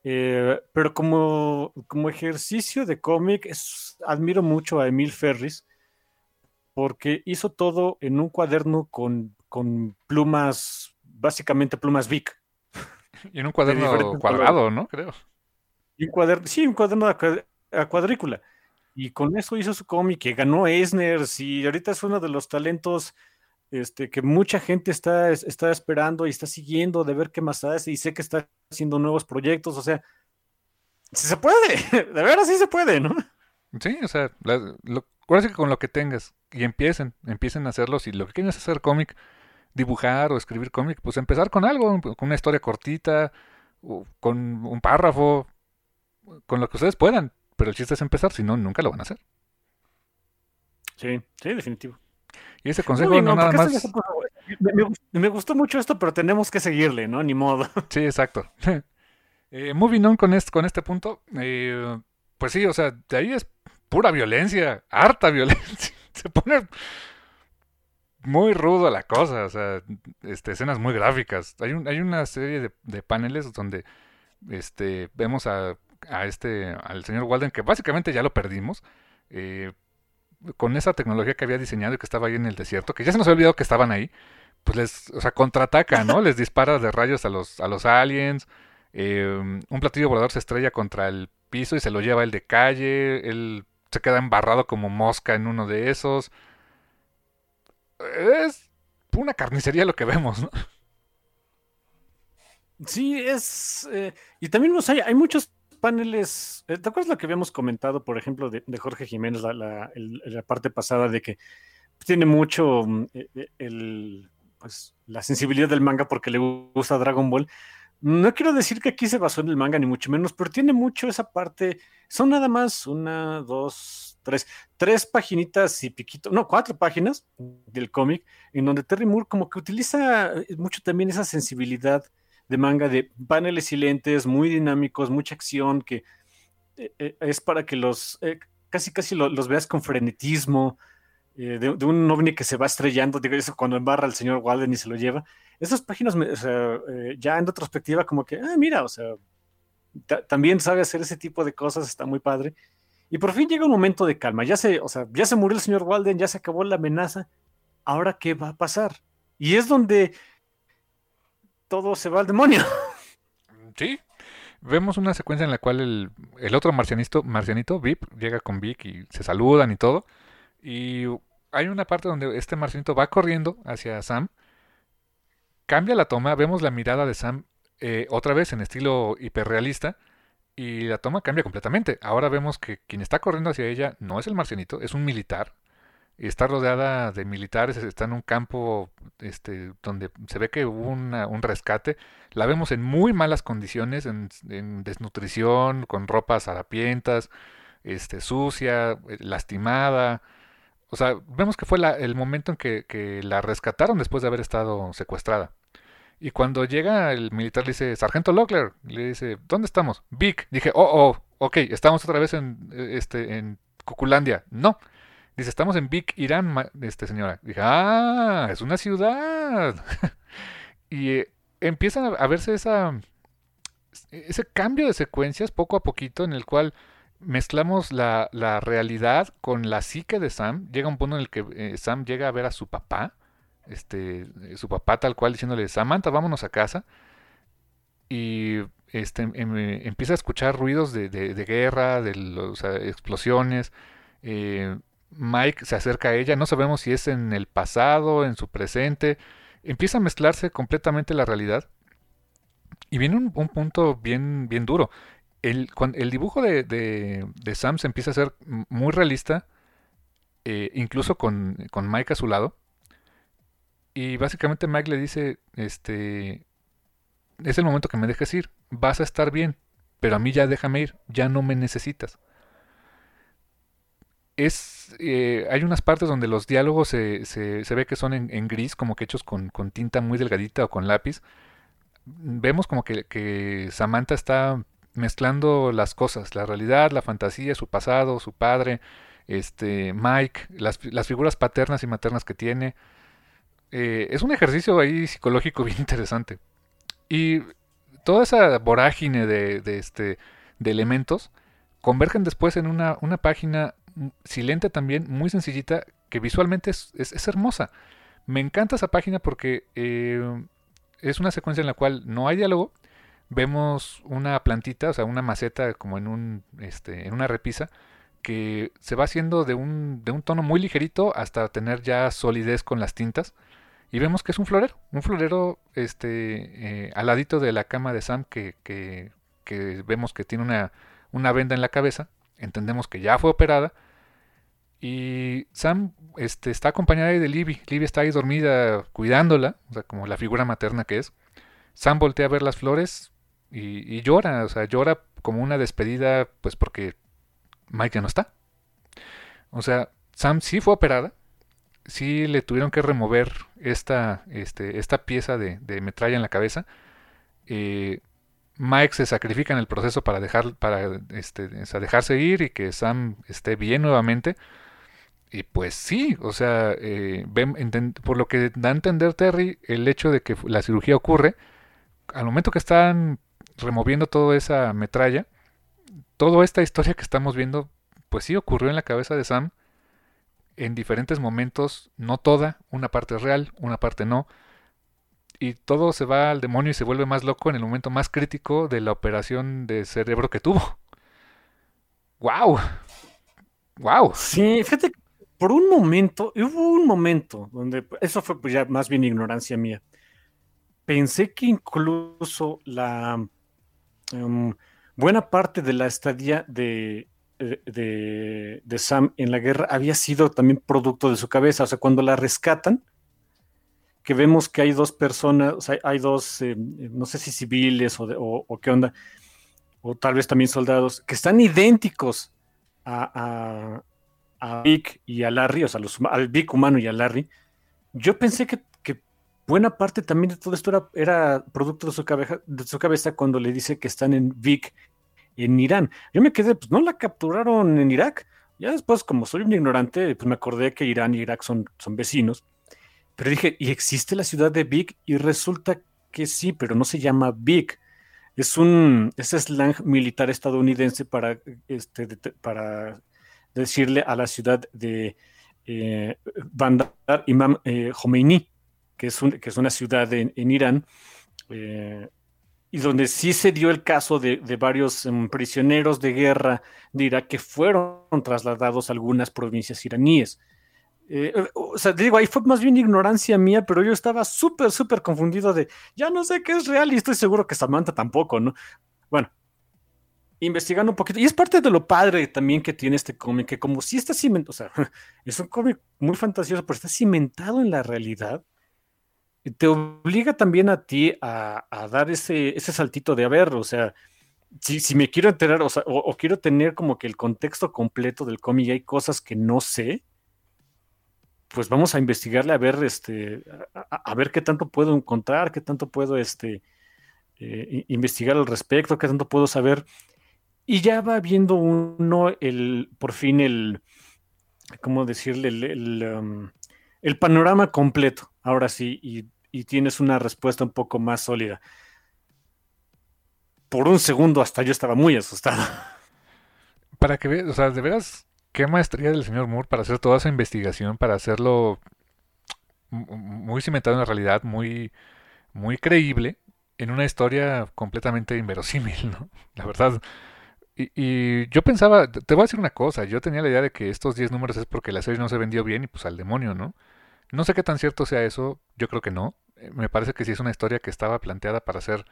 pero como, como ejercicio de cómic, admiro mucho a Emil Ferris porque hizo todo en un cuaderno con con plumas, básicamente plumas Vic. Y en un cuaderno cuadrado, ¿no? Creo. Y un cuaderno, sí, un cuaderno a cuadrícula. Y con eso hizo su cómic, que ganó Eisner, y ahorita es uno de los talentos este, que mucha gente está, está esperando y está siguiendo de ver qué más hace, y sé que está haciendo nuevos proyectos, o sea, si se puede, de veras sí se puede, ¿no? Sí, o sea, lo, que con lo que tengas y empiecen, empiecen a hacerlo, si lo que quieres es hacer cómic, dibujar o escribir cómic, pues empezar con algo, con una historia cortita, con un párrafo, con lo que ustedes puedan. Pero el chiste es empezar, si no, nunca lo van a hacer. Sí, sí, definitivo. Y ese consejo no, nada más. Me, gustó mucho esto, pero tenemos que seguirle, ¿no? Ni modo. Sí, exacto. eh, moving on con este, con este punto, eh, pues sí, o sea, de ahí es pura violencia, harta violencia. Se pone muy rudo la cosa, o sea, este, escenas muy gráficas. Hay, un, hay una serie de, paneles donde este, vemos a, a, este, al señor Walden, que básicamente ya lo perdimos, eh, con esa tecnología que había diseñado y que estaba ahí en el desierto, que ya se nos había olvidado que estaban ahí, pues les, o sea, contraataca, ¿no? les dispara de rayos a los, a los aliens, eh, un platillo volador se estrella contra el piso y se lo lleva el de calle, él se queda embarrado como mosca en uno de esos es una carnicería lo que vemos, ¿no? Sí, es... Eh, y también hay, muchos paneles, eh, ¿te acuerdas lo que habíamos comentado, por ejemplo, de, Jorge Jiménez, la, parte pasada de que tiene mucho mm, eh, el, pues, la sensibilidad del manga porque le gusta Dragon Ball? No quiero decir que aquí se basó en el manga, ni mucho menos, pero tiene mucho esa parte. Son nada más una, dos, tres, tres paginitas y piquito, no, cuatro páginas del cómic, en donde Terry Moore como que utiliza eh, mucho también esa sensibilidad de manga de paneles y lentes muy dinámicos, mucha acción, que eh, eh, es para que los, casi casi los veas con frenetismo, de, un ovni que se va estrellando, digo, eso cuando embarra al señor Walden y se lo lleva. Esas páginas, ya en retrospectiva, como que, ah, mira, o sea, también sabe hacer ese tipo de cosas, está muy padre. Y por fin llega un momento de calma. Ya se, o sea, ya se murió el señor Walden, ya se acabó la amenaza. Ahora, ¿qué va a pasar? Y es donde todo se va al demonio. Sí. Vemos una secuencia en la cual el, el otro marcianito, marcianito, Vip, llega con Vic y se saludan y todo. Y hay una parte donde este marcianito va corriendo hacia Sam. Cambia la toma, vemos la mirada de Sam eh, otra vez en estilo hiperrealista y la toma cambia completamente. Ahora vemos que quien está corriendo hacia ella no es el marcianito, es un militar. está rodeada de militares, está en un campo este, donde se ve que hubo un rescate. La vemos en muy malas condiciones, en, desnutrición, con ropas harapientas, este, sucia, eh, lastimada. O sea, vemos que fue el momento en que, la rescataron después de haber estado secuestrada. Y cuando llega el militar le dice, Sargento Lockler, le dice, ¿dónde estamos? Vic. Dije, oh, oh, ok, estamos otra vez en, eh, este, en Cuculandia. No, Dice, estamos en Big Irán, este señora. Dije, ah, es una ciudad. y eh, empieza a verse esa, ese cambio de secuencias poco a poquito en el cual mezclamos la, la realidad con la psique de Sam. Llega un punto en el que eh, Sam llega a ver a su papá, este, su papá tal cual diciéndole, Samantha, vámonos a casa. Y este, em, empieza a escuchar ruidos de, de, guerra, de los, explosiones. Eh, Mike se acerca a ella, no sabemos si es en el pasado, en su presente, empieza a mezclarse completamente la realidad. Y viene un, punto bien, bien duro. El, el dibujo de, de, Sam se empieza a hacer muy realista, eh, incluso con, con, Mike a su lado. Y básicamente Mike le dice, este, es el momento que me dejes ir, vas a estar bien, pero a mí ya déjame ir, ya no me necesitas es eh, hay unas partes donde los diálogos se, se, ve que son en, gris, como que hechos con, tinta muy delgadita o con lápiz. Vemos como que, Samantha está mezclando las cosas, la realidad, la fantasía, su pasado, su padre, este Mike, las, figuras paternas y maternas que tiene. Eh, es un ejercicio ahí psicológico bien interesante. Y toda esa vorágine de, de, este, de elementos convergen después en una, una página silente también, muy sencillita, que visualmente es, es, hermosa. Me encanta esa página porque eh, es una secuencia en la cual no hay diálogo. Vemos una plantita, o sea, una maceta como en, un, este, en una repisa, que se va haciendo de un, de un tono muy ligerito hasta tener ya solidez con las tintas. Y vemos que es un florero, un florero este, eh, al ladito de la cama de Sam que, que, vemos que tiene una, una venda en la cabeza entendemos que ya fue operada. Y Sam este, está acompañada de Libby. Libby está ahí dormida cuidándola, o sea, como la figura materna que es. Sam voltea a ver las flores y, llora, o sea, llora como una despedida, pues porque Mike ya no está. O sea, Sam sí fue operada, sí le tuvieron que remover esta, este, esta pieza de, de metralla en la cabeza. Eh, Mike se sacrifica en el proceso para dejar para este, dejarse ir y que Sam esté bien nuevamente. Y pues sí, o sea, eh, por lo que da a entender Terry, el hecho de que la cirugía ocurre, al momento que están removiendo toda esa metralla, toda esta historia que estamos viendo, pues sí ocurrió en la cabeza de Sam en diferentes momentos, no toda, una parte es real, una parte no, y todo se va al demonio y se vuelve más loco en el momento más crítico de la operación de cerebro que tuvo. ¡Wow! ¡Wow! Sí, fíjate, por un momento, hubo un momento donde, eso fue pues ya más bien ignorancia mía. Pensé que incluso la em, buena parte de la estadía de, de, de Sam en la guerra había sido también producto de su cabeza. O sea, cuando la rescatan, que vemos que hay dos personas, hay, dos, eh, no sé si civiles o, qué onda, o tal vez también soldados, que están idénticos a, a, Vic y a Larry, o sea, al Vic humano y a Larry. Yo pensé que, buena parte también de todo esto era, era producto de su, cabeza, de su cabeza cuando le dice que están en Vic en Irán. Yo me quedé, pues no la capturaron en Irak. Ya después, como soy un ignorante, pues me acordé que Irán y Irak son, son vecinos. Pero dije, ¿y existe la ciudad de Big? Y resulta que sí, pero no se llama Big. Es un es slang militar estadounidense para, este, para decirle a la ciudad de eh, Bandar Imam eh, Khomeini, que es, que es una ciudad en, Irán, eh, y donde sí se dio el caso de, varios em, prisioneros de guerra de Irak que fueron trasladados a algunas provincias iraníes. Eh, o sea, digo, ahí fue más bien ignorancia mía, pero yo estaba súper, súper confundido de, ya no sé qué es real y estoy seguro que Samantha tampoco, ¿no? Bueno, investigando un poquito. Y es parte de lo padre también que tiene este cómic, que como si está cimentado, o sea, es un cómic muy fantasioso, pero está cimentado en la realidad, te obliga también a ti a, dar ese, ese saltito de a ver, o sea, si, me quiero enterar, o, sea, o, quiero tener como que el contexto completo del cómic y hay cosas que no sé, pues vamos a investigarle a ver, este, a, ver qué tanto puedo encontrar, qué tanto puedo, este, eh, investigar al respecto, qué tanto puedo saber. Y ya va viendo uno el, por fin el, ¿cómo decirle? El, panorama completo, ahora sí, y, tienes una respuesta un poco más sólida. Por un segundo hasta yo estaba muy asustado. Para que veas, o sea, de veras, qué maestría del señor Moore para hacer toda esa investigación, para hacerlo muy cimentado en la realidad, muy, muy creíble, en una historia completamente inverosímil, ¿no? La verdad, y, yo pensaba, te voy a decir una cosa, yo tenía la idea de que estos 10 números es porque la serie no se vendió bien y pues al demonio, ¿no? No sé qué tan cierto sea eso, yo creo que no. Eh, me parece que sí es una historia que estaba planteada para ser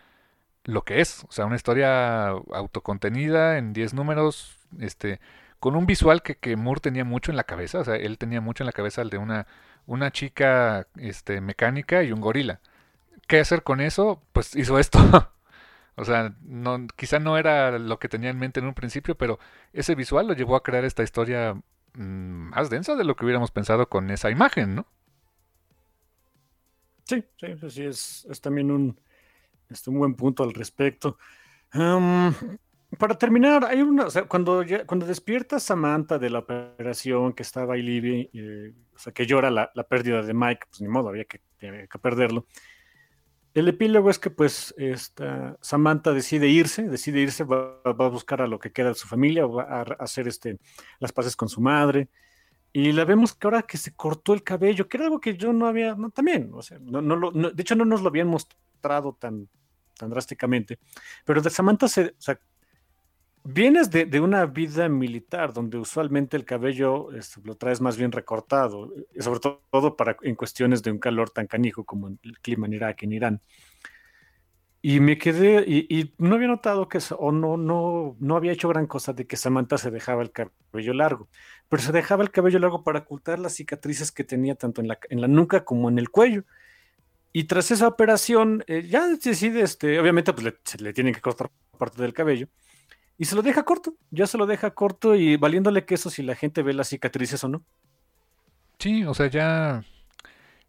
lo que es, o sea, una historia autocontenida en 10 números, este, con un visual que, que Moore tenía mucho en la cabeza, o sea, él tenía mucho en la cabeza el de una, una chica este, mecánica y un gorila. ¿Qué hacer con eso? Pues hizo esto. O sea, no, quizá no era lo que tenía en mente en un principio, pero ese visual lo llevó a crear esta historia mm, más densa de lo que hubiéramos pensado con esa imagen, ¿no? Sí, sí, sí, es, es también un, este, un buen punto al respecto. para terminar, hay una, o sea, cuando, cuando despierta Samantha de la operación que estaba ahí Libby, o sea, que llora la, la, pérdida de Mike, pues ni modo, había que, que perderlo. El epílogo es que pues esta Samantha decide irse, decide irse, va, a buscar a lo que queda de su familia, va a hacer este, las paces con su madre. Y la vemos que ahora que se cortó el cabello, que era algo que yo no había, no, también, o sea, no, no, de hecho no nos lo habían mostrado tan, tan drásticamente, pero de Samantha se, o sea, Vienes de, una vida militar donde usualmente el cabello este, lo traes más bien recortado, eh, sobre todo para, en cuestiones de un calor tan canijo como el clima en Irak, en Irán. Y me quedé, y, no había notado que, o no, no, no había hecho gran cosa de que Samantha se dejaba el cabello largo, pero se dejaba el cabello largo para ocultar las cicatrices que tenía tanto en la, en la nuca como en el cuello. Y tras esa operación, eh, ya decide, este, obviamente, pues se le tienen que cortar parte del cabello y se lo deja corto, ya se lo deja corto y valiéndole queso si la gente ve las cicatrices o no. Sí, o sea, ya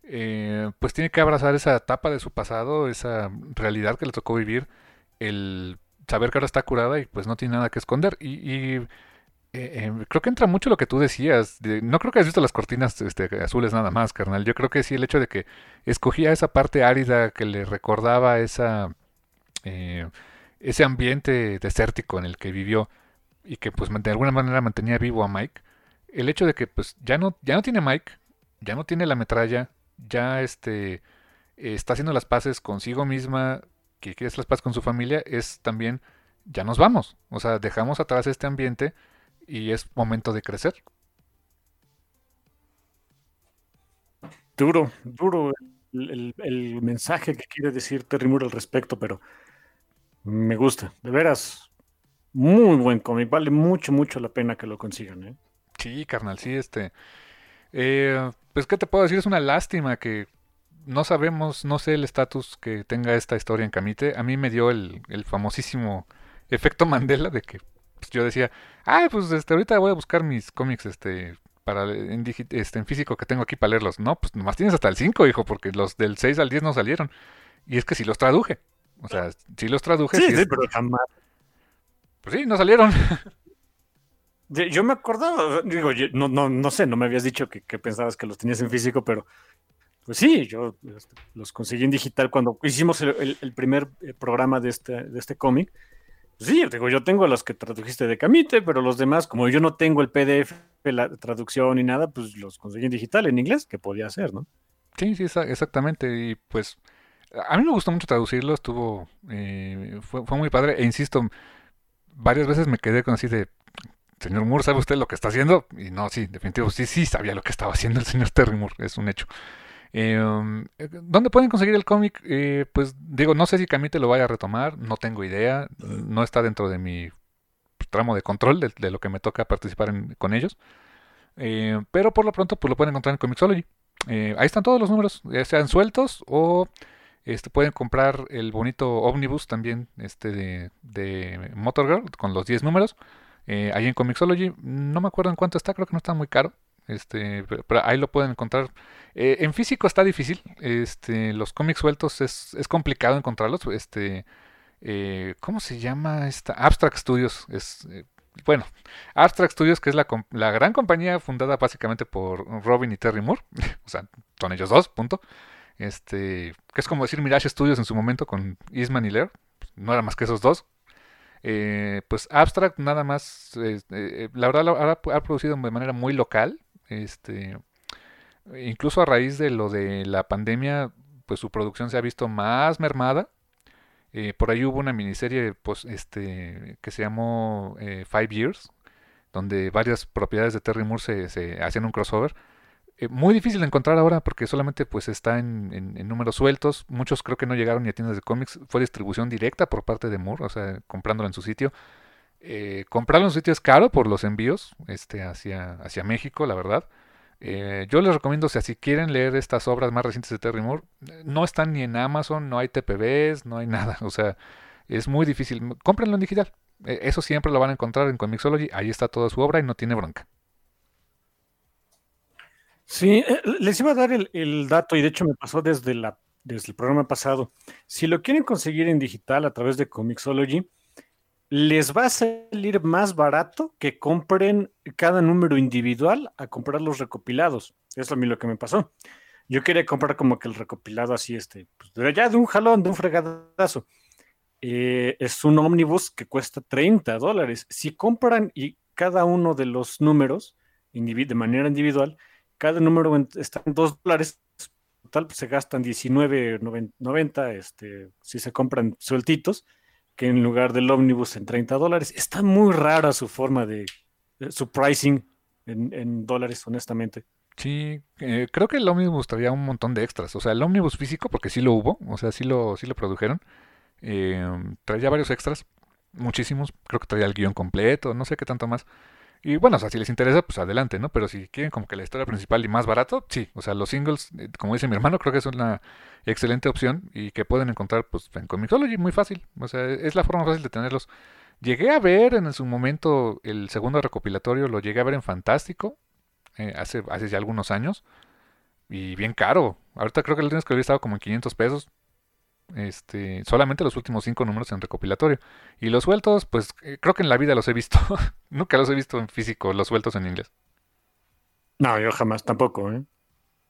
eh, pues tiene que abrazar esa etapa de su pasado, esa realidad que le tocó vivir, el saber que ahora está curada y pues no tiene nada que esconder. Y, eh, eh, creo que entra mucho lo que tú decías. no creo que hayas visto las cortinas este, azules nada más, carnal. Yo creo que sí el hecho de que escogía esa parte árida que le recordaba esa ese ambiente desértico en el que vivió y que pues de alguna manera mantenía vivo a Mike, el hecho de que pues ya no, ya no tiene Mike, ya no tiene la metralla, ya este está haciendo las paces consigo misma, que quiere hacer las paces con su familia, es también ya nos vamos, o sea, dejamos atrás este ambiente y es momento de crecer. Duro, duro el, el mensaje que quiere decir Terry Moore al respecto, pero me gusta, de veras. Muy buen cómic, vale mucho, mucho la pena que lo consigan. ¿eh? Sí, carnal, sí, este. Eh, pues, ¿qué te puedo decir? Es una lástima que no sabemos, no sé el estatus que tenga esta historia en Camite. A mí me dio el, el famosísimo efecto Mandela de que yo decía, ah, pues este, ahorita voy a buscar mis cómics este, para en, este, en físico que tengo aquí para leerlos. No, pues nomás tienes hasta el 5, hijo, porque los del 6 al 10 no salieron. Y es que si los traduje. O sea, sí los traduje. Sí, sí, pero jamás. Pues sí, no salieron. Yo me acordaba, digo, no, no, no sé, no me habías dicho que, pensabas que los tenías en físico, pero pues sí, yo este, los conseguí en digital cuando hicimos el, primer eh, programa de este, de este cómic. Pues sí, digo, yo tengo los que tradujiste de Camite, pero los demás, como yo no tengo el PDF, la traducción ni nada, pues los conseguí en digital, en inglés, que podía hacer, ¿no? Sí, sí, exactamente. Y pues a mí me gustó mucho traducirlo, estuvo, eh, fue, muy padre, e insisto, varias veces me quedé con así de, señor Moore, ¿sabe usted lo que está haciendo? Y no, sí, definitivo, sí, sí sabía lo que estaba haciendo el señor Terry Moore, es un hecho. Em, eh, ¿Dónde pueden conseguir el cómic? Eh, pues digo, no sé si Camite lo vaya a retomar, no tengo idea, no está dentro de mi tramo de control de, lo que me toca participar con ellos. Eh, pero por lo pronto pues lo pueden encontrar en Comixology. Eh, ahí están todos los números, ya sean sueltos o este, pueden comprar el bonito Omnibus también este de, de Motor Girl con los 10 números. Ahí en Comixology, no me acuerdo en cuánto está, creo que no está muy caro. Este, pero, ahí lo pueden encontrar. Eh, en físico está difícil. Este, los cómics sueltos es, complicado encontrarlos. Este, eh, ¿cómo se llama esta? Abstract Studios. Es, bueno, Abstract Studios, que es la, la, gran compañía fundada básicamente por Robin y Terry Moore. o sea, son ellos dos, punto. Este, que es como decir Mirage Studios en su momento con Eastman y Lair. No era más que esos dos. Eh, pues Abstract nada más, eh, eh, la verdad ha, producido de manera muy local. Este, incluso a raíz de lo de la pandemia, pues su producción se ha visto más mermada. por ahí hubo una miniserie pues, este, que se llamó Five Years, donde varias propiedades de Terry Moore se, se hacían un crossover. Eh, muy difícil de encontrar ahora porque solamente pues está en, números sueltos. Muchos creo que no llegaron ni a tiendas de cómics. Fue distribución directa por parte de Moore, o sea, comprándolo en su sitio. Eh, comprarlo en su sitio es caro por los envíos este, hacia, México, la verdad. Eh, yo les recomiendo, o sea, si quieren leer estas obras más recientes de Terry Moore, no están ni en Amazon, no hay TPBs, no hay nada. O sea, es muy difícil. Cómprenlo en digital. eso siempre lo van a encontrar en Comixology. Ahí está toda su obra y no tiene bronca. Sí, eh, les iba a dar el, dato y de hecho me pasó desde, desde el programa pasado. Si lo quieren conseguir en digital a través de Comixology, les va a salir más barato que compren cada número individual a comprar los recopilados. Es a mí lo que me pasó. Yo quería comprar como que el recopilado así, este, pues ya de un jalón, de un fregadazo. Eh, es un ómnibus que cuesta 30 dólares. Si compran y cada uno de los números de manera individual, cada número está en 2 dólares, total pues se gastan 19.90 este, si se compran sueltitos, que en lugar del ómnibus en 30 dólares. Está muy rara su forma de, su pricing en, dólares, honestamente. Sí, eh, creo que el ómnibus traía un montón de extras. O sea, el ómnibus físico, porque sí lo hubo, o sea, sí lo, sí lo produjeron, eh, traía varios extras, muchísimos. Creo que traía el guion completo, no sé qué tanto más. Y bueno, o sea, si les interesa, pues adelante, ¿no? Pero si quieren como que la historia principal y más barato, sí. O sea, los singles, eh, como dice mi hermano, creo que es una excelente opción y que pueden encontrar pues en Comixology muy fácil. O sea, es la forma fácil de tenerlos. Llegué a ver en su momento el segundo recopilatorio, lo llegué a ver en Fantástico, eh, hace, hace ya algunos años. Y bien caro. Ahorita creo que el último que había estado como en 500 pesos este, solamente los últimos cinco números en recopilatorio. Y los sueltos, pues eh, creo que en la vida los he visto. Nunca los he visto en físico, los sueltos en inglés. No, yo jamás tampoco, ¿eh?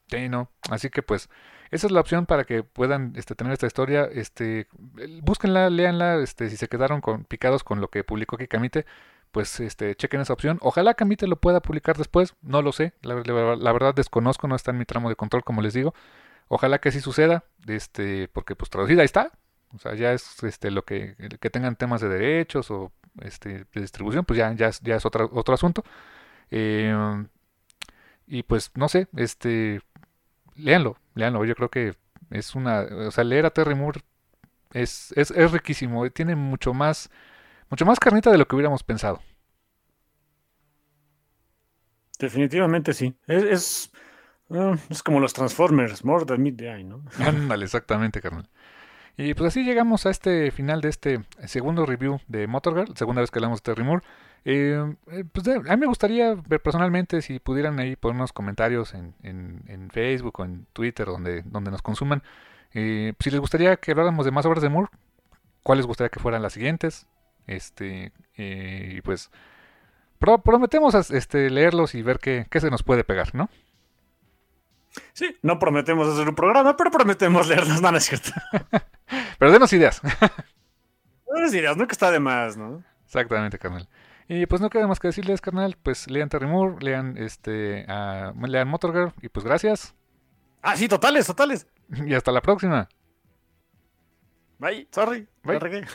Sí, no. Así que pues, esa es la opción para que puedan este, tener esta historia. Este, búsquenla, léanla, este, si se quedaron con, picados con lo que publicó Kikamite, pues este, chequen esa opción. Ojalá Kamite lo pueda publicar después, no lo sé. La, la verdad desconozco, no está en mi tramo de control, como les digo. Ojalá que así suceda, este, porque pues traducida está. O sea, ya es este lo que, que tengan temas de derechos o este, de distribución, pues ya, ya, ya es otro, otro asunto. Eh, y pues no sé, este léanlo, léanlo. Yo creo que es una, o sea, leer a Terry Moore es, es, es riquísimo, tiene mucho más, mucho más carnita de lo que hubiéramos pensado. Definitivamente sí. es Ah, es como los Transformers, more than midday, ¿no? Ándale, exactamente, carnal. Y pues así llegamos a este final de este segundo review de Motorgirl, segunda vez que hablamos de Terry Moore. Eh, eh, pues a mí me gustaría ver personalmente si pudieran ahí poner unos comentarios en, en, Facebook o en Twitter donde, donde nos consuman. Eh, si les gustaría que habláramos de más obras de Moore, cuáles gustaría que fueran las siguientes. Este, y pues prometemos este, leerlos y ver qué, qué se nos puede pegar, ¿no? Sí, no prometemos hacer un programa, pero prometemos leerlas, no, no es cierto. pero denos ideas. denos ideas, nunca está de más, ¿no? Exactamente, carnal. Y pues no queda más que decirles, carnal, pues lean Terry Moore, lean este, lean Motorgirl, y pues gracias. Ah, sí, totales, totales. Y hasta la próxima. Bye, sorry. Bye.